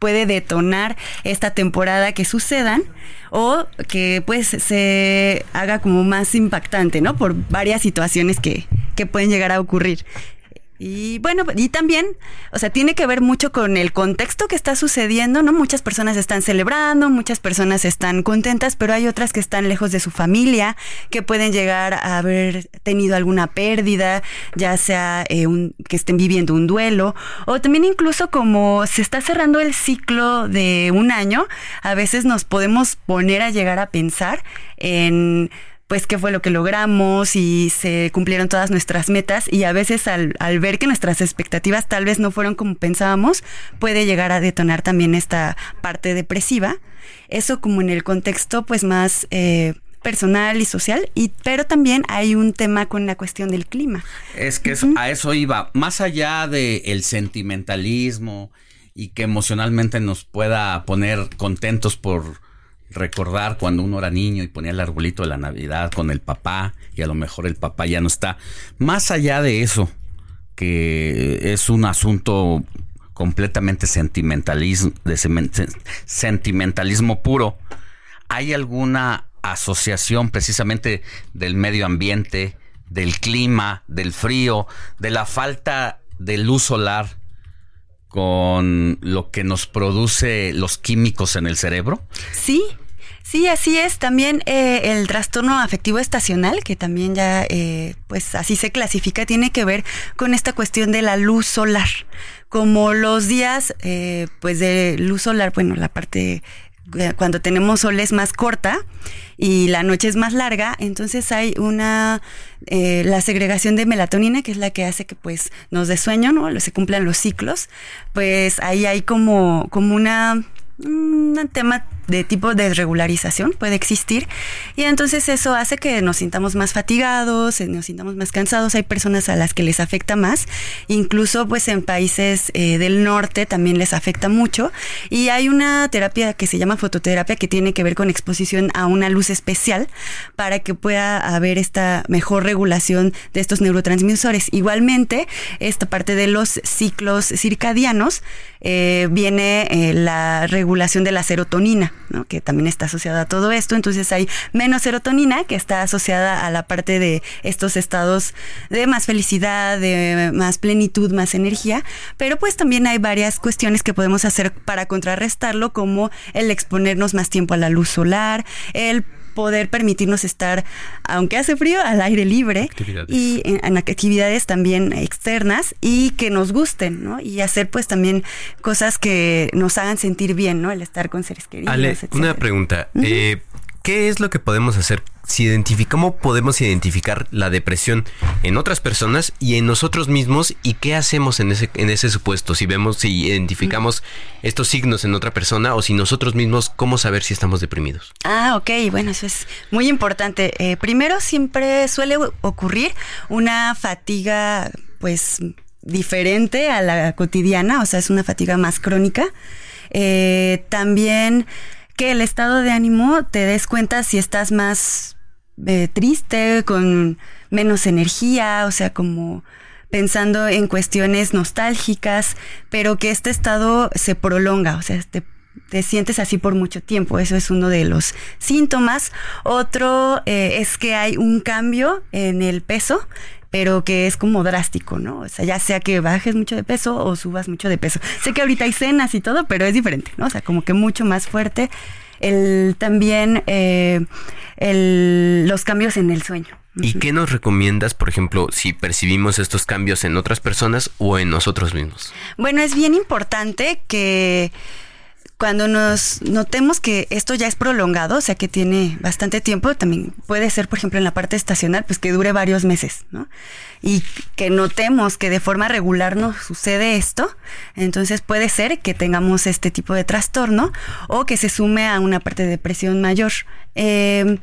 puede detonar esta temporada que sucedan o que pues se haga como más impactante, ¿no? Por varias situaciones que, que pueden llegar a ocurrir. Y bueno, y también, o sea, tiene que ver mucho con el contexto que está sucediendo, ¿no? Muchas personas están celebrando, muchas personas están contentas, pero hay otras que están lejos de su familia, que pueden llegar a haber tenido alguna pérdida, ya sea eh, un, que estén viviendo un duelo, o también incluso como se está cerrando el ciclo de un año, a veces nos podemos poner a llegar a pensar en pues qué fue lo que logramos y se cumplieron todas nuestras metas y a veces al, ver que nuestras expectativas tal vez no fueron como pensábamos, puede llegar a detonar también esta parte depresiva. Eso como en el contexto pues más... Eh, personal y social, y, pero también hay un tema con la cuestión del clima. Es que a eso iba, más allá del el sentimentalismo y que emocionalmente nos pueda poner contentos por recordar cuando uno era niño y ponía el arbolito de la Navidad con el papá y a lo mejor el papá ya no está. Más allá de eso, que es un asunto completamente sentimentalismo, sentimentalismo puro, ¿hay alguna asociación precisamente del medio ambiente, del clima, del frío, de la falta de luz solar con lo que nos produce los químicos en el cerebro? Sí, Sí, así es. También eh, el trastorno afectivo estacional, que también ya, eh, pues así se clasifica, tiene que ver con esta cuestión de la luz solar. Como los días, eh, pues de luz solar, bueno, la parte cuando tenemos sol es más corta y la noche es más larga, entonces hay una la segregación de melatonina que es la que hace que pues nos dé sueño, ¿no? Se cumplan los ciclos, pues ahí hay como como una un tema de tipo de regularización puede existir. Y entonces eso hace que nos sintamos más fatigados, nos sintamos más cansados, hay personas a las que les afecta más, incluso pues en países eh, del norte también les afecta mucho. Y hay una terapia que se llama fototerapia que tiene que ver con exposición a una luz especial para que pueda haber esta mejor regulación de estos neurotransmisores. Igualmente, esta parte de los ciclos circadianos eh, viene eh, la regulación de la serotonina, que también está asociada a todo esto. Entonces hay menos serotonina que está asociada a la parte de estos estados de más felicidad, de más plenitud, más energía. Pero pues también hay varias cuestiones que podemos hacer para contrarrestarlo, como el exponernos más tiempo a la luz solar, el poder permitirnos estar, aunque hace frío, al aire libre y en, actividades también externas y que nos gusten, ¿no? Y hacer pues también cosas que nos hagan sentir bien, ¿no? El estar con seres queridos. Ale, una pregunta. eh, ¿Qué es lo que podemos hacer? Si identificamos, podemos identificar la depresión en otras personas y en nosotros mismos y qué hacemos en ese, en ese supuesto. Si vemos, si identificamos estos signos en otra persona o si nosotros mismos, ¿cómo saber si estamos deprimidos? Ah, ok, bueno, eso es muy importante. Eh, primero siempre suele ocurrir una fatiga, pues, diferente a la cotidiana, o sea, es una fatiga más crónica. Eh, también que el estado de ánimo te des cuenta si estás más eh, triste, con menos energía, o sea, como pensando en cuestiones nostálgicas, pero que este estado se prolonga, o sea, te, te sientes así por mucho tiempo, eso es uno de los síntomas. Otro eh, es que hay un cambio en el peso, pero que es como drástico, ¿no? O sea, ya sea que bajes mucho de peso o subas mucho de peso. Sé que ahorita hay cenas y todo, pero es diferente, ¿no? O sea, como que mucho más fuerte. El, también eh, el, los cambios en el sueño. ¿Y qué nos recomiendas, por ejemplo, si percibimos estos cambios en otras personas o en nosotros mismos? Bueno, es bien importante que cuando nos notemos que esto ya es prolongado, o sea que tiene bastante tiempo, también puede ser, por ejemplo, en la parte estacional, pues que dure varios meses, ¿no? Y que notemos que de forma regular nos sucede esto, entonces puede ser que tengamos este tipo de trastorno o que se sume a una parte de depresión mayor. Eh,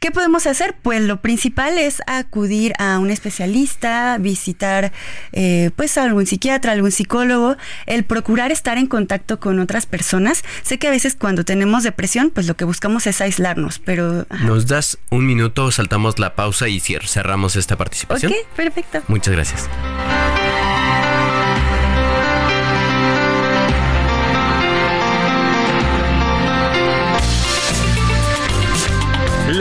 ¿Qué podemos hacer? Pues lo principal es acudir a un especialista, visitar eh, pues a algún psiquiatra, algún psicólogo, el procurar estar en contacto con otras personas. Sé que a veces cuando tenemos depresión, pues lo que buscamos es aislarnos, pero... Nos das un minuto, saltamos la pausa y cerramos esta participación. Ok, perfecto. Muchas gracias.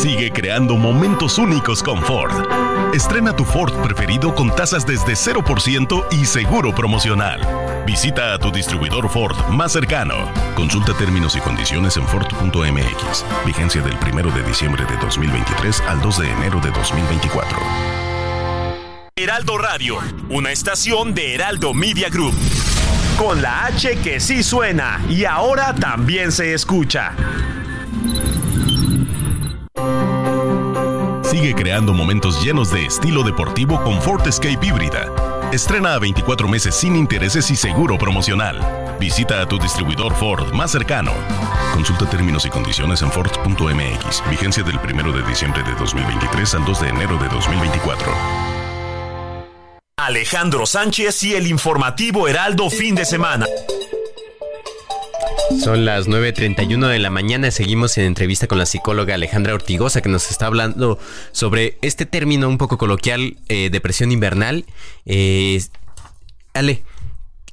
Sigue creando momentos únicos con Ford. Estrena tu Ford preferido con tasas desde 0% y seguro promocional. Visita a tu distribuidor Ford más cercano. Consulta términos y condiciones en Ford.mx. Vigencia del 1 de diciembre de 2023 al 2 de enero de 2024. Heraldo Radio, una estación de Heraldo Media Group. Con la H que sí suena y ahora también se escucha. Sigue creando momentos llenos de estilo deportivo con Ford Escape híbrida. Estrena a 24 meses sin intereses y seguro promocional. Visita a tu distribuidor Ford más cercano. Consulta términos y condiciones en Ford.mx. Vigencia del 1 de diciembre de 2023 al 2 de enero de 2024. Alejandro Sánchez y el informativo Heraldo Fin de Semana. Son las 9.31 de la mañana. Seguimos en entrevista con la psicóloga Alejandra Ortigosa que nos está hablando sobre este término un poco coloquial, eh, depresión invernal. Eh, Ale,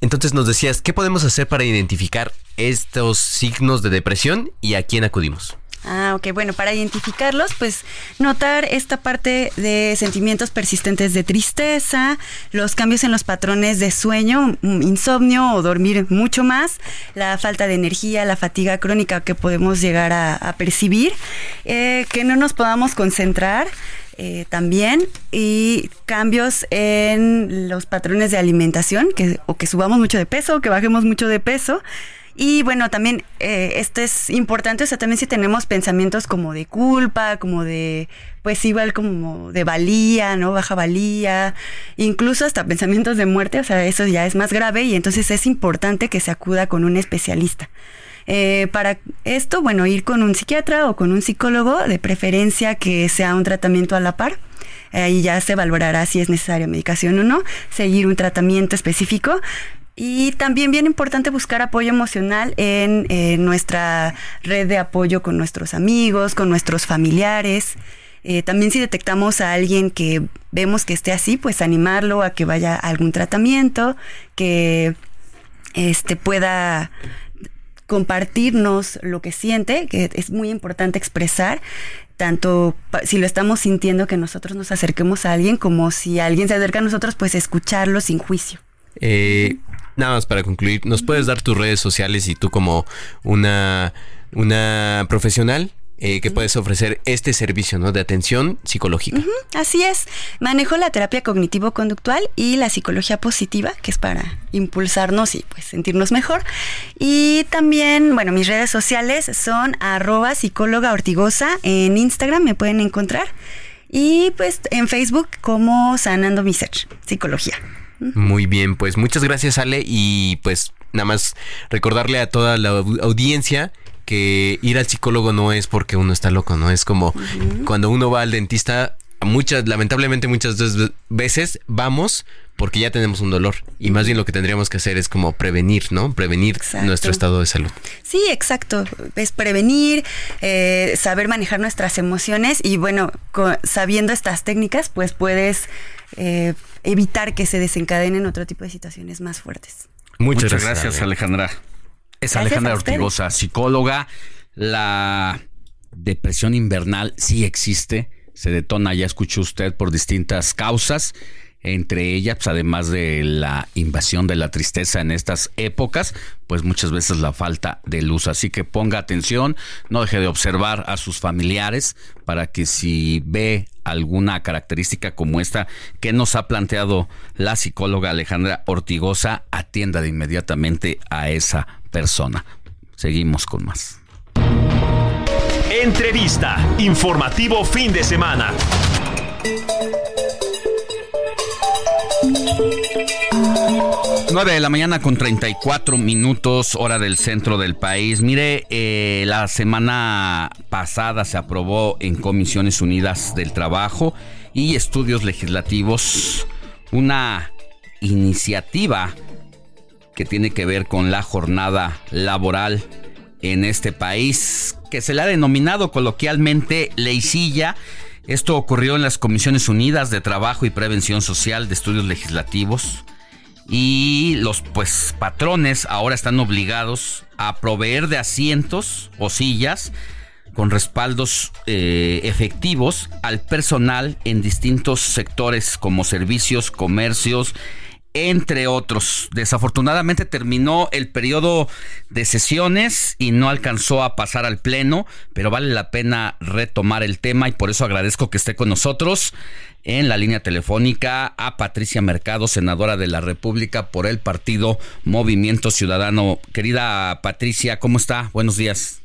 entonces nos decías, ¿qué podemos hacer para identificar estos signos de depresión y a quién acudimos? Ah, ok, bueno, para identificarlos, pues notar esta parte de sentimientos persistentes de tristeza, los cambios en los patrones de sueño, mm, insomnio o dormir mucho más, la falta de energía, la fatiga crónica que podemos llegar a, percibir, eh, que no nos podamos concentrar. Eh, también y cambios en los patrones de alimentación que, o que subamos mucho de peso o que bajemos mucho de peso y bueno, también eh, esto es importante, o sea, también si tenemos pensamientos como de culpa, como de, pues igual como de valía, ¿no? Baja valía, incluso hasta pensamientos de muerte, o sea, eso ya es más grave y entonces es importante que se acuda con un especialista. Eh, para esto, bueno, ir con un psiquiatra o con un psicólogo, de preferencia que sea un tratamiento a la par. Ahí ya se valorará si es necesaria medicación o no, seguir un tratamiento específico, Y también bien importante buscar apoyo emocional en, nuestra red de apoyo con nuestros amigos, con nuestros familiares. Eh, también si detectamos a alguien que vemos que esté así, pues animarlo a que vaya a algún tratamiento, que este, pueda compartirnos lo que siente, que es muy importante expresar, tanto si lo estamos sintiendo que nosotros nos acerquemos a alguien, como si alguien se acerca a nosotros, pues escucharlo sin juicio. Eh, nada más para concluir, ¿nos puedes dar tus redes sociales y tú como una, una profesional eh, que puedes ofrecer este servicio ¿no? de atención psicológica. así es. Manejo la terapia cognitivo-conductual y la psicología positiva, que es para impulsarnos y pues sentirnos mejor. Y también, bueno, mis redes sociales son arroba psicóloga en Instagram, me pueden encontrar. Y pues en Facebook como Sanando Mi Psicología. Muy bien, pues muchas gracias Ale y pues nada más recordarle a toda la audiencia que ir al psicólogo no es porque uno está loco, ¿no? Es como cuando uno va al dentista, muchas, lamentablemente muchas veces vamos porque ya tenemos un dolor y más bien lo que tendríamos que hacer es como prevenir, ¿no? Prevenir nuestro estado de salud. Sí, exacto. Es prevenir, eh, saber manejar nuestras emociones y bueno, sabiendo estas técnicas, pues puedes eh, evitar que se desencadenen otro tipo de situaciones más fuertes. Muchas, gracias, Alejandra. Es Alejandra Ortigosa, psicóloga. La depresión invernal sí existe, se detona, ya escuchó usted, por distintas causas entre ellas, pues, además de la invasión de la tristeza en estas épocas, pues muchas veces la falta de luz. Así que ponga atención, no deje de observar a sus familiares para que si ve alguna característica como esta que nos ha planteado la psicóloga Alejandra Ortigosa, atienda de inmediatamente a esa persona. Seguimos con más. Entrevista, informativo fin de semana. 9 de la mañana con 34 minutos, hora del centro del país. Mire, eh, la semana pasada se aprobó en Comisiones Unidas del Trabajo y Estudios Legislativos una iniciativa que tiene que ver con la jornada laboral en este país, que se le ha denominado coloquialmente Leicilla esto ocurrió en las Comisiones Unidas de Trabajo y Prevención Social de Estudios Legislativos y los pues patrones ahora están obligados a proveer de asientos o sillas con respaldos eh, efectivos al personal en distintos sectores como servicios, comercios, entre otros. Desafortunadamente terminó el periodo de sesiones y no alcanzó a pasar al Pleno, pero vale la pena retomar el tema y por eso agradezco que esté con nosotros en la línea telefónica a Patricia Mercado, senadora de la República por el partido Movimiento Ciudadano. Querida Patricia, ¿cómo está? Buenos días.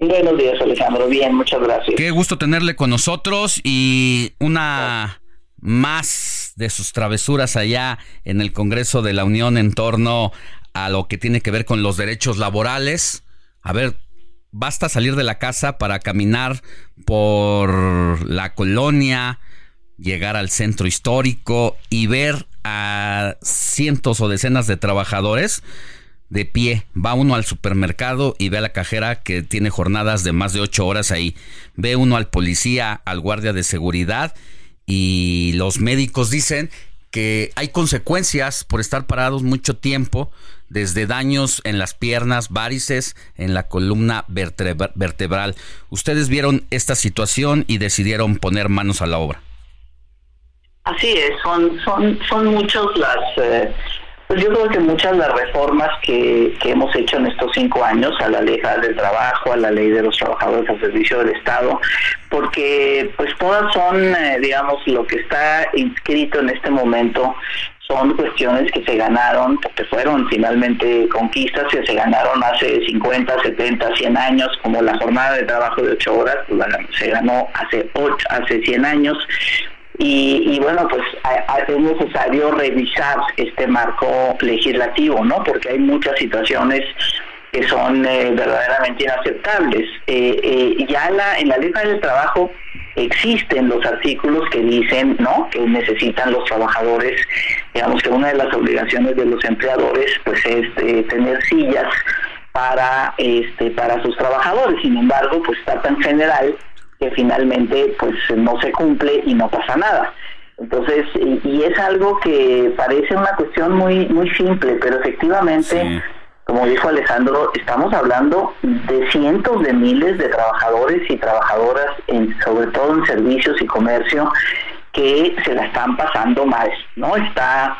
Buenos días, Alejandro. Bien, muchas gracias. Qué gusto tenerle con nosotros y una más de sus travesuras allá en el Congreso de la Unión en torno a lo que tiene que ver con los derechos laborales. A ver, basta salir de la casa para caminar por la colonia, llegar al centro histórico y ver a cientos o decenas de trabajadores de pie. Va uno al supermercado y ve a la cajera que tiene jornadas de más de ocho horas ahí. Ve uno al policía, al guardia de seguridad y los médicos dicen que hay consecuencias por estar parados mucho tiempo, desde daños en las piernas, varices en la columna vertebral. Ustedes vieron esta situación y decidieron poner manos a la obra. Así es, son son son muchos las eh, pues yo creo que muchas de las reformas que, que hemos hecho en estos cinco años a la ley del trabajo, a la ley de los trabajadores al servicio del Estado, porque pues todas son, eh, digamos, lo que está inscrito en este momento son cuestiones que se ganaron, que fueron finalmente conquistas que se ganaron hace 50, 70, 100 años, como la jornada de trabajo de ocho horas, pues, se ganó hace ocho, hace 100 años, y, bueno, pues es necesario revisar este marco legislativo, ¿no? Porque hay muchas situaciones que son eh, verdaderamente inaceptables. Eh, eh, ya la, en la ley del trabajo existen los artículos que dicen, ¿no? Que necesitan los trabajadores, digamos que una de las obligaciones de los empleadores, pues es eh, tener sillas para este para sus trabajadores. Sin embargo, pues está tan general que finalmente pues no se cumple y no pasa nada. Entonces, y, es algo que parece una cuestión muy muy simple, pero efectivamente, como dijo Alejandro, estamos hablando de cientos de miles de trabajadores y trabajadoras, en, sobre todo en servicios y comercio, que se la están pasando mal, ¿no? Está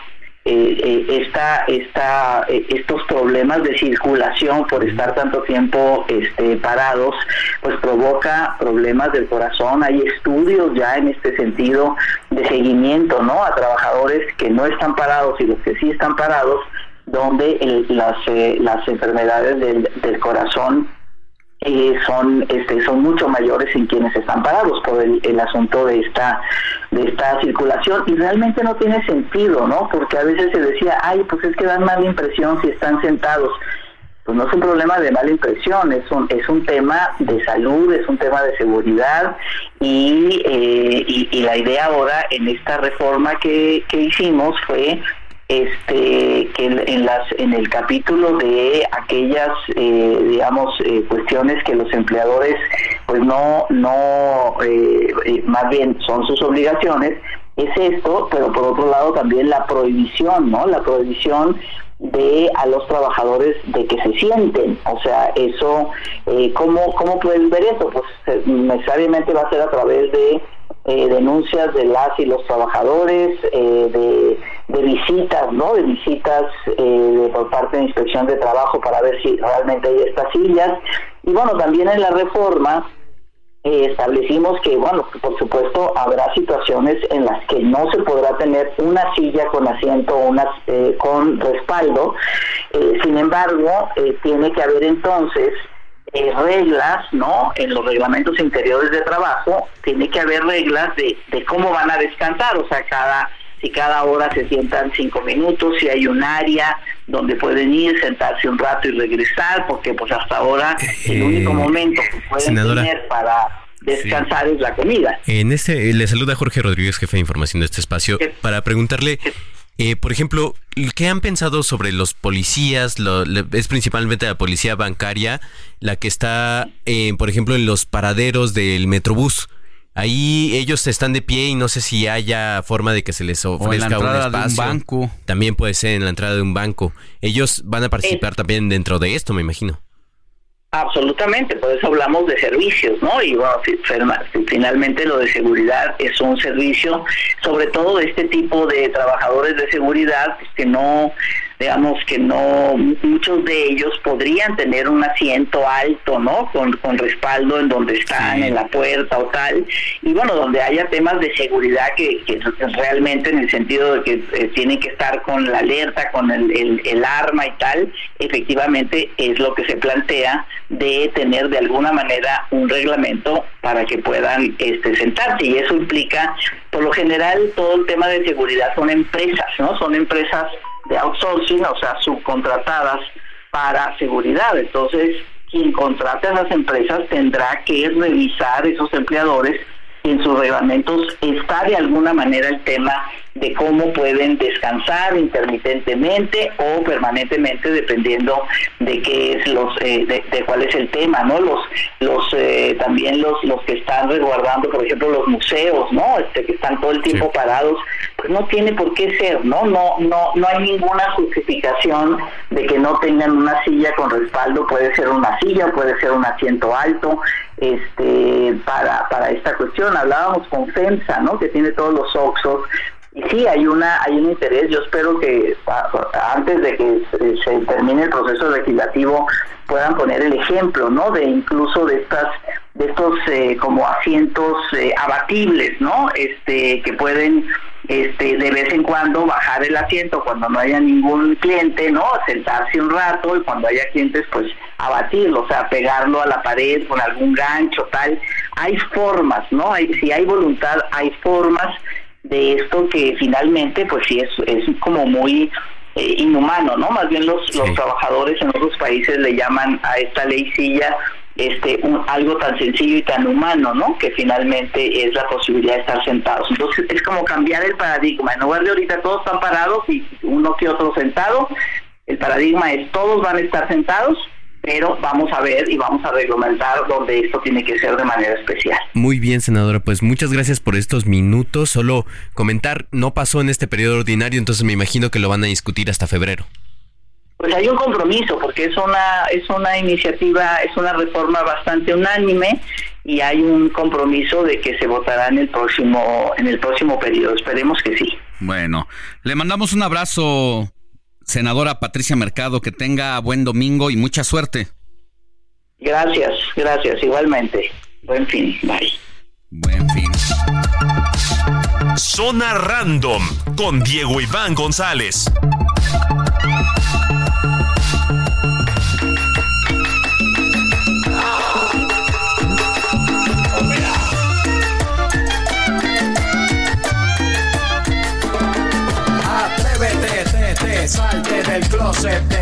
eh, eh, esta, esta, eh, estos problemas de circulación por estar tanto tiempo este, parados, pues provoca problemas del corazón. Hay estudios ya en este sentido de seguimiento ¿no? a trabajadores que no están parados y los que sí están parados, donde las, las enfermedades del, del corazón eh, son este, son mucho mayores en quienes están parados por el, el, asunto de esta de esta circulación. Y realmente no tiene sentido no porque a veces se decía ay pues es que dan mala impresión si están sentados pues no es un problema de mala impresión es un es un tema de salud es un tema de seguridad. Y, eh, y, y la idea ahora en esta reforma que, que hicimos fue este que en las en el capítulo de aquellas eh, digamos eh, cuestiones que los empleadores pues no no eh, más bien son sus obligaciones es esto pero por otro lado también la prohibición no la prohibición de a los trabajadores de que se sienten. O sea eso cómo cómo pueden ver eso pues necesariamente va a ser a través de eh, denuncias de las y los trabajadores, eh, de, visitas, ¿no? De visitas eh, por parte de Inspección de Trabajo para ver si realmente hay estas sillas. Y bueno, también en la reforma establecimos que, bueno, por supuesto habrá situaciones en las que no se podrá tener una silla con asiento o una con respaldo. sin embargo, tiene que haber entonces eh, reglas, ¿no? En los reglamentos interiores de trabajo tiene que haber reglas de, de cómo van a descansar, o sea, cada si cada hora se sientan cinco minutos, si hay un área donde pueden ir, sentarse un rato y regresar, porque pues hasta ahora el único eh, momento que pueden tener para descansar es la comida. En este, le saluda Jorge Rodríguez, jefe de información de este espacio, para preguntarle eh, por ejemplo, ¿qué han pensado sobre los policías? es principalmente la policía bancaria la que está, eh, por ejemplo, en los paraderos del Metrobús. Ahí ellos están de pie y no sé si haya forma de que se les ofrezca un espacio. De un banco. También puede ser en la entrada de un banco. Ellos van a participar también dentro de esto, me imagino. Absolutamente, por eso hablamos de servicios, ¿no? Y bueno, finalmente lo de seguridad es un servicio, sobre todo de este tipo de trabajadores de seguridad pues, que no digamos que no, muchos de ellos podrían tener un asiento alto, ¿no? Con, con respaldo en donde están, en la puerta o tal, y bueno, donde haya temas de seguridad que, que realmente en el sentido de que eh, tienen que estar con la alerta, con el, el, arma y tal, efectivamente es lo que se plantea de tener de alguna manera un reglamento para que puedan este, sentarse y eso implica, por lo general, todo el tema de seguridad son empresas, ¿no? Son empresas de outsourcing, o sea, subcontratadas para seguridad. Entonces, quien contrate a las empresas tendrá que revisar esos empleadores en sus reglamentos. Está de alguna manera el tema de cómo pueden descansar intermitentemente o permanentemente dependiendo de qué es los eh, de, cuál es el tema no los los eh, también los los que están resguardando por ejemplo los museos no este que están todo el tiempo parados pues no tiene por qué ser no no no no hay ninguna justificación de que no tengan una silla con respaldo. Puede ser una silla puede ser un asiento alto este para para esta cuestión. Hablábamos con FEMSA no que tiene todos los oxos y sí hay una hay un interés. Yo espero que antes de que se, termine el proceso legislativo puedan poner el ejemplo no de incluso de estas de estos eh, como asientos eh, abatibles no este que pueden este de vez en cuando bajar el asiento cuando no haya ningún cliente no sentarse un rato y cuando haya clientes pues abatirlo o sea pegarlo a la pared con algún gancho tal. Hay formas no hay si hay voluntad hay formas de esto que finalmente pues sí es, es como muy eh, inhumano, ¿no? Más bien los, los trabajadores en otros países le llaman a esta ley silla este algo tan sencillo y tan humano, ¿no? Que finalmente es la posibilidad de estar sentados. Entonces es como cambiar el paradigma. En lugar de ahorita todos están parados y uno que otro sentado, el paradigma es todos van a estar sentados, pero vamos a ver y vamos a reglamentar donde esto tiene que ser de manera especial. Muy bien, senadora, pues muchas gracias por estos minutos. Solo comentar, no pasó en este periodo ordinario, entonces me imagino que lo van a discutir hasta febrero. Pues hay un compromiso porque es una es una iniciativa, es una reforma bastante unánime y hay un compromiso de que se votará en el próximo en el próximo periodo. Esperemos que sí. Bueno, le mandamos un abrazo, senadora Patricia Mercado, que tenga buen domingo y mucha suerte. Gracias, gracias, igualmente. Buen fin, bye. Buen fin. Zona Random con Diego Iván González.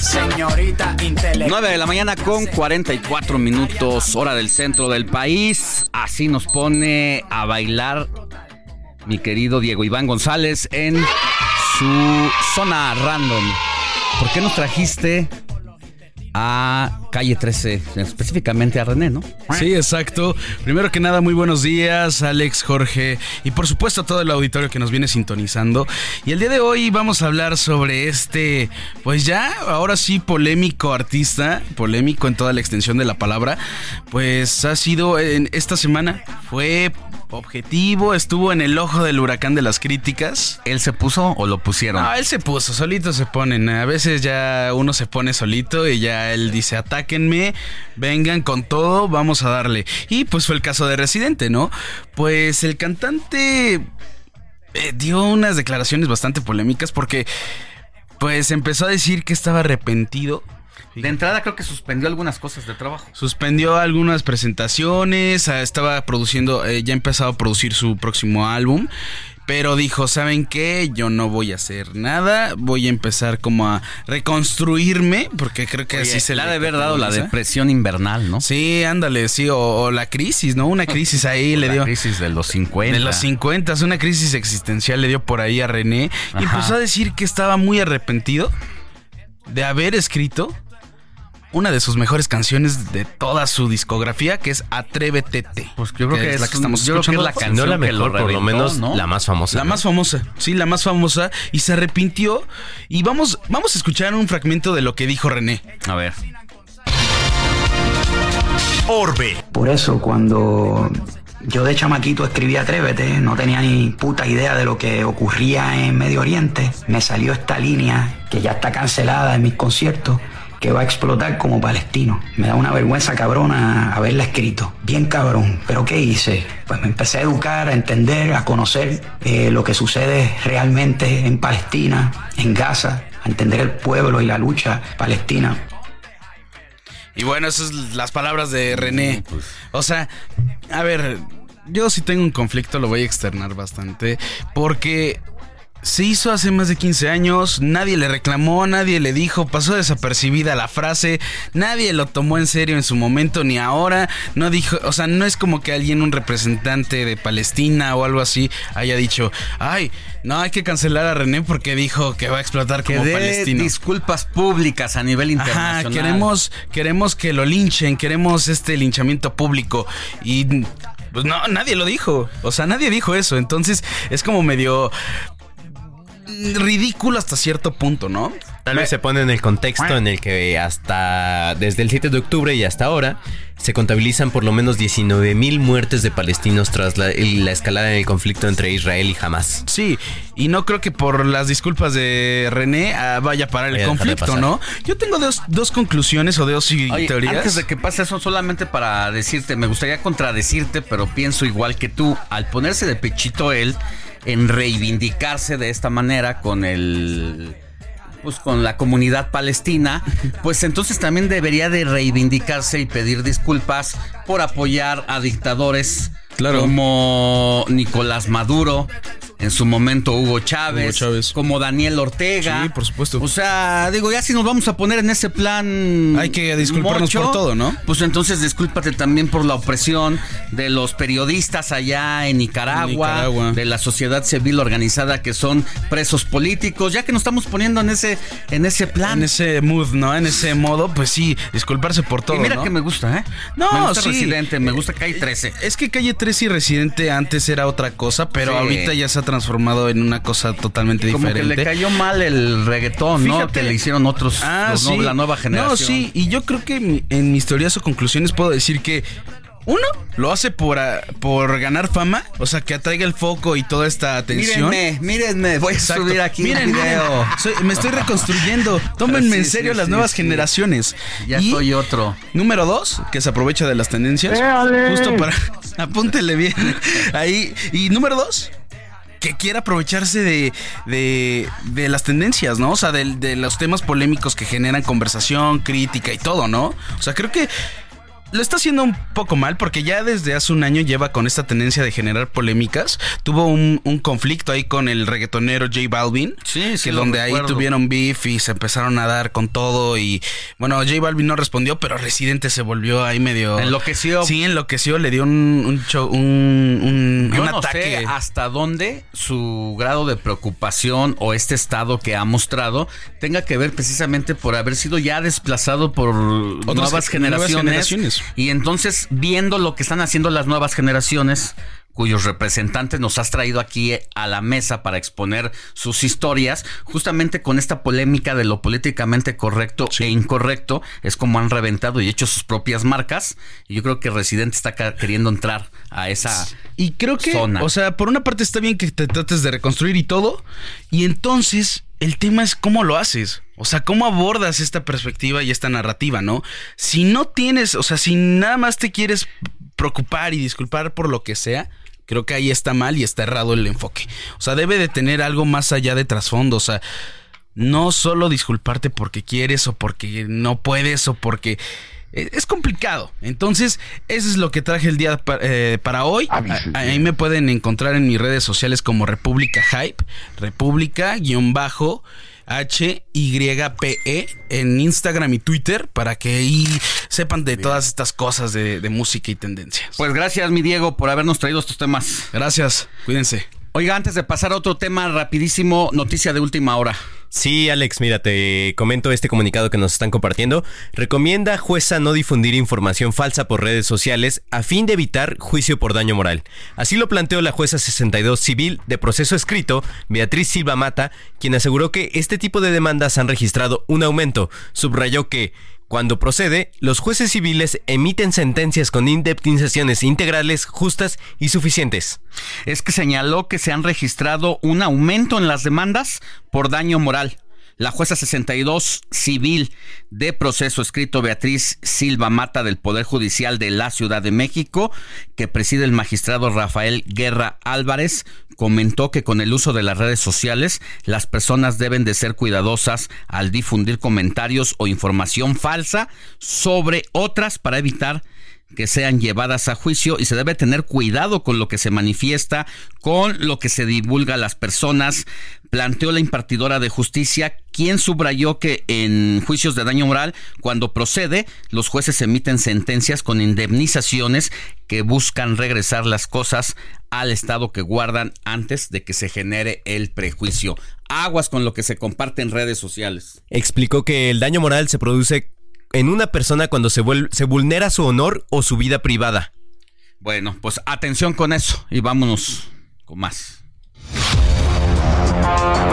Señorita intelectual. 9 de la mañana con 44 minutos, hora del centro del país. Así nos pone a bailar mi querido Diego Iván González en su zona random. ¿Por qué nos trajiste a calle 13, específicamente a René, ¿no? Sí, exacto. Primero que nada, muy buenos días, Alex, Jorge y por supuesto a todo el auditorio que nos viene sintonizando. Y el día de hoy vamos a hablar sobre este, pues ya, ahora sí, polémico artista, polémico en toda la extensión de la palabra, pues ha sido en esta semana, fue objetivo, estuvo en el ojo del huracán de las críticas. ¿Él se puso o lo pusieron? No, él se puso, solito se ponen. A veces ya uno se pone solito y ya él dice, atáquenme, vengan con todo, vamos a darle. Y pues fue el caso de Residente, ¿no? Pues el cantante eh, dio unas declaraciones bastante polémicas porque pues empezó a decir que estaba arrepentido de entrada creo que suspendió algunas cosas de trabajo. Suspendió algunas presentaciones, ah, estaba produciendo, eh, ya ha empezado a producir su próximo álbum. Pero dijo, ¿saben qué? Yo no voy a hacer nada. Voy a empezar como a reconstruirme. Porque creo que Oye, así se le ha de haber dado la depresión invernal, ¿no? Sí, ándale, sí. O, o la crisis, ¿no? Una crisis ahí le La dio. crisis de los 50. De los 50, una crisis existencial le dio por ahí a René. Y empezó a decir que estaba muy arrepentido de haber escrito una de sus mejores canciones de toda su discografía, que es Atrévete. Pues yo creo que es la que estamos yo creo que es la canción No la que lo mejor, por lo menos ¿no? la más famosa. La más famosa, sí, la más famosa. Y se arrepintió. Y vamos, vamos a escuchar un fragmento de lo que dijo René. A ver. Orbe. Por eso cuando yo de chamaquito escribí Atrévete, no tenía ni puta idea de lo que ocurría en Medio Oriente, me salió esta línea que ya está cancelada en mis conciertos, que va a explotar como palestino. Me da una vergüenza cabrona haberla escrito. Bien cabrón. ¿Pero qué hice? Pues me empecé a educar, a entender, a conocer eh, lo que sucede realmente en Palestina, en Gaza, a entender el pueblo y la lucha palestina. Y bueno, esas son las palabras de René. O sea, a ver, yo sí tengo un conflicto, lo voy a externar bastante. Porque se hizo hace más de 15 años, nadie le reclamó, nadie le dijo, pasó desapercibida la frase, nadie lo tomó en serio en su momento ni ahora, no dijo, o sea, no es como que alguien, un representante de Palestina o algo así, haya dicho, ay, no hay que cancelar a René porque dijo que va a explotar como palestino. disculpas públicas a nivel internacional. Ajá, queremos, queremos que lo linchen, queremos este linchamiento público. Y pues no, nadie lo dijo. O sea, nadie dijo eso. Entonces es como medio ridículo hasta cierto punto, ¿no? Tal vez se pone en el contexto en el que hasta desde el 7 de octubre y hasta ahora se contabilizan por lo menos 19 mil muertes de palestinos tras la, la, escalada en el conflicto entre Israel y Hamas. Sí, y no creo que por las disculpas de René ah, vaya a parar el conflicto, ¿no? Yo tengo dos, dos, conclusiones o dos Oye, teorías. Antes de que pase eso, solamente para decirte, me gustaría contradecirte, pero pienso igual que tú, al ponerse de pechito él en reivindicarse de esta manera con el pues con la comunidad palestina, pues entonces también debería de reivindicarse y pedir disculpas por apoyar a dictadores como Nicolás Maduro, en su momento Hugo Chávez, Hugo Chávez, como Daniel Ortega. Sí, por supuesto. O sea, digo, ya si nos vamos a poner en ese plan. Hay que disculparnos mocho, por todo, ¿no? Pues entonces discúlpate también por la opresión de los periodistas allá en Nicaragua, Nicaragua, de la sociedad civil organizada que son presos políticos, ya que nos estamos poniendo en ese, en ese plan. En ese mood, ¿no? En ese modo, pues sí, disculparse por todo. Y mira ¿no? que me gusta, ¿eh? No, me gusta sí. Residente, me gusta Calle 13. Es que Calle 13 y Residente antes era otra cosa, pero Sí. ahorita ya se ha transformado en una cosa totalmente Como diferente. que le cayó mal el reggaetón, ¿no? Que le hicieron otros, Ah, los no- sí. la nueva generación. No, sí, y yo creo que en mis teorías o conclusiones puedo decir que uno lo hace por, por ganar fama, o sea, que atraiga el foco y toda esta atención. Mírenme, mírenme, voy a Exacto. subir aquí Miren, un video. miren, soy- me estoy reconstruyendo. Tómenme Sí, en sí, serio las sí, nuevas sí. generaciones. Ya Y soy otro. Número dos, que se aprovecha de las tendencias. Justo para. Apúntele bien. Ahí. Y número dos. Que quiera aprovecharse de, de, de las tendencias, ¿no? O sea, de, de los temas polémicos que generan conversación, crítica y todo, ¿no? O sea, creo que lo está haciendo un poco mal porque ya desde hace un año lleva con esta tendencia de generar polémicas. Tuvo un, un conflicto ahí con el reggaetonero J Balvin. Sí, sí Que lo donde ahí tuvieron beef y se empezaron a dar con todo. Y bueno, J Balvin no respondió, pero Residente se volvió ahí medio. Enloqueció. Sí, enloqueció. Le dio un, un, show- un, un, Yo un no ataque. sé hasta dónde su grado de preocupación o este estado que ha mostrado tenga que ver precisamente por haber sido ya desplazado por nuevas, ge- nuevas generaciones, Y entonces, viendo lo que están haciendo las nuevas generaciones, cuyos representantes nos has traído aquí a la mesa para exponer sus historias, justamente con esta polémica de lo políticamente correcto e incorrecto, es como han reventado y hecho sus propias marcas. Y yo creo que Residente está queriendo entrar a esa Y creo que, zona. o sea, por una parte está bien que te trates de reconstruir y todo. Y entonces el tema es cómo lo haces. O sea, cómo abordas esta perspectiva y esta narrativa, ¿no? Si no tienes, o sea, si nada más te quieres preocupar y disculpar por lo que sea, creo que ahí está mal y está errado el enfoque. O sea, debe de tener algo más allá de trasfondo. O sea, no solo disculparte porque quieres o porque no puedes o porque eh, es complicado. Entonces, eso es lo que traje el día eh, para hoy. Ahí me pueden encontrar en mis redes sociales como República Hype, República-Bajo. H-Y-P-E en Instagram y Twitter para que ahí sepan de todas estas cosas de, de música y tendencias. Pues gracias, mi Diego, por habernos traído estos temas. Gracias, cuídense. Oiga, antes de pasar a otro tema rapidísimo, noticia de última hora. Sí, Alex, mira, te comento este comunicado que nos están compartiendo. Recomienda jueza no difundir información falsa por redes sociales a fin de evitar juicio por daño moral. Así lo planteó la jueza 62 civil de proceso escrito, Beatriz Silva Mata, quien aseguró que este tipo de demandas han registrado un aumento. Subrayó que cuando procede, los jueces civiles emiten sentencias con indemnizaciones integrales, justas y suficientes. Es que señaló que se han registrado un aumento en las demandas por daño moral. La jueza 62 civil de proceso escrito Beatriz Silva Mata del Poder Judicial de la Ciudad de México, que preside el magistrado Rafael Guerra Álvarez, comentó que con el uso de las redes sociales las personas deben de ser cuidadosas al difundir comentarios o información falsa sobre otras para evitar que sean llevadas a juicio y se debe tener cuidado con lo que se manifiesta, con lo que se divulga a las personas, planteó la impartidora de justicia, quien subrayó que en juicios de daño moral, cuando procede, los jueces emiten sentencias con indemnizaciones que buscan regresar las cosas al estado que guardan antes de que se genere el prejuicio. Aguas con lo que se comparte en redes sociales. Explicó que el daño moral se produce en una persona cuando se, se vulnera su honor o su vida privada. Bueno, pues atención con eso y vámonos con más.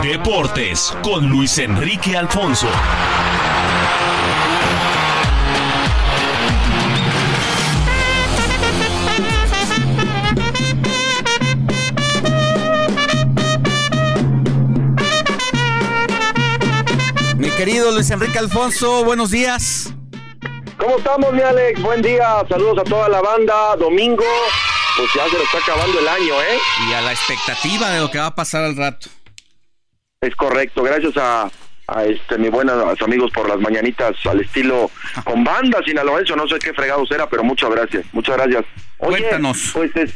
Deportes con Luis Enrique Alfonso. Querido Luis Enrique Alfonso, buenos días. ¿Cómo estamos, mi Alex? Buen día, saludos a toda la banda. Domingo, pues ya se nos está acabando el año, ¿eh? Y a la expectativa de lo que va a pasar al rato. Es correcto, gracias a, a este mis buenos amigos por las mañanitas al estilo con banda sinaloense, no sé qué fregados era, pero muchas gracias, muchas gracias. Oye, Cuéntanos. Pues es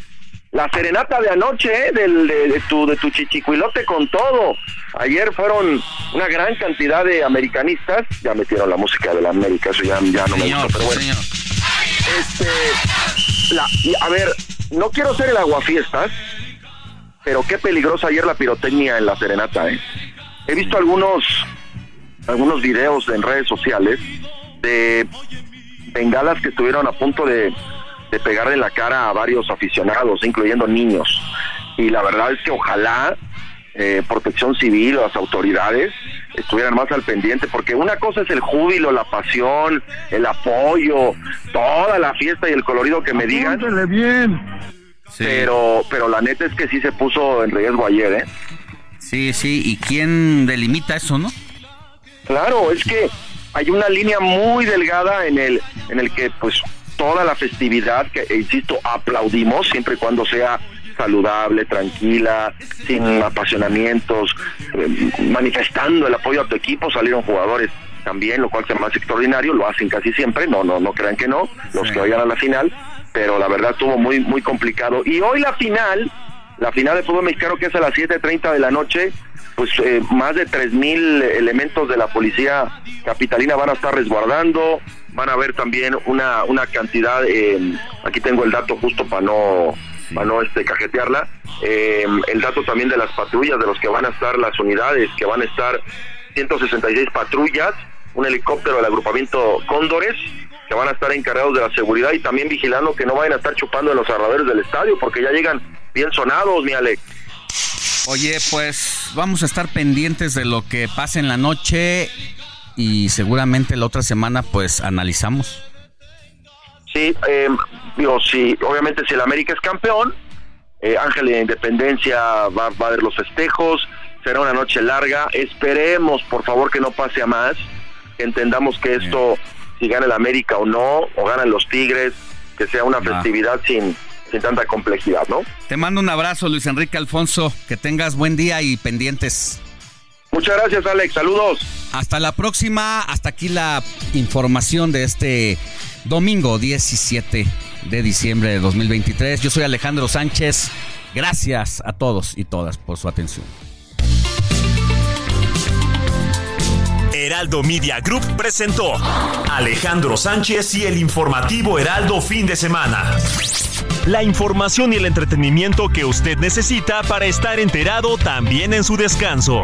la serenata de anoche, ¿eh? Del, de, de tu de tu chichicuilote con todo. Ayer fueron una gran cantidad de americanistas, ya metieron la música de la América, eso ya, ya no me gusta, pero bueno. Este, la, a ver, no quiero ser el aguafiestas, pero qué peligrosa ayer la pirotecnia en la serenata, ¿eh? He visto algunos algunos videos en redes sociales de bengalas que estuvieron a punto de, de pegarle en la cara a varios aficionados, incluyendo niños. Y la verdad es que ojalá eh, Protección Civil o las autoridades estuvieran más al pendiente, porque una cosa es el júbilo, la pasión, el apoyo, toda la fiesta y el colorido que me digan. bien. Pero, pero la neta es que sí se puso en riesgo ayer, ¿eh? Sí, sí, ¿y quién delimita eso, no? Claro, es que hay una línea muy delgada en el, en el que pues toda la festividad, que e insisto, aplaudimos siempre y cuando sea saludable, tranquila, sin apasionamientos, eh, manifestando el apoyo a tu equipo, salieron jugadores también, lo cual se más extraordinario, lo hacen casi siempre, no, no, no crean que no, los que vayan a la final, pero la verdad estuvo muy, muy complicado. Y hoy la final, la final de fútbol mexicano que es a las 7.30 de la noche, pues eh, más de 3.000 elementos de la policía capitalina van a estar resguardando, van a haber también una, una cantidad, eh, aquí tengo el dato justo para no, para no este, cajetearla, eh, el dato también de las patrullas, de los que van a estar las unidades, que van a estar 166 patrullas, un helicóptero del agrupamiento Cóndores, que van a estar encargados de la seguridad y también vigilando que no vayan a estar chupando en los arraderos del estadio, porque ya llegan bien sonados, mi Alex. Oye, pues vamos a estar pendientes de lo que pase en la noche y seguramente la otra semana pues analizamos. Sí, eh, digo, sí, obviamente si el América es campeón, eh, Ángel de Independencia va, va a ver los festejos, será una noche larga, esperemos por favor que no pase a más, que entendamos que esto, si gana el América o no, o ganan los Tigres, que sea una festividad sin, sin tanta complejidad, ¿no? Te mando un abrazo, Luis Enrique Alfonso, que tengas buen día y pendientes. Muchas gracias, Alex. Saludos. Hasta la próxima. Hasta aquí la información de este domingo 17 de diciembre de 2023. Yo soy Alejandro Sánchez. Gracias a todos y todas por su atención. Heraldo Media Group presentó Alejandro Sánchez y el informativo Heraldo fin de semana. La información y el entretenimiento que usted necesita para estar enterado también en su descanso.